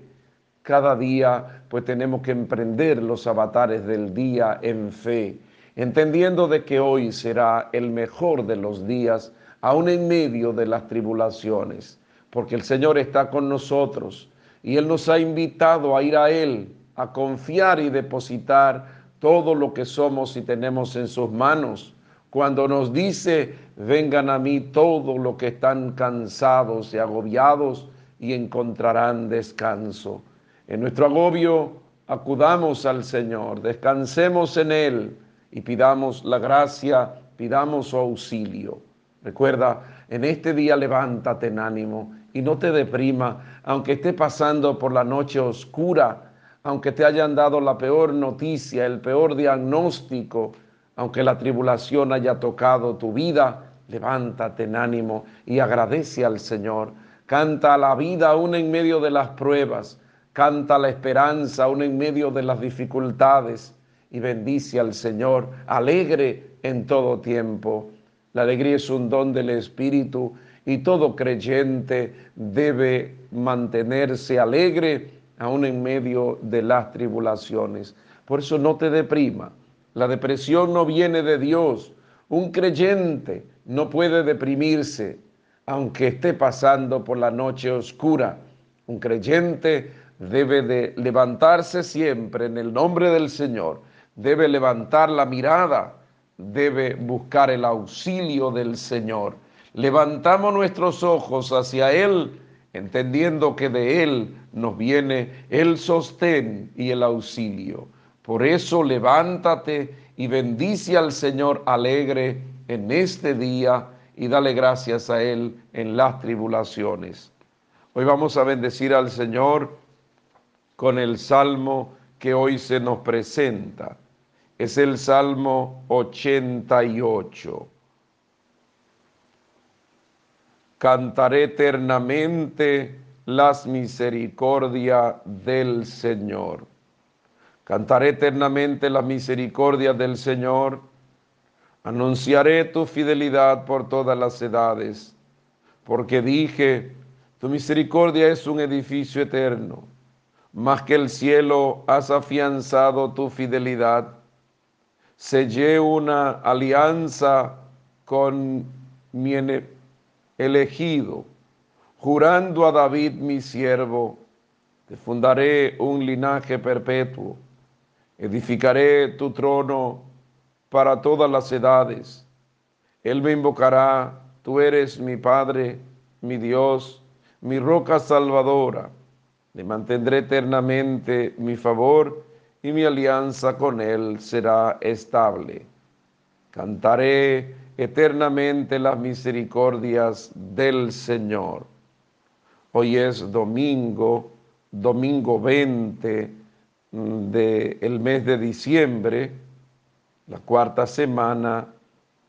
Cada día pues tenemos que emprender los avatares del día en fe, entendiendo de que hoy será el mejor de los días, aún en medio de las tribulaciones, porque el Señor está con nosotros y Él nos ha invitado a ir a Él, a confiar y depositar todo lo que somos y tenemos en sus manos. Cuando nos dice, vengan a mí todos los que están cansados y agobiados y encontrarán descanso. En nuestro agobio acudamos al Señor, descansemos en Él y pidamos la gracia, pidamos su auxilio. Recuerda, en este día levántate en ánimo y no te deprima, aunque esté pasando por la noche oscura, aunque te hayan dado la peor noticia, el peor diagnóstico, aunque la tribulación haya tocado tu vida, levántate en ánimo y agradece al Señor. Canta la vida aún en medio de las pruebas. Canta la esperanza aún en medio de las dificultades y bendice al Señor, alegre en todo tiempo. La alegría es un don del Espíritu y todo creyente debe mantenerse alegre aún en medio de las tribulaciones. Por eso no te deprima. La depresión no viene de Dios. Un creyente no puede deprimirse aunque esté pasando por la noche oscura. Un creyente debe de levantarse siempre en el nombre del Señor, debe levantar la mirada, debe buscar el auxilio del Señor. Levantamos nuestros ojos hacia Él, entendiendo que de Él nos viene el sostén y el auxilio. Por eso levántate y bendice al Señor alegre en este día y dale gracias a Él en las tribulaciones. Hoy vamos a bendecir al Señor con el salmo que hoy se nos presenta. Es el Salmo 88. Cantaré eternamente las misericordias del Señor. Cantaré eternamente las misericordias del Señor. Anunciaré tu fidelidad por todas las edades, porque dije, tu misericordia es un edificio eterno más que el cielo has afianzado tu fidelidad. Sellé una alianza con mi elegido, jurando a David mi siervo, te fundaré un linaje perpetuo, edificaré tu trono para todas las edades. Él me invocará, tú eres mi Padre, mi Dios, mi roca salvadora le mantendré eternamente mi favor y mi alianza con él será estable. Cantaré eternamente las misericordias del Señor. Hoy es domingo, domingo 20 del mes de diciembre, la cuarta semana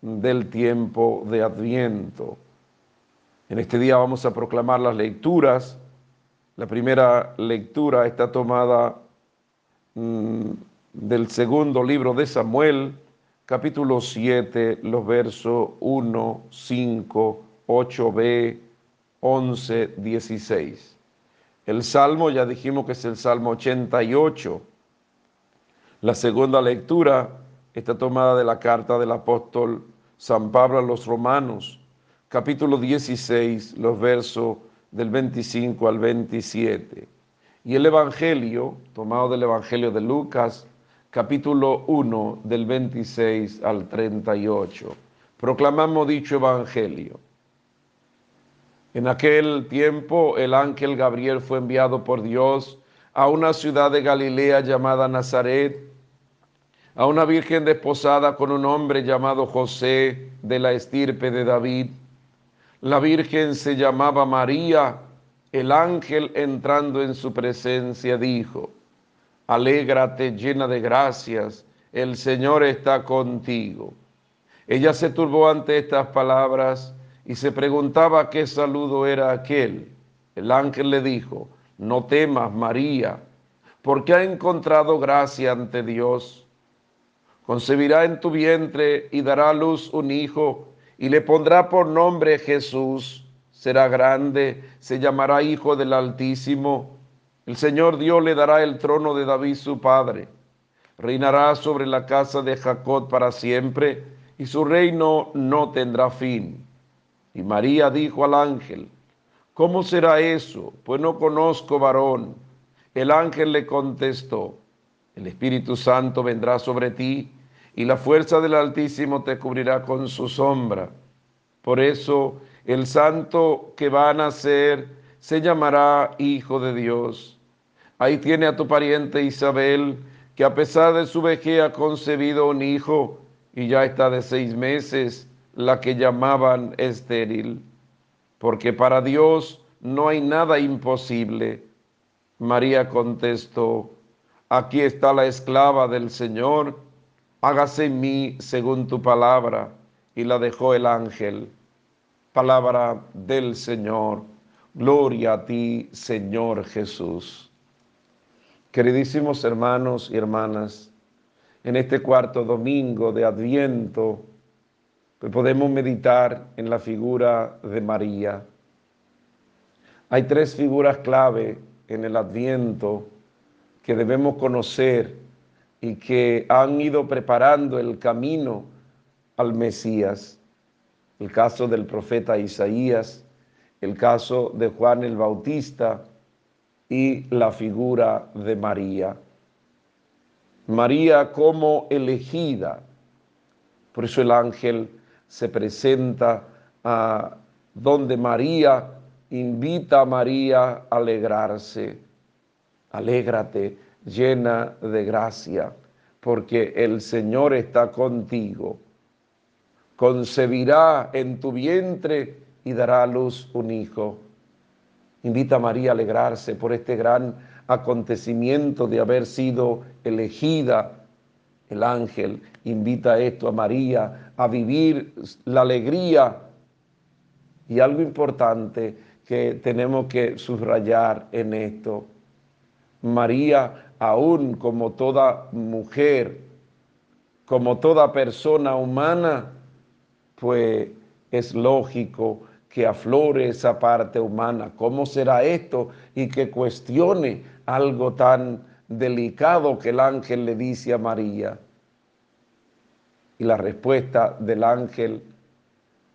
del tiempo de Adviento. En este día vamos a proclamar las lecturas la primera lectura está tomada mm, del segundo libro de Samuel, capítulo 7, los versos 1, 5, 8b, 11, 16. El salmo, ya dijimos que es el salmo 88. La segunda lectura está tomada de la carta del apóstol San Pablo a los romanos, capítulo 16, los versos del 25 al 27. Y el Evangelio, tomado del Evangelio de Lucas, capítulo 1, del 26 al 38. Proclamamos dicho Evangelio. En aquel tiempo el ángel Gabriel fue enviado por Dios a una ciudad de Galilea llamada Nazaret, a una virgen desposada con un hombre llamado José de la estirpe de David la Virgen se llamaba María. El ángel entrando en su presencia dijo, Alégrate llena de gracias, el Señor está contigo. Ella se turbó ante estas palabras y se preguntaba qué saludo era aquel. El ángel le dijo, no temas, María, porque ha encontrado gracia ante Dios. Concebirá en tu vientre y dará a luz un hijo y le pondrá por nombre Jesús. Será grande, se llamará Hijo del Altísimo, El Señor Dios le dará el trono de David su padre. Reinará sobre la casa de Jacob para siempre y su reino no tendrá fin. Y María dijo al ángel, ¿cómo será eso? Pues no conozco varón. El ángel le contestó, el Espíritu Santo vendrá sobre ti y la fuerza del Altísimo te cubrirá con su sombra. Por eso el santo que va a nacer se llamará Hijo de Dios. Ahí tiene a tu pariente Isabel, que a pesar de su vejez ha concebido un hijo y ya está de seis meses, la que llamaban estéril. Porque para Dios no hay nada imposible. María contestó, aquí está la esclava del Señor, hágase en mí según tu palabra. Y la dejó el ángel. Palabra del Señor. Gloria a ti, Señor Jesús. Queridísimos hermanos y hermanas, en este cuarto domingo de Adviento, podemos meditar en la figura de María. Hay tres figuras clave en el Adviento que debemos conocer y que han ido preparando el camino al Mesías. El caso del profeta Isaías, el caso de Juan el Bautista y la figura de María. María como elegida. Por eso el ángel se presenta a donde María invita a María a alegrarse. Alégrate, llena de gracia, porque el Señor está contigo. Concebirá en tu vientre y dará a luz un hijo. Invita a María a alegrarse por este gran acontecimiento de haber sido elegida. El ángel invita esto a María a vivir la alegría. Y algo importante que tenemos que subrayar en esto. María, aún como toda mujer, como toda persona humana, pues es lógico que aflore esa parte humana. ¿Cómo será esto? Y que cuestione algo tan delicado que el ángel le dice a María. Y la respuesta del ángel,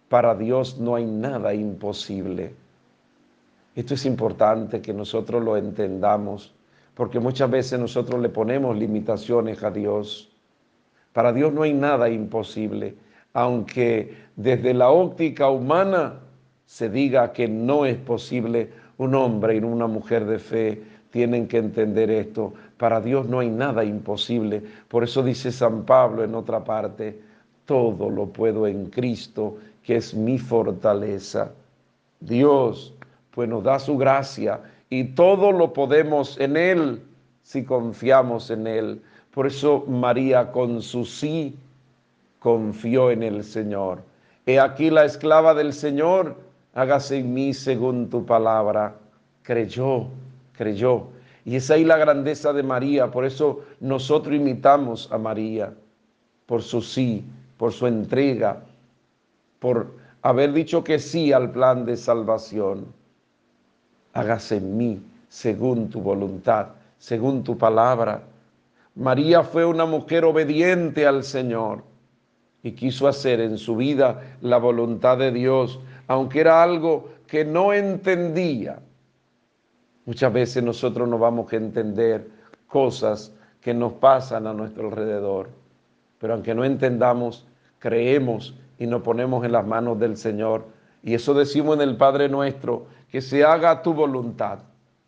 para Dios no hay nada imposible. Esto es importante que nosotros lo entendamos, porque muchas veces nosotros le ponemos limitaciones a Dios. Para Dios no hay nada imposible, aunque desde la óptica humana se diga que no es posible, un hombre y una mujer de fe tienen que entender esto. Para Dios no hay nada imposible. Por eso dice San Pablo en otra parte, todo lo puedo en Cristo, que es mi fortaleza. Dios pues nos da su gracia y todo lo podemos en Él si confiamos en Él. Por eso María con su sí confió en el Señor. He aquí la esclava del Señor hágase en mí según tu palabra. Creyó, creyó. Y es ahí la grandeza de María. Por eso nosotros imitamos a María, por su sí, por su entrega, por haber dicho que sí al plan de salvación. Hágase en mí según tu voluntad, según tu palabra. María fue una mujer obediente al Señor y quiso hacer en su vida la voluntad de Dios aunque era algo que no entendía. Muchas veces nosotros no vamos a entender cosas que nos pasan a nuestro alrededor, pero aunque no entendamos, creemos y nos ponemos en las manos del Señor. Y eso decimos en el Padre nuestro, que se haga tu voluntad.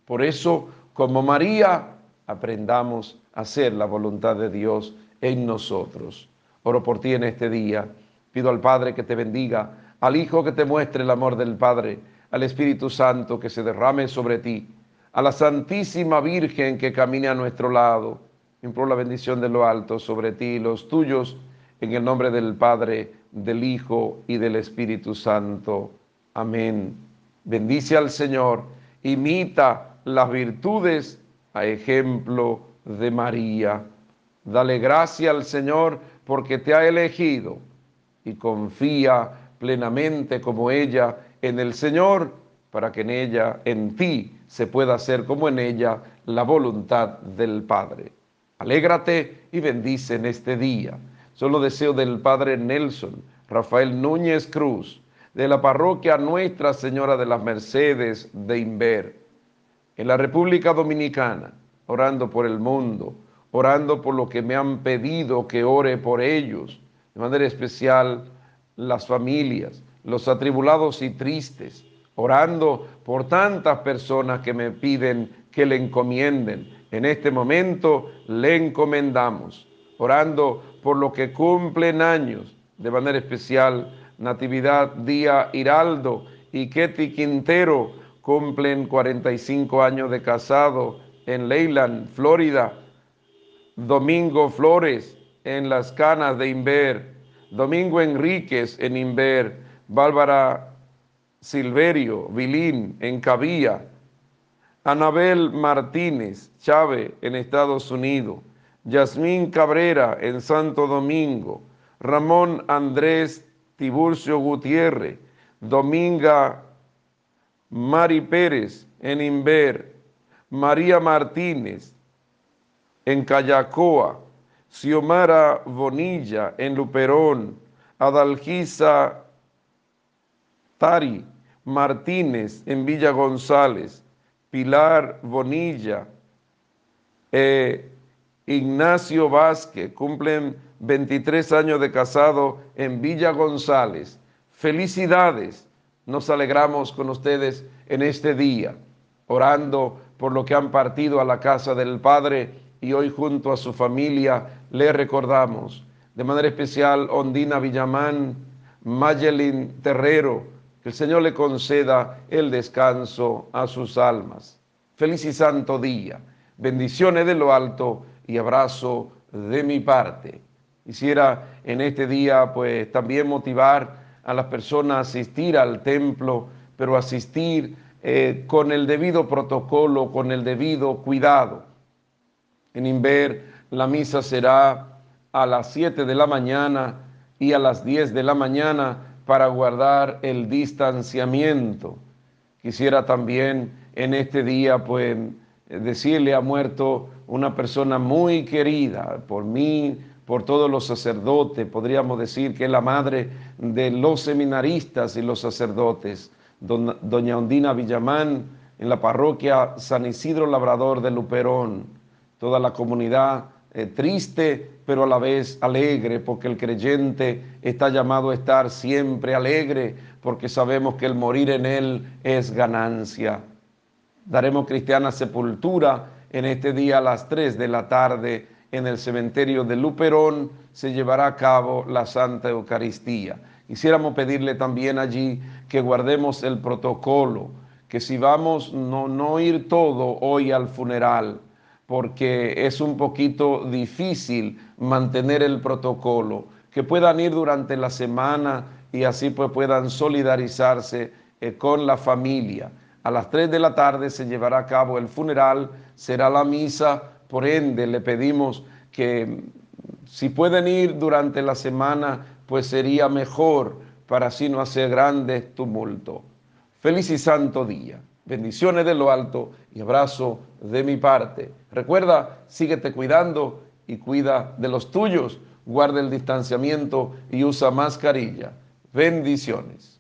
Por eso, como María, aprendamos a hacer la voluntad de Dios en nosotros. Oro por ti en este día. Pido al Padre que te bendiga al Hijo que te muestre el amor del Padre, al Espíritu Santo que se derrame sobre ti, a la Santísima Virgen que camine a nuestro lado. Imploro la bendición de lo alto sobre ti y los tuyos, en el nombre del Padre, del Hijo y del Espíritu Santo. Amén. Bendice al Señor, imita las virtudes a ejemplo de María. Dale gracia al Señor porque te ha elegido y confía plenamente como ella en el Señor, para que en ella, en ti, se pueda hacer como en ella la voluntad del Padre. Alégrate y bendice en este día. Solo deseo del Padre Nelson, Rafael Núñez Cruz, de la parroquia Nuestra Señora de las Mercedes de Inver, en la República Dominicana, orando por el mundo, orando por lo que me han pedido que ore por ellos, de manera especial las familias, los atribulados y tristes, orando por tantas personas que me piden que le encomienden. En este momento le encomendamos, orando por lo que cumplen años, de manera especial Natividad Día Hiraldo y Ketty Quintero cumplen 45 años de casado en Leyland, Florida. Domingo Flores en Las Canas de Inver. Domingo Enríquez en Inver. Bárbara Silverio Vilín en Cabía. Anabel Martínez Chávez en Estados Unidos. Yasmín Cabrera en Santo Domingo. Ramón Andrés Tiburcio Gutiérrez, Dominga Mari Pérez en Inver, María Martínez en Cayacoa, Xiomara Bonilla en Luperón, Adalgisa Tari Martínez en Villa González, Pilar Bonilla, eh, Ignacio Vázquez, cumplen 23 años de casado en Villa González. Felicidades. Nos alegramos con ustedes en este día, orando por lo que han partido a la casa del Padre y hoy junto a su familia le recordamos. De manera especial, Ondina Villamán, Mayelin Terrero, que el Señor le conceda el descanso a sus almas. Feliz y santo día. Bendiciones de lo alto y abrazo de mi parte. Quisiera en este día pues también motivar a las personas a asistir al templo, pero asistir eh, con el debido protocolo, con el debido cuidado. En Inver la misa será a las 7 de la mañana y a las 10 de la mañana para guardar el distanciamiento. Quisiera también en este día pues decirle ha muerto una persona muy querida por mí, por todos los sacerdotes, podríamos decir que es la madre de los seminaristas y los sacerdotes, doña Ondina Villamán, en la parroquia San Isidro Labrador de Luperón, toda la comunidad eh, triste, pero a la vez alegre, porque el creyente está llamado a estar siempre alegre, porque sabemos que el morir en él es ganancia. Daremos cristiana sepultura en este día a las 3 de la tarde en el cementerio de Luperón se llevará a cabo la Santa Eucaristía. Quisiéramos pedirle también allí que guardemos el protocolo, que si vamos no, no ir todo hoy al funeral, porque es un poquito difícil mantener el protocolo, que puedan ir durante la semana y así pues puedan solidarizarse eh, con la familia. A las 3 de la tarde se llevará a cabo el funeral, será la misa por ende, le pedimos que si pueden ir durante la semana, pues sería mejor para así no hacer grandes tumultos. Feliz y santo día. Bendiciones de lo alto y abrazo de mi parte. Recuerda, síguete cuidando y cuida de los tuyos. Guarda el distanciamiento y usa mascarilla. Bendiciones.